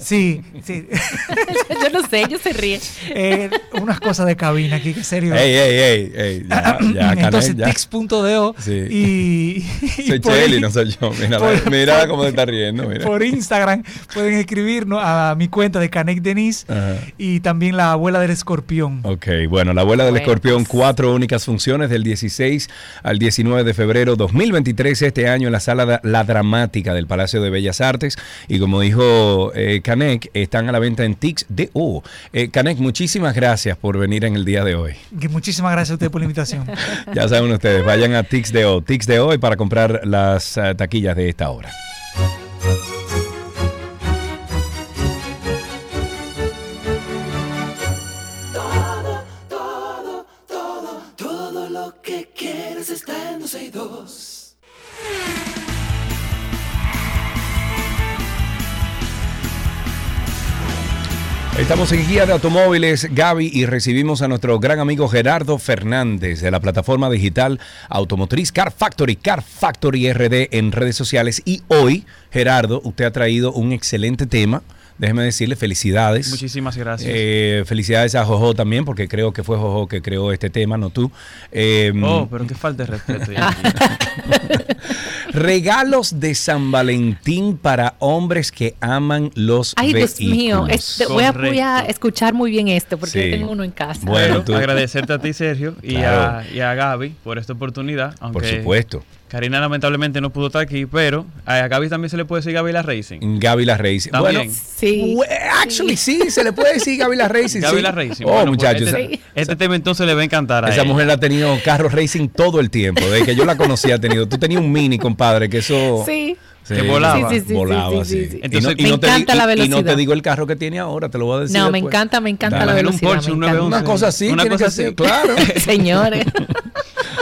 Sí, sí. <laughs> yo no sé, ellos se ríen. Eh, unas cosas de cabina aquí, que serio. Ey, ey, ey, ey, ya, ya, <clears throat> Entonces, tix.do Sí. y, <laughs> y Soy Cheli, no soy yo. Mira, por- mira por- cómo se está riendo. Mira. por Instagram pueden escribirnos a mi cuenta de Canek Denise Ajá. y también la abuela del escorpión. Ok, bueno, la abuela del Bueno, escorpión, cuatro únicas funciones del 16 al 19 de febrero 2023, este año en la sala La Dramática del Palacio de Bellas Artes. Y como dijo eh, Canek, están a la venta en Tix.do. Eh, Canek, muchísimas gracias por venir en el día de hoy. Muchísimas gracias a ustedes por la invitación. <laughs> Ya saben ustedes, vayan a Tix.do, Tix.do y para comprar las eh, taquillas de esta hora. Estamos en Guía de Automóviles, Gaby, y recibimos a nuestro gran amigo Gerardo Fernández de la plataforma digital automotriz Car Factory, Car Factory RD en redes sociales. Y hoy, Gerardo, usted ha traído un excelente tema. Déjeme decirle felicidades. Muchísimas gracias. Eh, felicidades a Jojo también, porque creo que fue Jojo que creó este tema, no tú. Eh, oh, pero qué falta de respeto. ya. <laughs> Regalos de San Valentín para hombres que aman los Ay, Dios mío, este, voy, a, voy a escuchar muy bien esto porque Sí. yo tengo uno en casa. Bueno, tú- agradecerte a ti, Sergio, y, Claro. a, y a Gaby por esta oportunidad. Aunque supuesto. Karina lamentablemente no pudo estar aquí, pero a Gaby también se le puede decir Gaby la Racing. Gaby la Racing. También. Bueno, Sí. actually sí, se le puede decir Gaby la Racing. Gaby sí. la Racing. Oh, Bueno, pues muchachos. Este, este tema entonces le va a encantar a Esa ella. mujer ha tenido carro racing todo el tiempo. Desde que yo la conocía, ha tenido. Tú tenías un mini, compadre, que eso. Sí. Que volaba. Sí, sí, sí, volaba, sí, sí, sí. sí. Y no- y Me no te encanta di- la y- Y no velocidad. te digo el carro que tiene ahora, te lo voy a decir. No, me encanta, me encanta Dale. la un velocidad. Porsche, un encanta. 911. Una cosa así, Una cosa que así. claro. <laughs> Señores.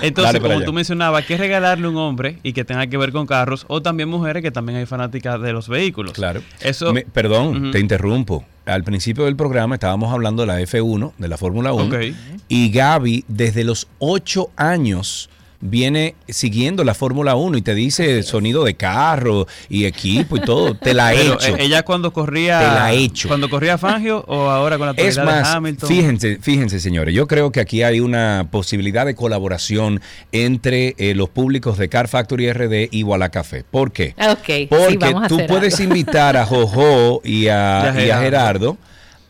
Entonces, Dale como allá. tú mencionabas, ¿qué regalarle a un hombre y que tenga que ver con carros? O también mujeres que también hay fanáticas de los vehículos. Claro. Eso, Me- perdón, te interrumpo. Al principio del programa estábamos hablando de la F1, de la Fórmula 1. Ok. Y Gaby, desde los 8 años, viene siguiendo la Fórmula 1 y te dice sonido de carro y equipo y todo. Te la ha Pero, hecho. eh, ella cuando corría. Te la ha hecho. Cuando corría Fangio o ahora con la Es más, de Hamilton. fíjense, fíjense, señores, yo creo que aquí hay una posibilidad de colaboración entre eh, los públicos de Car Factory RD y Walla Café. ¿Por qué? Sí, Porque vamos a tú hacer puedes algo. invitar a Jojo y a, <laughs> Y a y a Gerardo.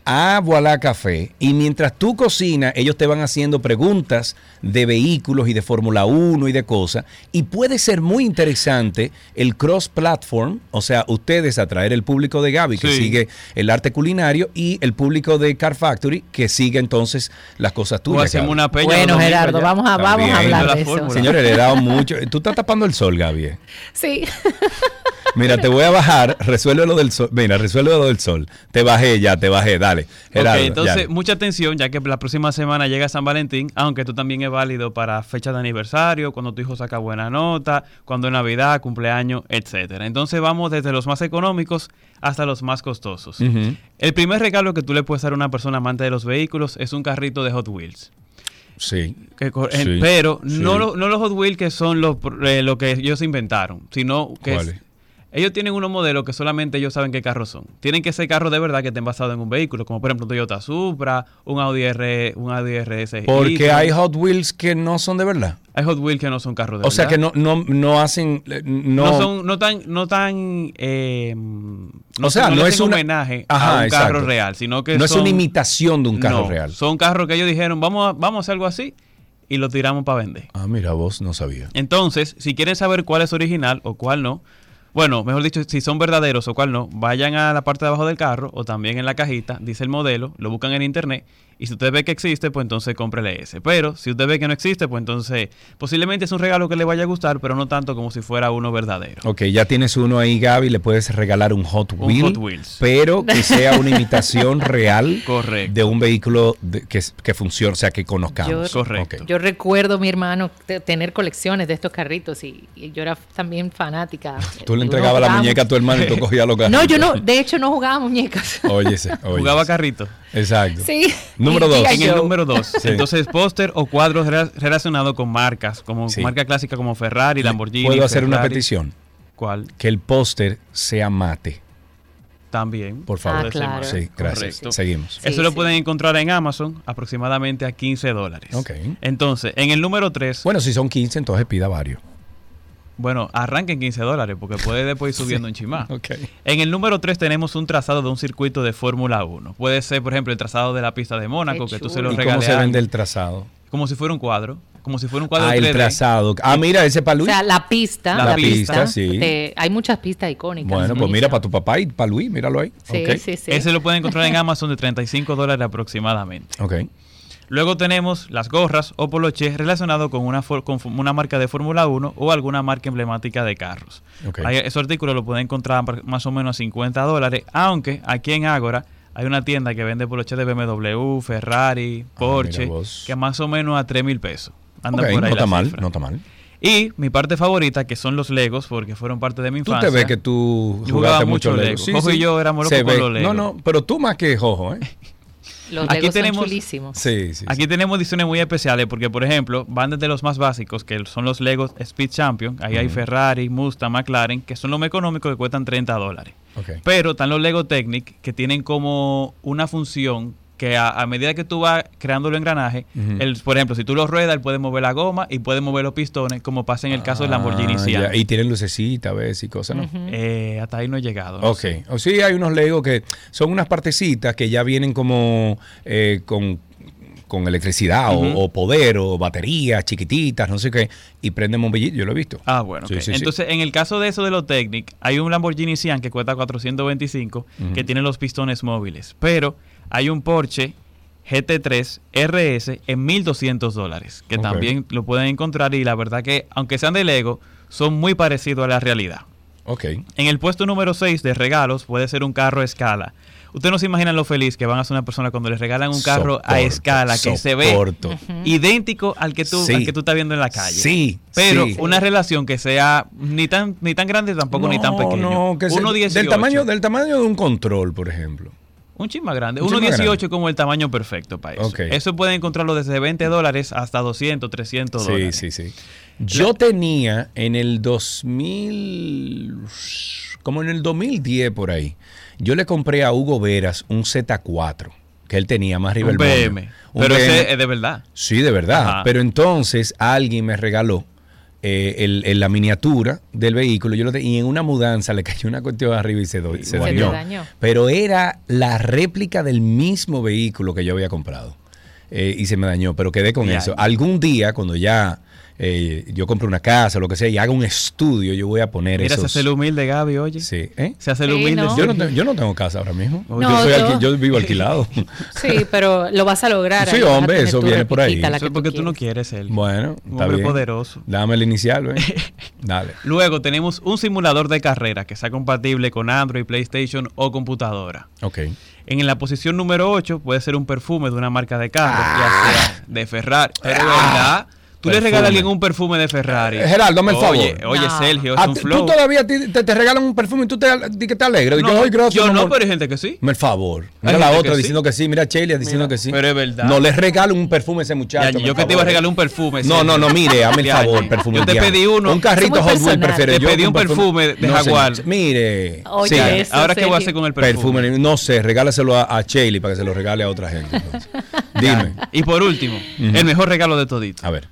A Voilà Café y mientras tú cocinas, ellos te van haciendo preguntas de vehículos y de Fórmula 1 y de cosas. Y puede ser muy interesante el cross-platform, o sea, ustedes atraer el público de Gaby que Sí. sigue el arte culinario y el público de Car Factory que sigue entonces las cosas tuyas. hacemos Gaby. una peña Bueno, Gerardo, vamos a- vamos a hablar de eso. Señores, le he dado mucho. Tú estás tapando el sol, Gaby. Sí. <laughs> Mira, te voy a bajar, resuelve lo del sol. Mira, resuelve lo del sol. Te bajé ya, te bajé, dale. Gerardo, ok, entonces ya. mucha atención, ya que la próxima semana llega San Valentín, aunque esto también es válido para fechas de aniversario, cuando tu hijo saca buena nota, cuando es Navidad, cumpleaños, etcétera. Entonces vamos desde los más económicos hasta los más costosos. El primer regalo que tú le puedes dar a una persona amante de los vehículos es un carrito de Hot Wheels. Sí. Que cor- Sí, pero sí. no, lo- no los Hot Wheels que son los, eh, lo que ellos inventaron, sino que. Ellos tienen unos modelos que solamente ellos saben qué carros son. Tienen que ser carros de verdad que estén basados en un vehículo, como por ejemplo un Toyota Supra, un Audi R, un Audi RS. Porque hay Hot Wheels que no son de verdad. Hay Hot Wheels que no son carros de O sea que verdad. no, no, no hacen. eh, No, no, son no tan no tan eh, no, O sea, no es una- homenaje Ajá, a un carro exacto. real, sino que No es una imitación de un carro real. Son carros que ellos dijeron, vamos a, vamos a hacer algo así y lo tiramos para vender. Ah, mira, vos no sabía. Entonces, si quieren saber cuál es original o cuál no, bueno, mejor dicho, si son verdaderos o cuál no, vayan a la parte de abajo del carro o también en la cajita, dice el modelo, lo buscan en internet y si usted ve que existe, pues entonces cómprele ese. Pero si usted ve que no existe, pues entonces posiblemente es un regalo que le vaya a gustar, pero no tanto como si fuera uno verdadero. Ok, ya tienes uno ahí, Gaby. Le puedes regalar un Hot Un Wheel. Hot Wheels. Pero que <laughs> sea una imitación real Correcto. de un vehículo de- que, que funcione, o sea, que conozcamos. Yo, Ok. yo recuerdo mi hermano te- tener colecciones de estos carritos y, y yo era también fanática. <laughs> Tú le entregabas la muñeca a tu hermano y tú <laughs> cogías los carritos. No, yo no, de hecho no jugaba muñecas. Óyese, óyese. Jugaba carrito. Exacto. Sí. Número dos. En el número 2. Sí. Entonces, póster o cuadros rela- relacionados con marcas, como Sí. marca clásica como Ferrari, Lamborghini. ¿Puedo hacer una petición? ¿Cuál? Que el póster sea mate. También. Por favor. Ser claro. Sí, gracias. Correcto. Seguimos. Eso Sí, lo pueden encontrar en Amazon aproximadamente a 15 dólares. Ok. Entonces, en el número 3, Bueno, si son 15, entonces pida varios. Bueno, arranquen 15 dólares porque puede después ir subiendo en chimá. Ok. En el número 3 tenemos un trazado de un circuito de Fórmula 1. Puede ser, por ejemplo, el trazado de la pista de Mónaco, que tú se lo ¿Y cómo regales se vende el trazado? como si fuera un cuadro. Como si fuera un cuadro Ah, el 3D. trazado. Ah, mira, ese para O Luis. sea, la pista. La La, pista, pista. sí. te- hay muchas pistas icónicas. Bueno, pues mira, para tu papá y para Luis, míralo ahí. Sí, sí, sí. Ese lo pueden encontrar en Amazon de 35 dólares aproximadamente. Ok. Luego tenemos las gorras o poloches relacionados con una, con una marca de Fórmula 1 o alguna marca emblemática de carros. Ok. Ahí esos artículos los pueden encontrar más o menos a 50 dólares, aunque aquí en Ágora hay una tienda que vende poloches de BMW, Ferrari, Porsche, Ah, vos. que más o menos a 3 mil pesos. Andan Ok, por ahí no está mal, cifra. no está mal. Y mi parte favorita, que son los Legos, porque fueron parte de mi Tú infancia. te ves que tú jugaba jugaste mucho mucho Lego. Jojo y yo éramos locos con los Lego. No, no, pero tú más que Jojo, ¿eh? <laughs> Los Aquí Legos tenemos- son chulísimos. Sí, sí. Aquí tenemos ediciones muy especiales porque, por ejemplo, van desde los más básicos, que son los Legos Speed Champion. Ahí hay. Ferrari, Mustang, McLaren, que son los más económicos que cuestan 30 dólares. Pero están los Lego Technic, que tienen como una función que a, a medida que tú vas creando los engranajes, Ujú. el- por ejemplo, si tú lo ruedas, él puede mover la goma y puede mover los pistones, como pasa en el caso del Lamborghini Ah, Sian. Y tienen lucecita a veces y cosas, ¿no? Eh, hasta ahí no he llegado. no Ok. sé. O sí, hay unos Lego que son unas partecitas que ya vienen como eh, con, con electricidad o- poder o baterías chiquititas, no sé qué, y prenden bombillitos. Yo lo he visto. Ah, bueno. Sí, ok. sí, sí. Entonces, en el caso de eso de los Technic, hay un Lamborghini Sian que cuesta 425, Ujú. que tiene los pistones móviles. Pero hay un Porsche GT3 RS en 1200 dólares, que también lo pueden encontrar. Y la verdad que, aunque sean de Lego, son muy parecidos a la realidad. Ok. En el puesto número 6 de regalos puede ser un carro a escala. Ustedes no se imaginan lo feliz que van a ser una persona cuando les regalan un carro a escala que se ve idéntico al que tú Sí. al que tú estás viendo en la calle. Sí, Pero sí. una relación que sea ni tan ni tan grande tampoco ni tan pequeño. No, que se- 1.18. del tamaño del tamaño de un control, por ejemplo. Un chin más grande. Un chin más 1.18 como el tamaño perfecto para eso. Ok. Eso pueden encontrarlo desde 20 dólares hasta 200, 300 Sí, dólares. sí, sí. Yo tenía en el 2000, como en el 2010 por ahí, yo le compré a Hugo Veras un Z4 que él tenía más arriba Un BM. Un Pero BM. ese es de verdad. Sí, de verdad. Ajá. Pero entonces alguien me regaló eh, el- el- la miniatura del vehículo yo lo te- y en una mudanza le cayó una cuestión arriba y se, do- se dañó. dañó. Pero era la réplica del mismo vehículo que yo había comprado. Eh, y se me dañó, pero quedé con Ya. eso. Algún día, cuando ya eh, yo compre una casa o lo que sea y haga un estudio, yo voy a poner Mira, se esos... hace el humilde, Gaby, oye. Sí, ¿eh? Se hace el Sí, humilde. ¿no? Yo no, tengo, yo no tengo casa ahora mismo. No, yo, soy yo- alqui- yo vivo alquilado. <laughs> Sí, pero lo vas a lograr. Sí, hombre, eso viene por ahí. Eso es porque tú no quieres. él. bueno, Un está hombre bien. poderoso. Dame el inicial, ¿eh? <laughs> Dale. Luego tenemos un simulador de carrera que sea compatible con Android, PlayStation o computadora. Ok. En la posición número 8 puede ser un perfume de una marca de carro, Ah. ya sea de Ferrari. Pero ¿verdad? Tú le regalas a alguien un perfume de Ferrari. Eh, Geraldo, dame el Oye, favor. Oye, No. Sergio, es Ah, un tú- flow. Tú todavía te, te- regalan un perfume y tú te, di que te alegres. No, "Ay, gracias, yo no, amor". pero hay gente que sí. Dame el favor. Mira la otra que sí. diciendo que sí. Mira Sheila diciendo que sí. Pero es verdad. No le regalo un perfume a ese muchacho. Ya, yo que te iba a regalar un perfume. No, no, no, mire, hazme el favor, perfume. Yo te pedí uno. Un carrito Hot Wheels prefiero Te yo. pedí un perfume de Jaguar. Mire. Oye, Ahora, ¿qué voy a hacer con el perfume? Perfume, no sé, regálaselo a, a Shelly para que se lo regale a otra gente. Dime. Y por último, el mejor regalo de todito. A ver.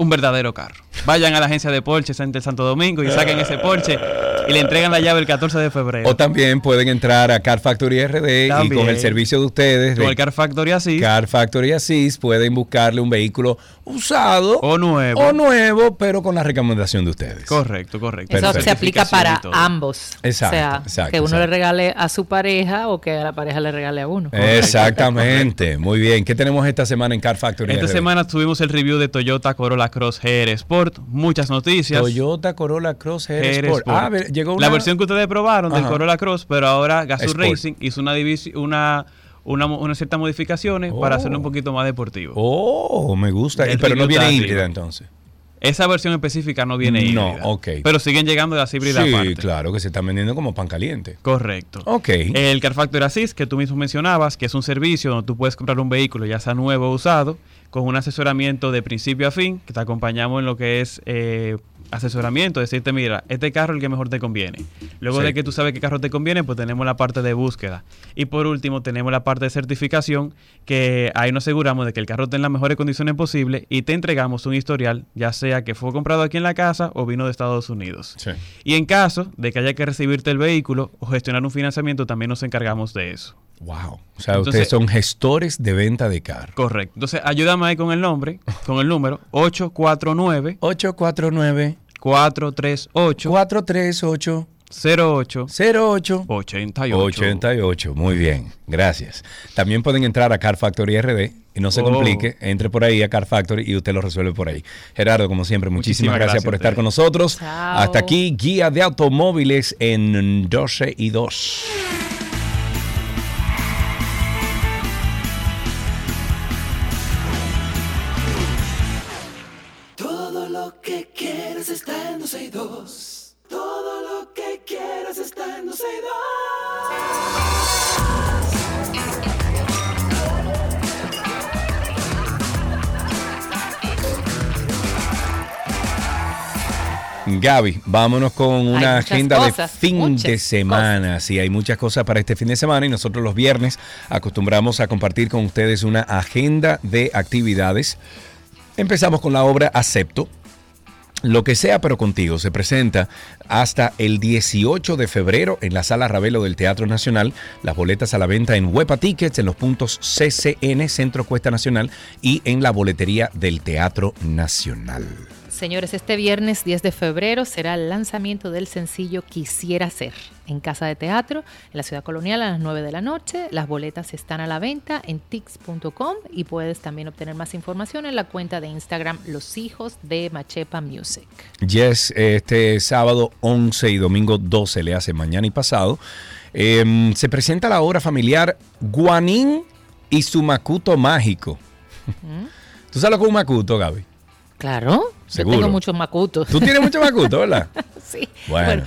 Un verdadero carro. Vayan a la agencia de Porsche Center Santo Domingo y saquen ese Porsche y le entregan la llave el 14 de febrero. O también pueden entrar a Car Factory RD y con el servicio de ustedes Con el Car Factory así. Car Factory Assist pueden buscarle un vehículo usado O nuevo. o nuevo, pero con la recomendación de ustedes. Correcto, correcto. Eso Perfecto. se aplica para ambos. Exacto, o sea, exacto, que uno exacto. le regale a su pareja o que a la pareja le regale a uno. Exactamente, muy bien. ¿Qué tenemos esta semana en Car Factory Esta RD? semana tuvimos el review de Toyota Corolla Cross GR Sport. Muchas noticias. Toyota Corolla Cross GR GR Sport. Sport. Ah, ver, llegó una... La versión que ustedes probaron del. Corolla Cross, pero ahora Gazoo. Racing hizo una divisi- una, una, una ciertas modificaciones para hacerlo un poquito más deportivo. Oh, me gusta. El Pero no viene híbrida entonces. Esa versión específica no viene No, híbrida. ok. Pero siguen llegando las híbridas Sí, aparte. claro, que se están vendiendo como pan caliente. Correcto. Ok. El Car Factor Assist, que tú mismo mencionabas, que es un servicio donde tú puedes comprar un vehículo, ya sea nuevo o usado, con un asesoramiento de principio a fin, que te acompañamos en lo que es eh, asesoramiento, decirte, mira, este carro es el que mejor te conviene. Luego Sí. de que tú sabes qué carro te conviene, pues tenemos la parte de búsqueda. Y por último, tenemos la parte de certificación, que ahí nos aseguramos de que el carro esté en las mejores condiciones posibles y te entregamos un historial, ya sea que fue comprado aquí en la casa o vino de Estados Unidos. Sí. Y en caso de que haya que recibirte el vehículo o gestionar un financiamiento, también nos encargamos de eso. Wow. O sea, Entonces- ustedes son gestores de venta de carro. Correcto. Entonces, ayúdame ahí con el nombre, con el número 849 849 438 438 08 08 88. 88. Muy bien, gracias. También pueden entrar a Car Factory RD y no se Oh. complique, entre por ahí a Car Factory y usted lo resuelve por ahí. Gerardo, como siempre, muchísimas, Muchísimas gracias, gracias por estar con nosotros. Chao. Hasta aquí, guía de automóviles en 12 y 2. Gaby, vámonos con una agenda cosas, de fin de semana. Sí, hay muchas cosas para este fin de semana y nosotros los viernes acostumbramos a compartir con ustedes una agenda de actividades. Empezamos con la obra Acepto. Lo que sea, pero contigo, se presenta hasta el 18 de febrero en la Sala Ravelo del Teatro Nacional. Las boletas a la venta en Huepa Tickets, en los puntos CCN, Centro Cuesta Nacional, y en la boletería del Teatro Nacional. Señores, este viernes 10 de febrero será el lanzamiento del sencillo Quisiera Ser en Casa de Teatro, en la Ciudad Colonial a las 9 de la noche. Las boletas están a la venta en tix.com y puedes también obtener más información en la cuenta de Instagram Los Hijos de Machepa Music. Yes, este sábado 11 y domingo 12 le hace mañana y pasado. eh, se presenta la obra familiar Guanín y su macuto mágico. ¿Tú sabes lo que es un macuto, Gaby? Claro, Seguro. yo tengo muchos macutos. Tú tienes mucho macuto, ¿verdad? <laughs> sí. Bueno.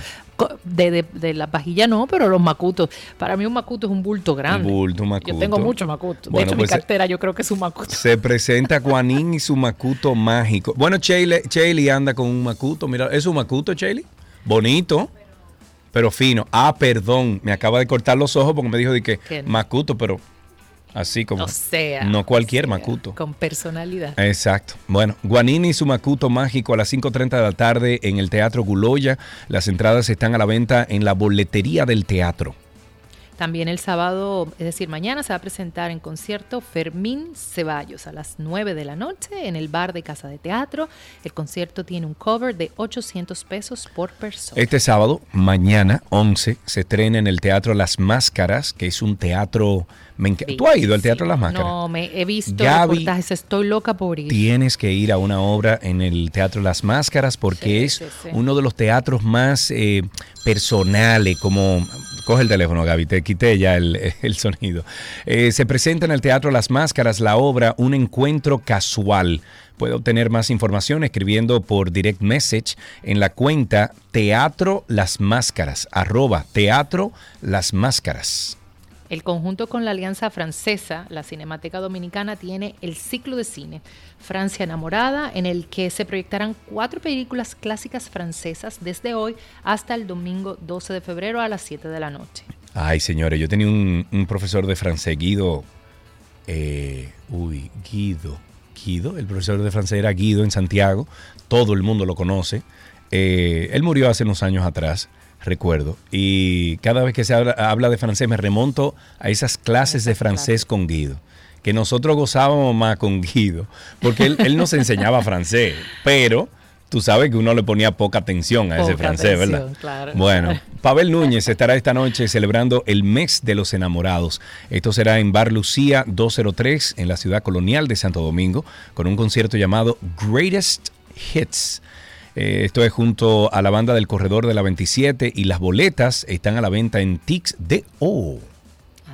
de, de- de la pajilla no, pero los macutos. Para mí un macuto es un bulto grande. Un bulto, un macuto. Yo tengo muchos macutos. Bueno, de hecho, pues, mi cartera yo creo que es un macuto. Se presenta Guanín y su macuto mágico. Bueno, Chaley anda con un macuto. Mira, ¿es un macuto, Chaley? Bonito, pero fino. Ah, perdón, me acaba de cortar los ojos porque me dijo de que ¿Qué? macuto, pero Así como. O sea, No cualquier macuto. Con personalidad. Exacto. Bueno, Guanini y su Macuto Mágico a las 5.30 de la tarde en el Teatro Guloya. Las entradas están a la venta en la boletería del teatro. También el sábado, es decir, mañana se va a presentar en concierto Fermín Ceballos a las 9 de la noche en el bar de Casa de Teatro. El concierto tiene un cover de 800 pesos por persona. Este sábado, mañana, 11, se estrena en el Teatro Las Máscaras, que es un teatro... me enca- ¿Tú has ido al Teatro Las Máscaras? No, me he visto Gaby, reportajes, estoy loca por ir. Tienes que ir a una obra en el Teatro Las Máscaras porque es sí, uno de los teatros más eh, personales, como... Coge el teléfono, Gaby, te quité ya el, <laughs> el sonido. Eh, se presenta en el Teatro Las Máscaras la obra Un Encuentro Casual. Puede obtener más información escribiendo por direct message en la cuenta Teatro Las Máscaras, arroba Teatro Las Máscaras. El conjunto con la Alianza Francesa, la Cinemateca Dominicana, tiene el ciclo de cine Francia Enamorada, en el que se proyectarán cuatro películas clásicas francesas desde hoy hasta el domingo 12 de febrero a las 7 de la noche. Ay, señores, yo tenía un, un profesor de francés, Guido. eh, uy, Guido. Guido, el profesor de francés era Guido en Santiago. Todo el mundo lo conoce. Eh, él murió hace unos años atrás, recuerdo. Y cada vez que se habla, habla de francés me remonto a esas clases de francés con Guido. Que nosotros gozábamos más con Guido. Porque él, él nos enseñaba francés. Pero tú sabes que uno le ponía poca atención a ese francés, ¿verdad? atención, claro. Bueno, Pavel Núñez estará esta noche celebrando el mes de los enamorados. Esto será en Bar Lucía 203 en la ciudad colonial de Santo Domingo con un concierto llamado Greatest Hits. Eh, esto es junto a la banda del Corredor de la 27 y las boletas están a la venta en Tix de O.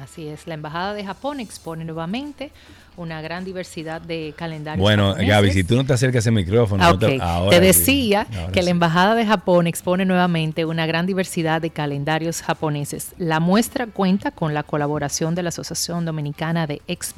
Así es, la Embajada de Japón expone nuevamente una gran diversidad de calendarios. Bueno, japoneses. Gaby, si tú no te acercas al micrófono, Ah, no te- ahora decía Ahora que sí. la Embajada de Japón expone nuevamente una gran diversidad de calendarios japoneses. La muestra cuenta con la colaboración de la Asociación Dominicana de Ex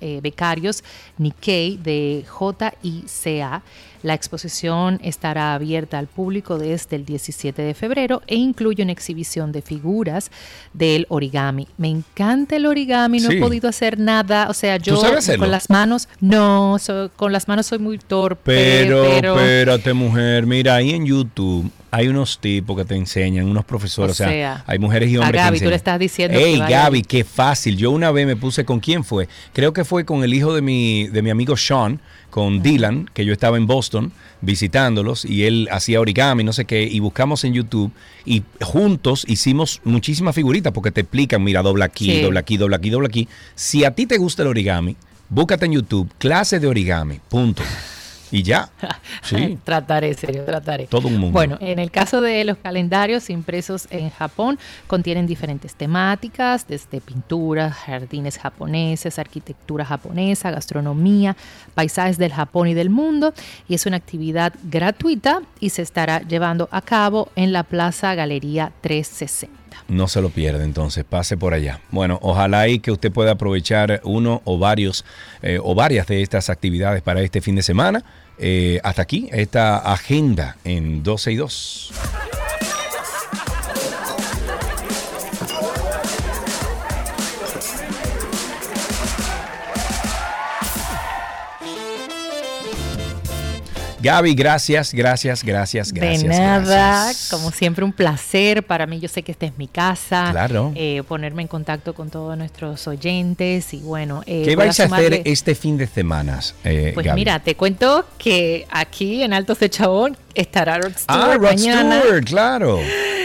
eh, Becarios Nikkei de JICA. La exposición estará abierta al público desde el 17 de febrero e incluye una exhibición de figuras del origami. Me encanta el origami, no Sí. he podido hacer nada, o sea, yo con las manos, no, so- con las manos soy muy torpe, Pero, pero, espérate, mujer. Mira, ahí en YouTube hay unos tipos que te enseñan, unos profesores. O O sea, hay mujeres y a hombres Gaby, que tú le estás diciendo que Ey, vaya Gaby, qué fácil. Yo una vez me puse con quién fue. Creo que fue con el hijo de mi, de mi amigo Sean, con Dylan, que yo estaba en Boston visitándolos y él hacía origami, no sé qué, y buscamos en YouTube y juntos hicimos muchísimas figuritas porque te explican, mira, dobla aquí, Sí. dobla aquí, dobla aquí, dobla aquí. Si a ti te gusta el origami, búscate en YouTube clase de origami, punto. Y ya. <laughs> Sí. trataré, serio, trataré. Todo un mundo. Bueno, en el caso de los calendarios impresos en Japón, contienen diferentes temáticas, desde pinturas, jardines japoneses, arquitectura japonesa, gastronomía, paisajes del Japón y del mundo, y es una actividad gratuita y se estará llevando a cabo en la Plaza Galería 360. No se lo pierde, entonces pase por allá. Bueno, ojalá y que usted pueda aprovechar uno o varios eh, o varias de estas actividades para este fin de semana. Eh, hasta aquí esta agenda en 12 y 2. Gaby, gracias, gracias, gracias, gracias. de nada, gracias. como siempre un placer para mí, yo sé que esta es mi casa, Claro. eh, ponerme en contacto con todos nuestros oyentes y bueno, eh, ¿Qué vais a hacer este fin de semana, eh, Pues Gaby? mira, te cuento que aquí en Altos de Chabón estará Rod Stewart Ah, Rod mañana. Stewart, claro.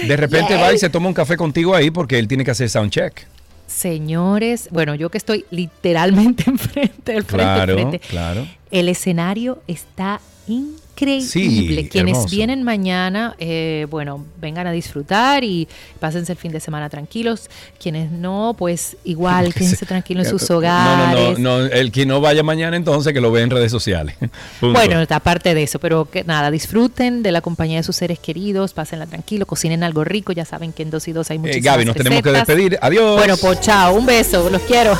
De repente Yay. va y se toma un café contigo ahí porque él tiene que hacer soundcheck. Señores, bueno, yo que estoy literalmente <laughs> enfrente del frente, al Claro, frente, claro. el escenario está increíble. Sí, Quienes hermoso. vienen mañana, eh, bueno, vengan a disfrutar y pásense el fin de semana tranquilos. Quienes no, pues igual, <laughs> quédense tranquilos en sus hogares. No, no, no, el que no vaya mañana entonces que lo ve en redes sociales. <laughs> Bueno, aparte de eso, pero que nada, disfruten de la compañía de sus seres queridos, pásenla tranquilo, cocinen algo rico, ya saben que en dos y dos hay Eh, muchísimas Gaby, nos tenemos que despedir. Adiós. Bueno, pues chao, un beso, los quiero.